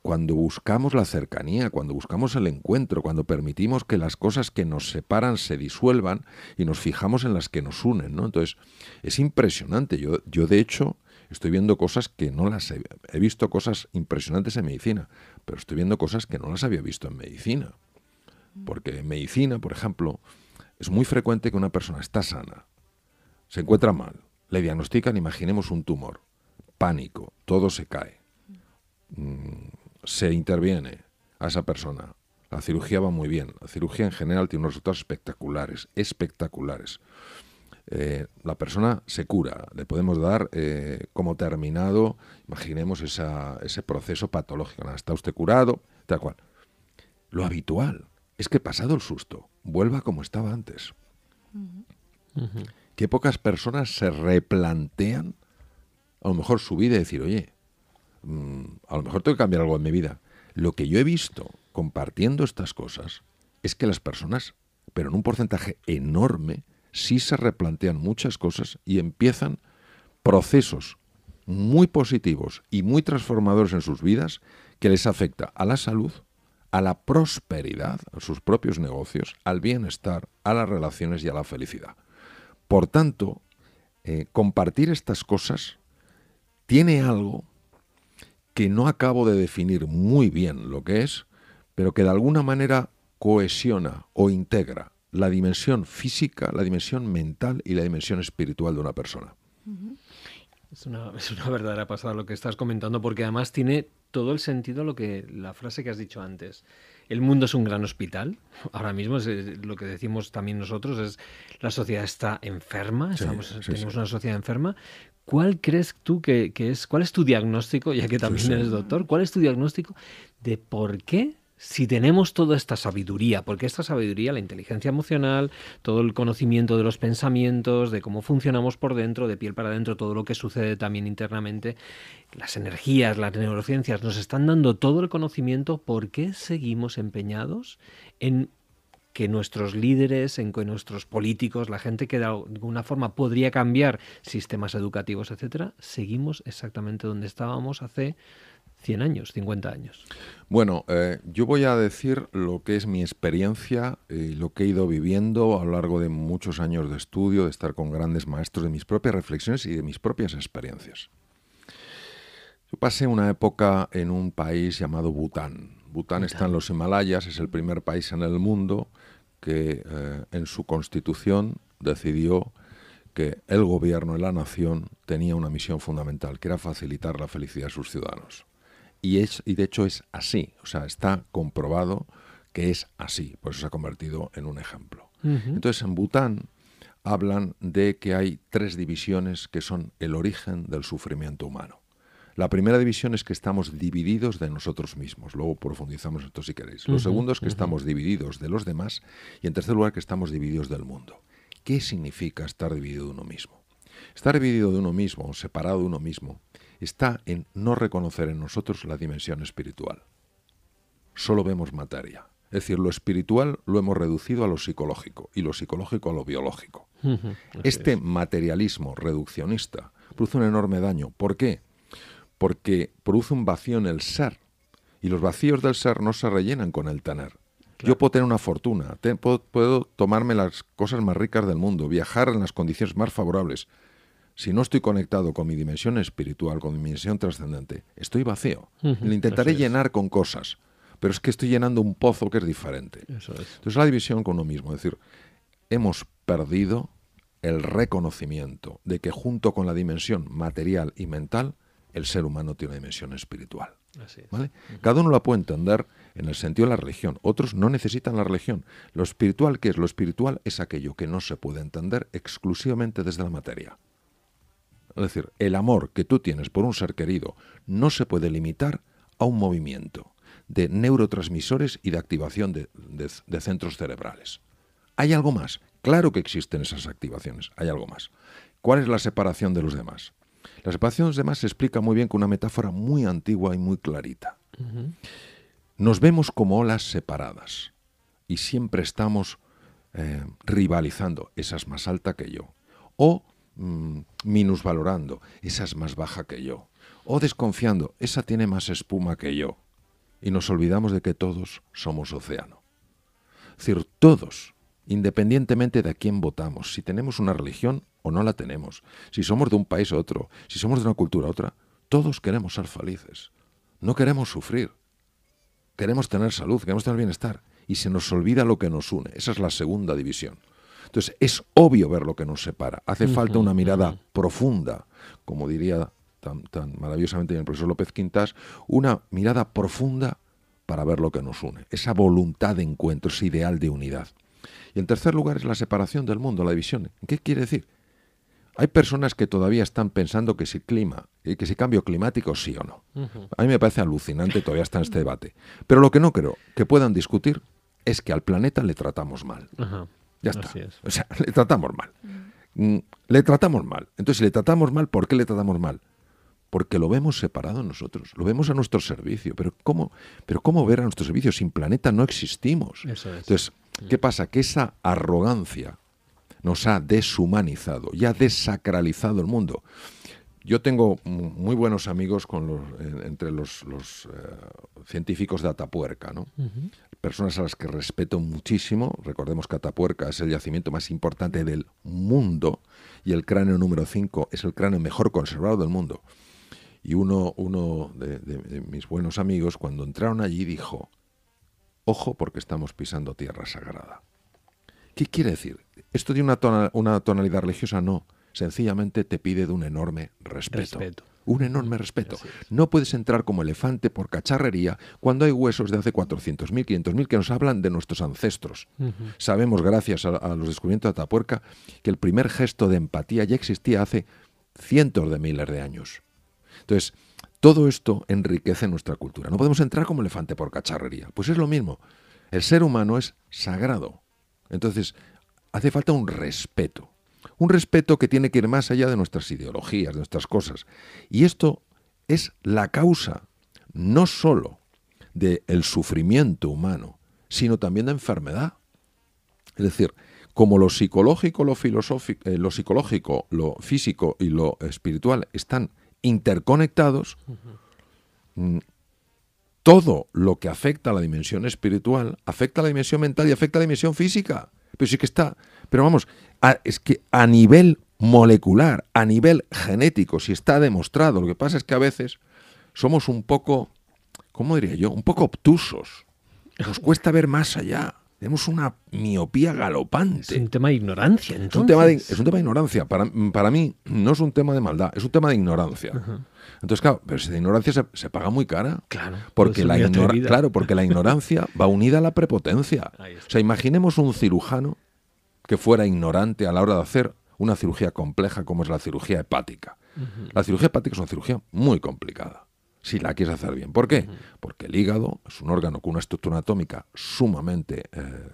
F: cuando buscamos la cercanía, cuando buscamos el encuentro, cuando permitimos que las cosas que nos separan se disuelvan y nos fijamos en las que nos unen, ¿no? Entonces, es impresionante. Yo, yo de hecho, estoy viendo cosas que no las he visto cosas impresionantes en medicina, pero estoy viendo cosas que no las había visto en medicina. Porque en medicina, por ejemplo, Es muy frecuente que una persona está sana, se encuentra mal, le diagnostican, imaginemos un tumor, pánico, todo se cae, mm, se interviene a esa persona, la cirugía va muy bien, la cirugía en general tiene unos resultados espectaculares, espectaculares. Eh, la persona se cura, le podemos dar eh, como terminado, imaginemos ese proceso patológico, está usted curado, tal cual. Lo habitual es que pasado el susto, vuelva como estaba antes. Que pocas personas se replantean a lo mejor su vida y decir, oye, mm, a lo mejor tengo que cambiar algo en mi vida. Lo que yo he visto compartiendo estas cosas es que las personas, pero en un porcentaje enorme, sí se replantean muchas cosas y empiezan procesos muy positivos y muy transformadores en sus vidas que les afecta a la salud, a la prosperidad, a sus propios negocios, al bienestar, a las relaciones y a la felicidad. Por tanto, eh, compartir estas cosas tiene algo que no acabo de definir muy bien lo que es, pero que de alguna manera cohesiona o integra la dimensión física, la dimensión mental y la dimensión espiritual de una persona.
A: Es una, es una, verdadera pasada lo que estás comentando, porque además tiene todo el sentido lo que la frase que has dicho antes. El mundo es un gran hospital. Ahora mismo es lo que decimos también nosotros es la sociedad está enferma, tenemos una sociedad enferma. ¿Cuál crees tú que, que, es, cuál es tu diagnóstico, ya que también eres doctor, cuál es tu diagnóstico de por qué si tenemos toda esta sabiduría, porque esta sabiduría, la inteligencia emocional, todo el conocimiento de los pensamientos, de cómo funcionamos por dentro, de piel para adentro, todo lo que sucede también internamente, las energías, las neurociencias, nos están dando todo el conocimiento, ¿por qué seguimos empeñados en que nuestros líderes, en que nuestros políticos, la gente que de alguna forma podría cambiar sistemas educativos, etcétera, seguimos exactamente donde estábamos hace 100 años, 50 años?
F: Bueno, eh, yo voy a decir lo que es mi experiencia y lo que he ido viviendo a lo largo de muchos años de estudio, de estar con grandes maestros, de mis propias reflexiones y de mis propias experiencias. Yo pasé una época en un país llamado Bután. Bután, está en los Himalayas, es el primer país en el mundo que eh, en su constitución decidió que el gobierno y la nación tenía una misión fundamental, que era facilitar la felicidad de sus ciudadanos. Y, es, y de hecho es así, o sea, está comprobado que es así, por eso se ha convertido en un ejemplo. Entonces, en Bután hablan de que hay tres divisiones que son el origen del sufrimiento humano. La primera división es que estamos divididos de nosotros mismos. Luego profundizamos esto si queréis. Lo segundo es que estamos divididos de los demás. Y en tercer lugar, que estamos divididos del mundo. ¿Qué significa estar dividido de uno mismo? Estar dividido de uno mismo, separado de uno mismo, está en no reconocer en nosotros la dimensión espiritual. Solo vemos materia. Es decir, lo espiritual lo hemos reducido a lo psicológico y lo psicológico a lo biológico. este materialismo reduccionista produce un enorme daño. ¿Por qué? Porque produce un vacío en el ser. Y los vacíos del ser no se rellenan con el tener. Yo puedo tener una fortuna, puedo tomarme las cosas más ricas del mundo, viajar en las condiciones más favorables, si no estoy conectado con mi dimensión espiritual, con mi dimensión trascendente, estoy vacío. Lo intentaré llenar con cosas, pero es que estoy llenando un pozo que es diferente. Entonces la división con uno mismo, es decir, hemos perdido el reconocimiento de que junto con la dimensión material y mental, el ser humano tiene una dimensión espiritual. Cada uno la puede entender en el sentido de la religión. Otros no necesitan la religión. Lo espiritual, ¿qué es? Lo espiritual es aquello que no se puede entender exclusivamente desde la materia. Es decir, el amor que tú tienes por un ser querido no se puede limitar a un movimiento de neurotransmisores y de activación de, centros cerebrales. ¿Hay algo más? Claro que existen esas activaciones, hay algo más. ¿Cuál es la separación de los demás? La separación de los demás se explica muy bien con una metáfora muy antigua y muy clarita. Nos vemos como olas separadas y siempre estamos eh, rivalizando. Esa es más alta que yo. O Mm, minusvalorando, esa es más baja que yo. O desconfiando, esa tiene más espuma que yo. Y nos olvidamos de que todos somos océano. Es decir, todos, independientemente de a quién votamos, si tenemos una religión o no la tenemos, si somos de un país a otro, si somos de una cultura a otra, todos queremos ser felices. No queremos sufrir. Queremos tener salud, queremos tener bienestar. Y se nos olvida lo que nos une. Esa es la segunda división. Entonces, es obvio ver lo que nos separa. Hace falta una mirada profunda, como diría tan, tan maravillosamente el profesor López Quintas, una mirada profunda para ver lo que nos une, esa voluntad de encuentro, ese ideal de unidad. Y en tercer lugar es la separación del mundo, la división. ¿Qué quiere decir? Hay personas que todavía están pensando que si clima, eh, que si cambio climático sí o no. A mí me parece alucinante, todavía está en este debate. Pero lo que no creo que puedan discutir es que al planeta le tratamos mal. Ya está.
A: Así es.
F: O sea, le tratamos mal. Mm, Le tratamos mal. Entonces, si le tratamos mal, ¿por qué le tratamos mal? Porque lo vemos separado nosotros, lo vemos a nuestro servicio. Pero ¿cómo, pero cómo ver a nuestro servicio? Sin planeta no existimos.
A: Eso es.
F: Entonces, ¿qué pasa? Que esa arrogancia nos ha deshumanizado y ha desacralizado el mundo. Yo tengo mu- muy buenos amigos con los, en- entre los, los, eh, científicos de Atapuerca, ¿no? Personas a las que respeto muchísimo. Recordemos que Atapuerca es el yacimiento más importante del mundo y el cráneo número 5 es el cráneo mejor conservado del mundo. Y uno, uno de, mis buenos amigos, cuando entraron allí, dijo, ojo porque estamos pisando tierra sagrada. ¿Qué quiere decir? ¿Esto tiene una, tona- una tonalidad religiosa? No. Sencillamente te pide de un enorme respeto.
A: Respeto.
F: Un enorme respeto. No puedes entrar como elefante por cacharrería cuando hay huesos de hace 400.000, 500.000 que nos hablan de nuestros ancestros. Sabemos, gracias a, a los descubrimientos de Atapuerca, que el primer gesto de empatía ya existía hace cientos de miles de años. Entonces, todo esto enriquece nuestra cultura. No podemos entrar como elefante por cacharrería. Pues es lo mismo. El ser humano es sagrado. Entonces, hace falta un respeto. Un respeto que tiene que ir más allá de nuestras ideologías, de nuestras cosas. Y esto es la causa no sólo del sufrimiento humano, sino también de enfermedad. Es decir, como lo psicológico, lo filosófico, eh, lo psicológico, lo físico y lo espiritual están interconectados, mm, todo lo que afecta a la dimensión espiritual afecta a la dimensión mental y afecta a la dimensión física. Pero sí que está. Pero vamos, a- es que a nivel molecular, a nivel genético, si está demostrado. Lo que pasa es que a veces somos un poco, ¿cómo diría yo? Un poco obtusos. Nos cuesta ver más allá. Tenemos una miopía
A: Es
F: galopante.
A: un tema de ignorancia,
F: Es
A: entonces.
F: un, tema de, es un tema de ignorancia. Para, para mí no es un tema de maldad, es un tema de ignorancia. Entonces, claro, pero si de ignorancia se, se paga muy cara.
A: Claro,
F: Porque la, ignora- claro, porque la ignorancia va unida a la prepotencia. *laughs* O sea, imaginemos un cirujano que fuera ignorante a la hora de hacer una cirugía compleja como es la cirugía hepática. La cirugía hepática es una cirugía muy complicada, si la quieres hacer bien. ¿Por qué? Porque el hígado es un órgano con una estructura anatómica sumamente, eh,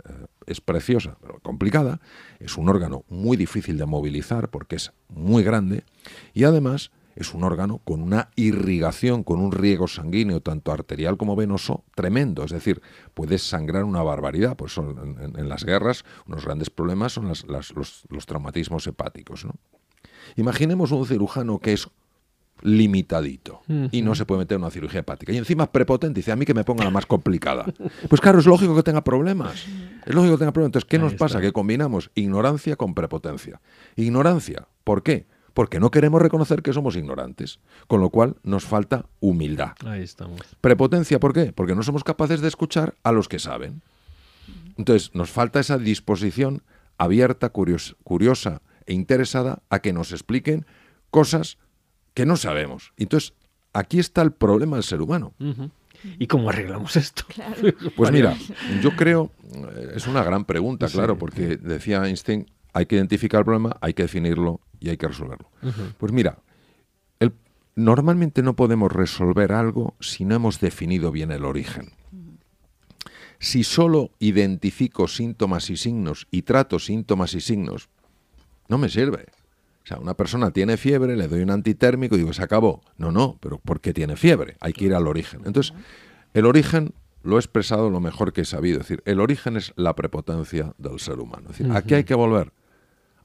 F: es preciosa, pero complicada, es un órgano muy difícil de movilizar porque es muy grande y además es un órgano con una irrigación, con un riego sanguíneo, tanto arterial como venoso, tremendo. Es decir, puedes sangrar una barbaridad. Pues son, en, las guerras, unos grandes problemas son las- las- los, los traumatismos hepáticos. ¿no? Imaginemos un cirujano que es limitadito y no se puede meter en una cirugía hepática. Y encima es prepotente, dice a mí que me ponga la más complicada. Pues claro, es lógico que tenga problemas. Es lógico que tenga problemas. Entonces, ¿qué
A: Ahí
F: nos
A: está.
F: pasa? Que combinamos ignorancia con prepotencia. Ignorancia, ¿por qué? Porque no queremos reconocer que somos ignorantes, con lo cual nos falta humildad.
A: Ahí estamos.
F: Prepotencia, ¿por qué? Porque no somos capaces de escuchar a los que saben. Entonces, nos falta esa disposición abierta, curios- curiosa e interesada a que nos expliquen cosas que no sabemos. Entonces, aquí está el problema del ser humano.
A: ¿Y cómo arreglamos esto? *laughs*
F: Pues mira, yo creo, eh, es una gran pregunta,
A: Sí,
F: claro, porque decía Einstein, hay que identificar el problema, hay que definirlo y hay que resolverlo. Pues mira, el- normalmente no podemos resolver algo si no hemos definido bien el origen. Si solo identifico síntomas y signos y trato síntomas y signos, no me sirve. O sea, una persona tiene fiebre, le doy un antitérmico y digo, se acabó. No, no, pero ¿por qué tiene fiebre? Hay que ir al origen. Entonces, el origen lo he expresado lo mejor que he sabido. Es decir, el origen es la prepotencia del ser humano. Es decir, ¿a qué hay que volver?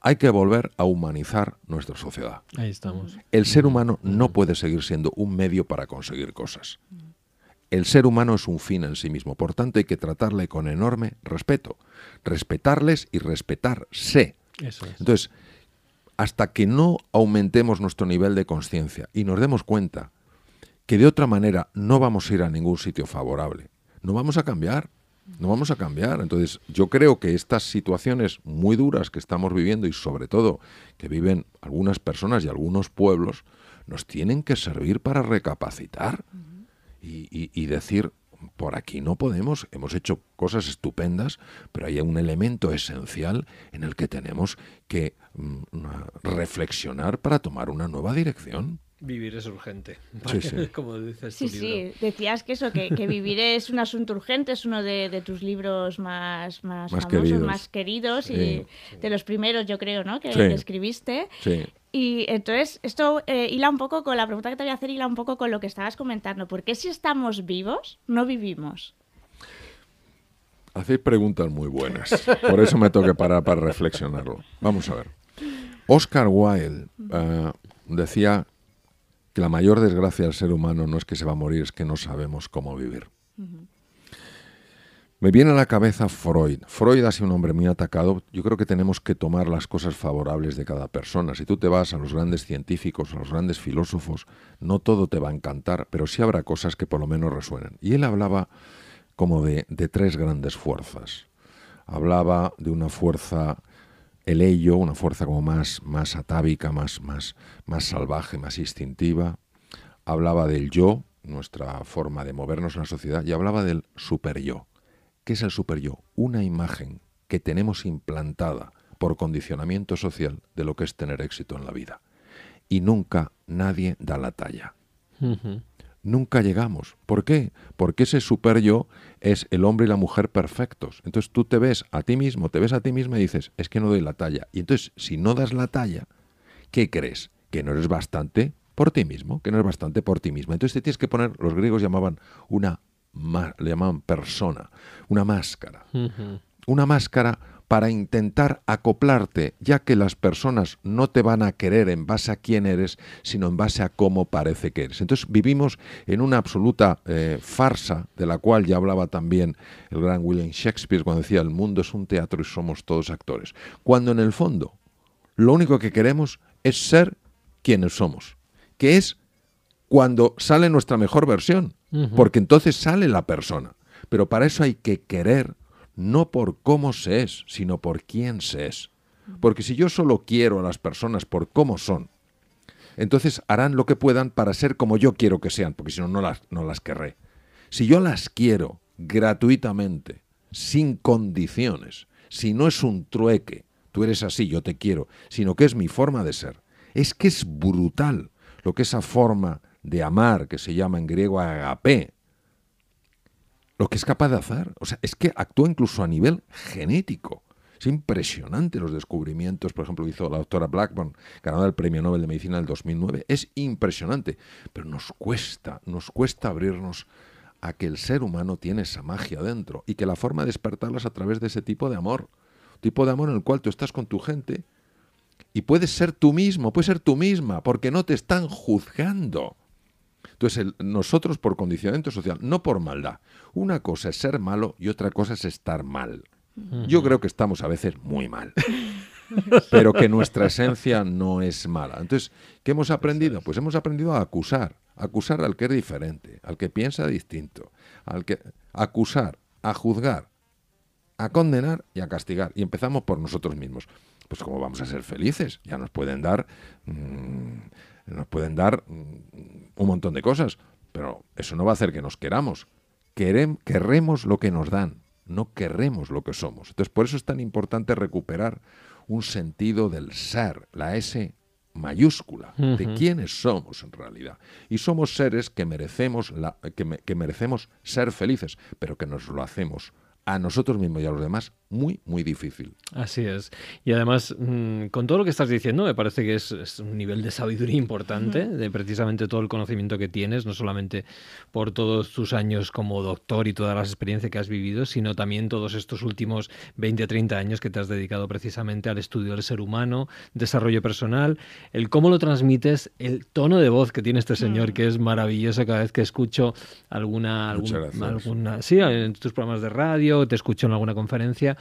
F: Hay que volver a humanizar nuestra sociedad.
A: Ahí estamos.
F: El ser humano no puede seguir siendo un medio para conseguir cosas. El ser humano es un fin en sí mismo, por tanto hay que tratarle con enorme respeto. Respetarles y respetarse.
A: Eso es.
F: Entonces, hasta que no aumentemos nuestro nivel de conciencia y nos demos cuenta que de otra manera no vamos a ir a ningún sitio favorable, no vamos a cambiar. No vamos a cambiar. Entonces, yo creo que estas situaciones muy duras que estamos viviendo y sobre todo que viven algunas personas y algunos pueblos, nos tienen que servir para recapacitar y, y- y decir, por aquí no podemos, hemos hecho cosas estupendas, pero hay un elemento esencial en el que tenemos que mm, reflexionar para tomar una nueva dirección.
A: Vivir es urgente.
F: Sí, sí. *laughs*
A: Como dices
B: Sí,
A: tu libro.
B: sí, decías que eso, que, que vivir es un asunto urgente, es uno de, de tus libros más, más,
F: Más
B: famosos,
F: queridos.
B: más queridos
F: Sí,
B: y de los primeros, yo creo, ¿no? Que,
F: Sí.
B: que escribiste.
F: Sí.
B: Y entonces, esto eh, hila un poco con la pregunta que te voy a hacer, hila un poco con lo que estabas comentando. ¿Por qué si estamos vivos, no vivimos?
F: Hacéis preguntas muy buenas. Por eso me que parar para reflexionarlo. Vamos a ver. Oscar Wilde eh, decía que la mayor desgracia del ser humano no es que se va a morir, es que no sabemos cómo vivir. Me viene a la cabeza Freud. Freud ha sido un hombre muy atacado. Yo creo que tenemos que tomar las cosas favorables de cada persona. Si tú te vas a los grandes científicos, a los grandes filósofos, no todo te va a encantar, pero sí habrá cosas que por lo menos resuenan. Y él hablaba como de, de tres grandes fuerzas. Hablaba de una fuerza, el ello, una fuerza como más, más atávica, más, más, más salvaje, más instintiva. Hablaba del yo, nuestra forma de movernos en la sociedad, y hablaba del superyo. ¿Qué es el superyo? Una imagen que tenemos implantada por condicionamiento social de lo que es tener éxito en la vida. Y nunca nadie da la talla nunca llegamos. ¿Por qué? Porque ese super yo es el hombre y la mujer perfectos. Entonces tú te ves a ti mismo, te ves a ti mismo y dices, es que no doy la talla. Y entonces, si no das la talla, ¿qué crees? Que no eres bastante por ti mismo, que no eres bastante por ti mismo. Entonces te tienes que poner, los griegos llamaban una, le llamaban persona, una máscara una máscara para intentar acoplarte, ya que las personas no te van a querer en base a quién eres, sino en base a cómo parece que eres. Entonces vivimos en una absoluta eh, farsa, de la cual ya hablaba también el gran William Shakespeare cuando decía, el mundo es un teatro y somos todos actores. Cuando en el fondo lo único que queremos es ser quienes somos, que es cuando sale nuestra mejor versión, porque entonces sale la persona. Pero para eso hay que querer no por cómo se es, sino por quién se es. Porque si yo solo quiero a las personas por cómo son, entonces harán lo que puedan para ser como yo quiero que sean, porque si no, no las, no las querré. Si yo las quiero gratuitamente, sin condiciones, si no es un trueque, tú eres así, yo te quiero, sino que es mi forma de ser, es que es brutal lo que esa forma de amar, que se llama en griego agape, lo que es capaz de hacer. O sea, es que actúa incluso a nivel genético. Es impresionante los descubrimientos, por ejemplo, que hizo la doctora Blackburn, ganadora del Premio Nobel de Medicina del 2009. Es impresionante, pero nos cuesta, nos cuesta abrirnos a que el ser humano tiene esa magia dentro y que la forma de despertarla es a través de ese tipo de amor. Tipo de amor en el cual tú estás con tu gente y puedes ser tú mismo, puedes ser tú misma, porque no te están juzgando. Entonces, el- nosotros por condicionamiento social, no por maldad. Una cosa es ser malo y otra cosa es estar mal. Yo creo que estamos a veces muy mal, pero que nuestra esencia no es mala. Entonces, ¿qué hemos aprendido? Pues hemos aprendido a acusar, acusar al que es diferente, al que piensa distinto, al que acusar, a juzgar, a condenar y a castigar. Y empezamos por nosotros mismos. Pues cómo vamos a ser felices. Ya nos pueden dar, mm, nos pueden dar mm, un montón de cosas, pero eso no va a hacer que nos queramos. Querem- querremos lo que nos dan, no querremos lo que somos. Entonces, por eso es tan importante recuperar un sentido del ser, la S mayúscula, de quiénes somos en realidad. Y somos seres que merecemos, la, que, me- que merecemos ser felices, pero que nos lo hacemos a nosotros mismos y a los demás muy, muy difícil.
A: Así es. Y además, mm, con todo lo que estás diciendo, me parece que es, es un nivel de sabiduría importante, de precisamente todo el conocimiento que tienes, no solamente por todos tus años como doctor y todas las experiencias que has vivido, sino también todos estos últimos 20 o 30 años que te has dedicado precisamente al estudio del ser humano, desarrollo personal, el cómo lo transmites, el tono de voz que tiene este señor, que es maravilloso cada vez que escucho alguna,
F: Muchas
A: algún-
F: gracias.
A: alguna, sí, en tus programas de radio, te escucho en alguna conferencia.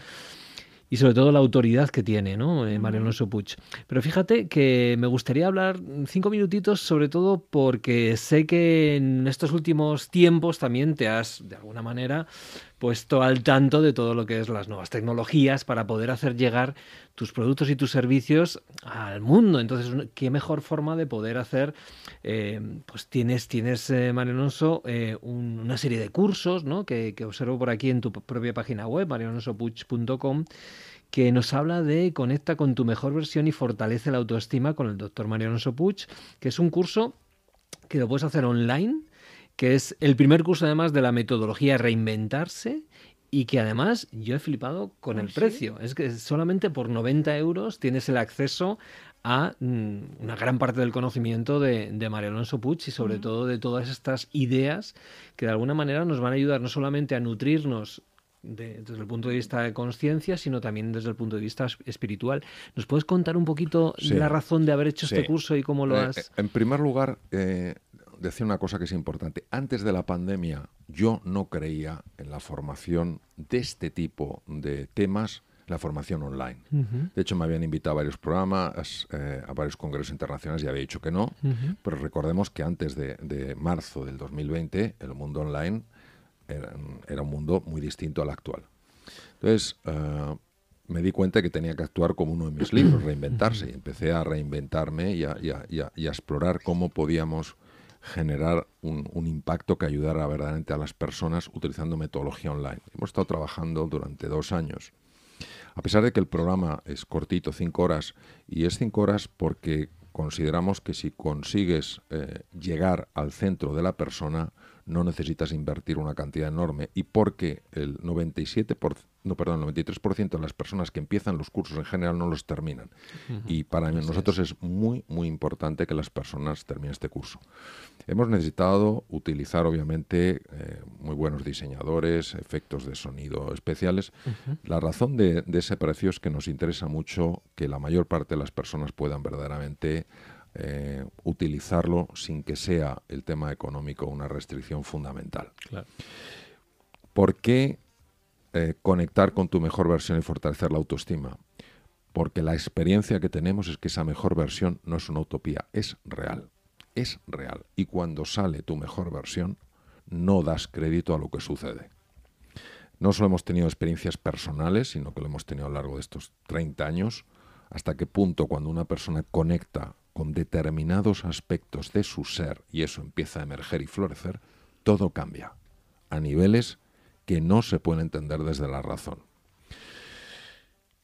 A: Y sobre todo la autoridad que tiene, ¿no? Eh, Mario Alonso Puig. Pero fíjate que me gustaría hablar cinco minutitos, sobre todo porque sé que en estos últimos tiempos también te has, de alguna manera, puesto al tanto de todo lo que es las nuevas tecnologías para poder hacer llegar tus productos y tus servicios al mundo. Entonces, qué mejor forma de poder hacer, eh, pues tienes, tienes eh, eh, una serie de cursos, ¿no? Que, que, observo por aquí en tu propia página web, marioalonsopuch.com que nos habla de Conecta con tu mejor versión y fortalece la autoestima con el doctor Mario Alonso Puig, que es un curso que lo puedes hacer online, que es el primer curso además de la metodología Reinventarse y que además yo he flipado con el ¿Ah, precio. Es que solamente por 90 euros tienes el acceso a mm, una gran parte del conocimiento de, de María Alonso Puig y sobre todo de todas estas ideas que de alguna manera nos van a ayudar no solamente a nutrirnos desde el punto de vista de conciencia, sino también desde el punto de vista espiritual. ¿Nos puedes contar un poquito la razón de haber hecho este curso y cómo lo eh, has...? Eh,
F: en primer lugar, eh, decir una cosa que es importante. Antes de la pandemia yo no creía en la formación de este tipo de temas, la formación online. De hecho, me habían invitado a varios programas, eh, a varios congresos internacionales y había dicho que no, pero recordemos que antes de, marzo del 2020 el mundo online era, un mundo muy distinto al actual. Entonces, eh, me di cuenta que tenía que actuar como uno de mis libros, reinventarse, y empecé a reinventarme y a, y a explorar cómo podíamos generar un, impacto que ayudara verdaderamente a las personas utilizando metodología online. Hemos estado trabajando durante dos años. A pesar de que el programa es cortito, cinco horas, y es cinco horas porque consideramos que si consigues eh, llegar al centro de la persona, no necesitas invertir una cantidad enorme y porque el 97%, no, perdón, el 93% de las personas que empiezan los cursos en general no los terminan. Y para nosotros es. muy, muy importante que las personas terminen este curso. Hemos necesitado utilizar, obviamente, eh, muy buenos diseñadores, efectos de sonido especiales. La razón de, de ese precio es que nos interesa mucho que la mayor parte de las personas puedan verdaderamente eh, utilizarlo sin que sea el tema económico una restricción fundamental. ¿Por qué eh, conectar con tu mejor versión y fortalecer la autoestima? Porque la experiencia que tenemos es que esa mejor versión no es una utopía, es real. Es real. Y cuando sale tu mejor versión, no das crédito a lo que sucede. No solo hemos tenido experiencias personales, sino que lo hemos tenido a lo largo de estos 30 años, hasta qué punto cuando una persona conecta con determinados aspectos de su ser y eso empieza a emerger y florecer, todo cambia a niveles que no se pueden entender desde la razón.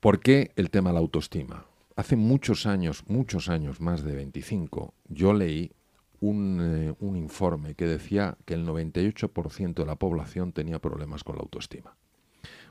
F: ¿Por qué el tema de la autoestima? Hace muchos años, muchos años, más de 25, yo leí un, eh, un informe que decía que el 98% de la población tenía problemas con la autoestima.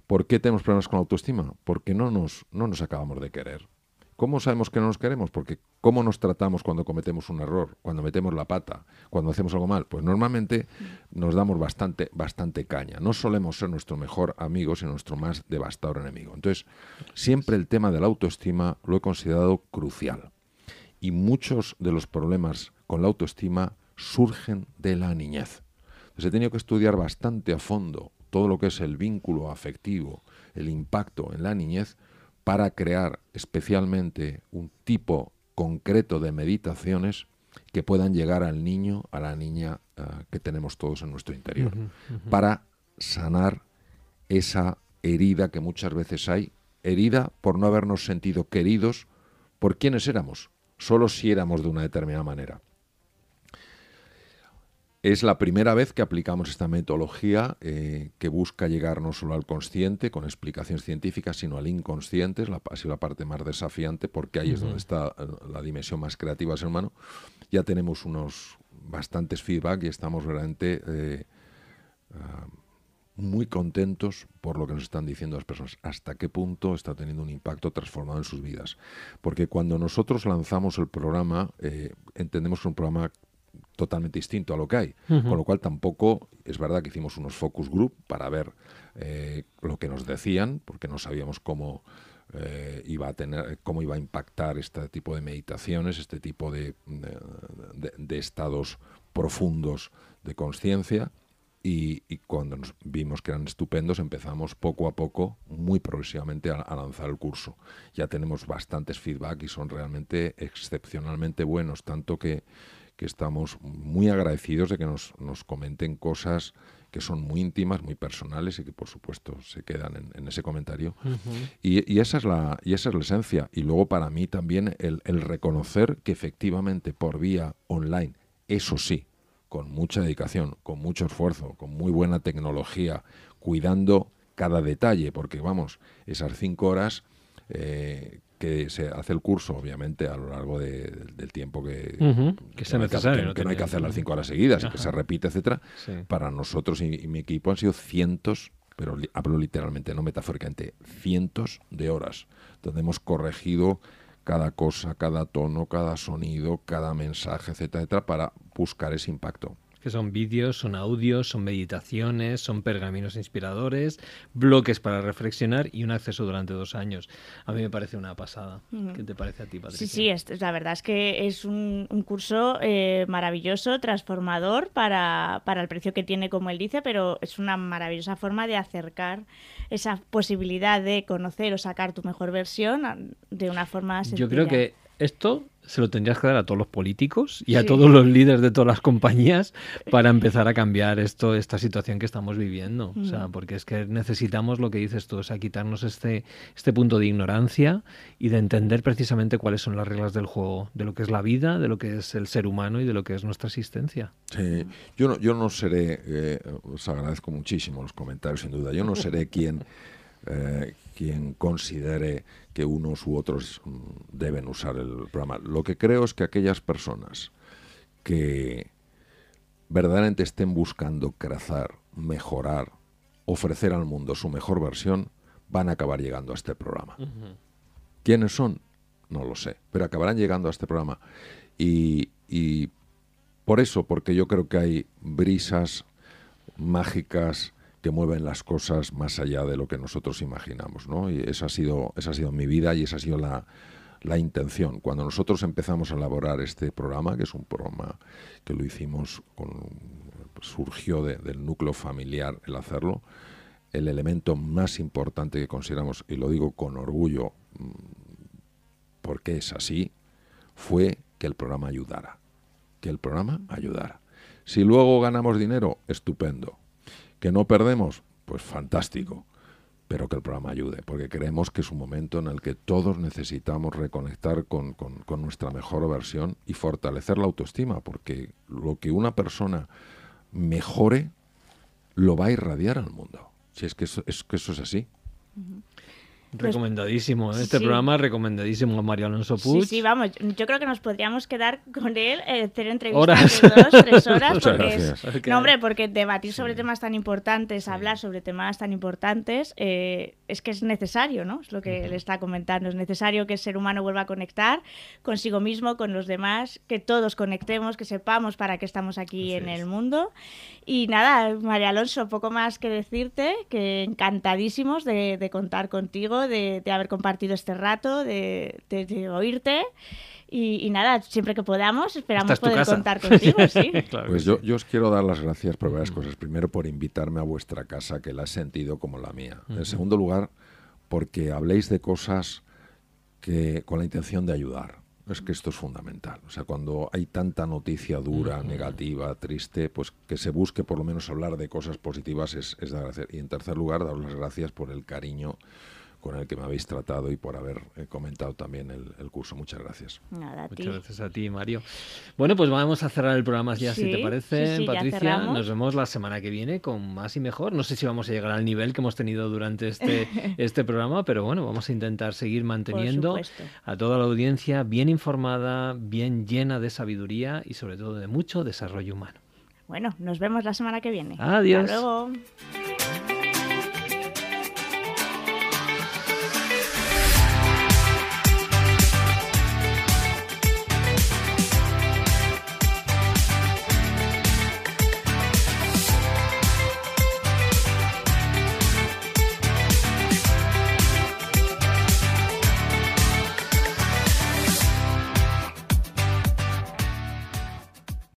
F: ¿Por qué tenemos problemas con la autoestima? Porque no nos, no nos acabamos de querer ¿Cómo sabemos que no nos queremos? Porque ¿cómo nos tratamos cuando cometemos un error, cuando metemos la pata, cuando hacemos algo mal? Pues normalmente nos damos bastante, bastante caña. No solemos ser nuestro mejor amigo, sino nuestro más devastador enemigo. Entonces, siempre el tema de la autoestima lo he considerado crucial. Y muchos de los problemas con la autoestima surgen de la niñez. Entonces, he tenido que estudiar bastante a fondo todo lo que es el vínculo afectivo, el impacto en la niñez, para crear especialmente un tipo concreto de meditaciones que puedan llegar al niño, a la niña eh, que tenemos todos en nuestro interior, para sanar esa herida que muchas veces hay, herida por no habernos sentido queridos por quienes éramos, solo si éramos de una determinada manera. Es la primera vez que aplicamos esta metodología eh, que busca llegar no solo al consciente con explicaciones científicas, sino al inconsciente, es la, ha sido la parte más desafiante porque ahí es donde está eh, la dimensión más creativa del ser humano. Ya tenemos unos bastantes feedback y estamos realmente eh, ah, muy contentos por lo que nos están diciendo las personas, hasta qué punto está teniendo un impacto transformado en sus vidas. Porque cuando nosotros lanzamos el programa, entendemos que es un programa totalmente distinto a lo que hay. Con lo cual tampoco es verdad que hicimos unos focus group para ver eh, lo que nos decían, porque no sabíamos cómo eh, iba a tener, cómo iba a impactar este tipo de meditaciones, este tipo de, de estados profundos de conciencia. y, cuando nos vimos que eran estupendos empezamos poco a poco, muy progresivamente, a, lanzar el curso. Ya tenemos bastantes feedback y son realmente excepcionalmente buenos, tanto que, estamos muy agradecidos de que nos, comenten cosas que son muy íntimas, muy personales y que por supuesto se quedan en, ese comentario. y, esa es la, y esa es la esencia. Y luego para mí también el reconocer que efectivamente por vía online, eso sí, con mucha dedicación, con mucho esfuerzo, con muy buena tecnología, cuidando cada detalle, porque vamos, esas cinco horas eh, que se hace el curso, obviamente, a lo largo del tiempo que,
A: que, sea necesario.
F: Que, no hay que hacer las cinco horas seguidas y que se repite, etcétera. Para nosotros y, mi equipo han sido cientos, pero hablo literalmente, no metafóricamente, cientos de horas, donde hemos corregido cada cosa, cada tono, cada sonido, cada mensaje, etcétera, etcétera, para buscar ese impacto
A: que son vídeos, son audios, son meditaciones, son pergaminos inspiradores, bloques para reflexionar y un acceso durante dos años. A mí me parece una pasada. ¿Qué te parece a ti, Patricia?
B: Sí, sí, la verdad es que es un, curso eh, maravilloso, transformador para, para el precio que tiene, como él dice, pero es una maravillosa forma de acercar esa posibilidad de conocer o sacar tu mejor versión de una forma sencilla.
A: Yo creo que esto se lo tendrías que dar a todos los políticos y a todos los líderes de todas las compañías para empezar a cambiar esto, esta situación que estamos viviendo. O sea, mm. porque es que necesitamos lo que dices tú, o sea, quitarnos este, este punto de ignorancia y de entender precisamente cuáles son las reglas del juego, de lo que es la vida, de lo que es el ser humano y de lo que es nuestra existencia.
F: Sí, yo no, yo no seré, eh, os agradezco muchísimo los comentarios, sin duda, yo no seré quien eh, quien considere que unos u otros deben usar el programa. Lo que creo es que aquellas personas que verdaderamente estén buscando crecer, mejorar, ofrecer al mundo su mejor versión, van a acabar llegando a este programa. ¿Quiénes son? No lo sé, pero acabarán llegando a este programa. Y, y por eso, porque yo creo que hay brisas mágicas que mueven las cosas más allá de lo que nosotros imaginamos. Y esa ha sido, esa ha sido mi vida y esa ha sido la, intención. Cuando nosotros empezamos a elaborar este programa, que es un programa que lo hicimos con, surgió del núcleo familiar el hacerlo, el elemento más importante que consideramos, y lo digo con orgullo, mm, porque es así, fue que el programa ayudara. Que el programa ayudara. Si luego ganamos dinero, estupendo. ¿Que no perdemos? Pues fantástico, pero que el programa ayude, porque creemos que es un momento en el que todos necesitamos reconectar con, nuestra mejor versión y fortalecer la autoestima, porque lo que una persona mejore lo va a irradiar al mundo. Si es que eso es, que eso es así.
A: Recomendadísimo, ¿eh? este programa recomendadísimo a Mario Alonso Puig.
B: Sí, sí, vamos, yo creo que nos podríamos quedar con él, eh, hacer entrevistas de dos, tres *laughs* horas, porque no, hombre, porque debatir sobre temas tan importantes, hablar sobre temas tan importantes, eh, es que es necesario, ¿no? Es lo que él está comentando, es necesario que el ser humano vuelva a conectar consigo mismo, con los demás, que todos conectemos, que sepamos para qué estamos aquí en el mundo. Y nada, María Alonso, poco más que decirte, que encantadísimos de, de contar contigo de, haber compartido este rato, de, oírte. Y, nada, siempre que podamos, esperamos poder contar contigo. *laughs*
F: pues yo, os quiero dar las gracias por varias cosas. Primero, por invitarme a vuestra casa, que la he sentido como la mía. En segundo lugar, porque habléis de cosas que con la intención de ayudar. Es que esto es fundamental. O sea, cuando hay tanta noticia dura, negativa, triste, pues que se busque por lo menos hablar de cosas positivas es, es de agradecer. Y en tercer lugar, daros las gracias por el cariño con el que me habéis tratado y por haber eh, comentado también el, curso. Muchas gracias.
B: Nada,
A: Muchas gracias a ti, Mario. Bueno, pues vamos a cerrar el programa ya, si te parece, Patricia. Nos vemos la semana que viene con más y mejor. No sé si vamos a llegar al nivel que hemos tenido durante este, *laughs* este programa, pero bueno, vamos a intentar seguir manteniendo a toda la audiencia bien informada, bien llena de sabiduría y sobre todo de mucho desarrollo humano.
B: Bueno, nos vemos la semana que viene.
A: Adiós.
B: Hasta luego.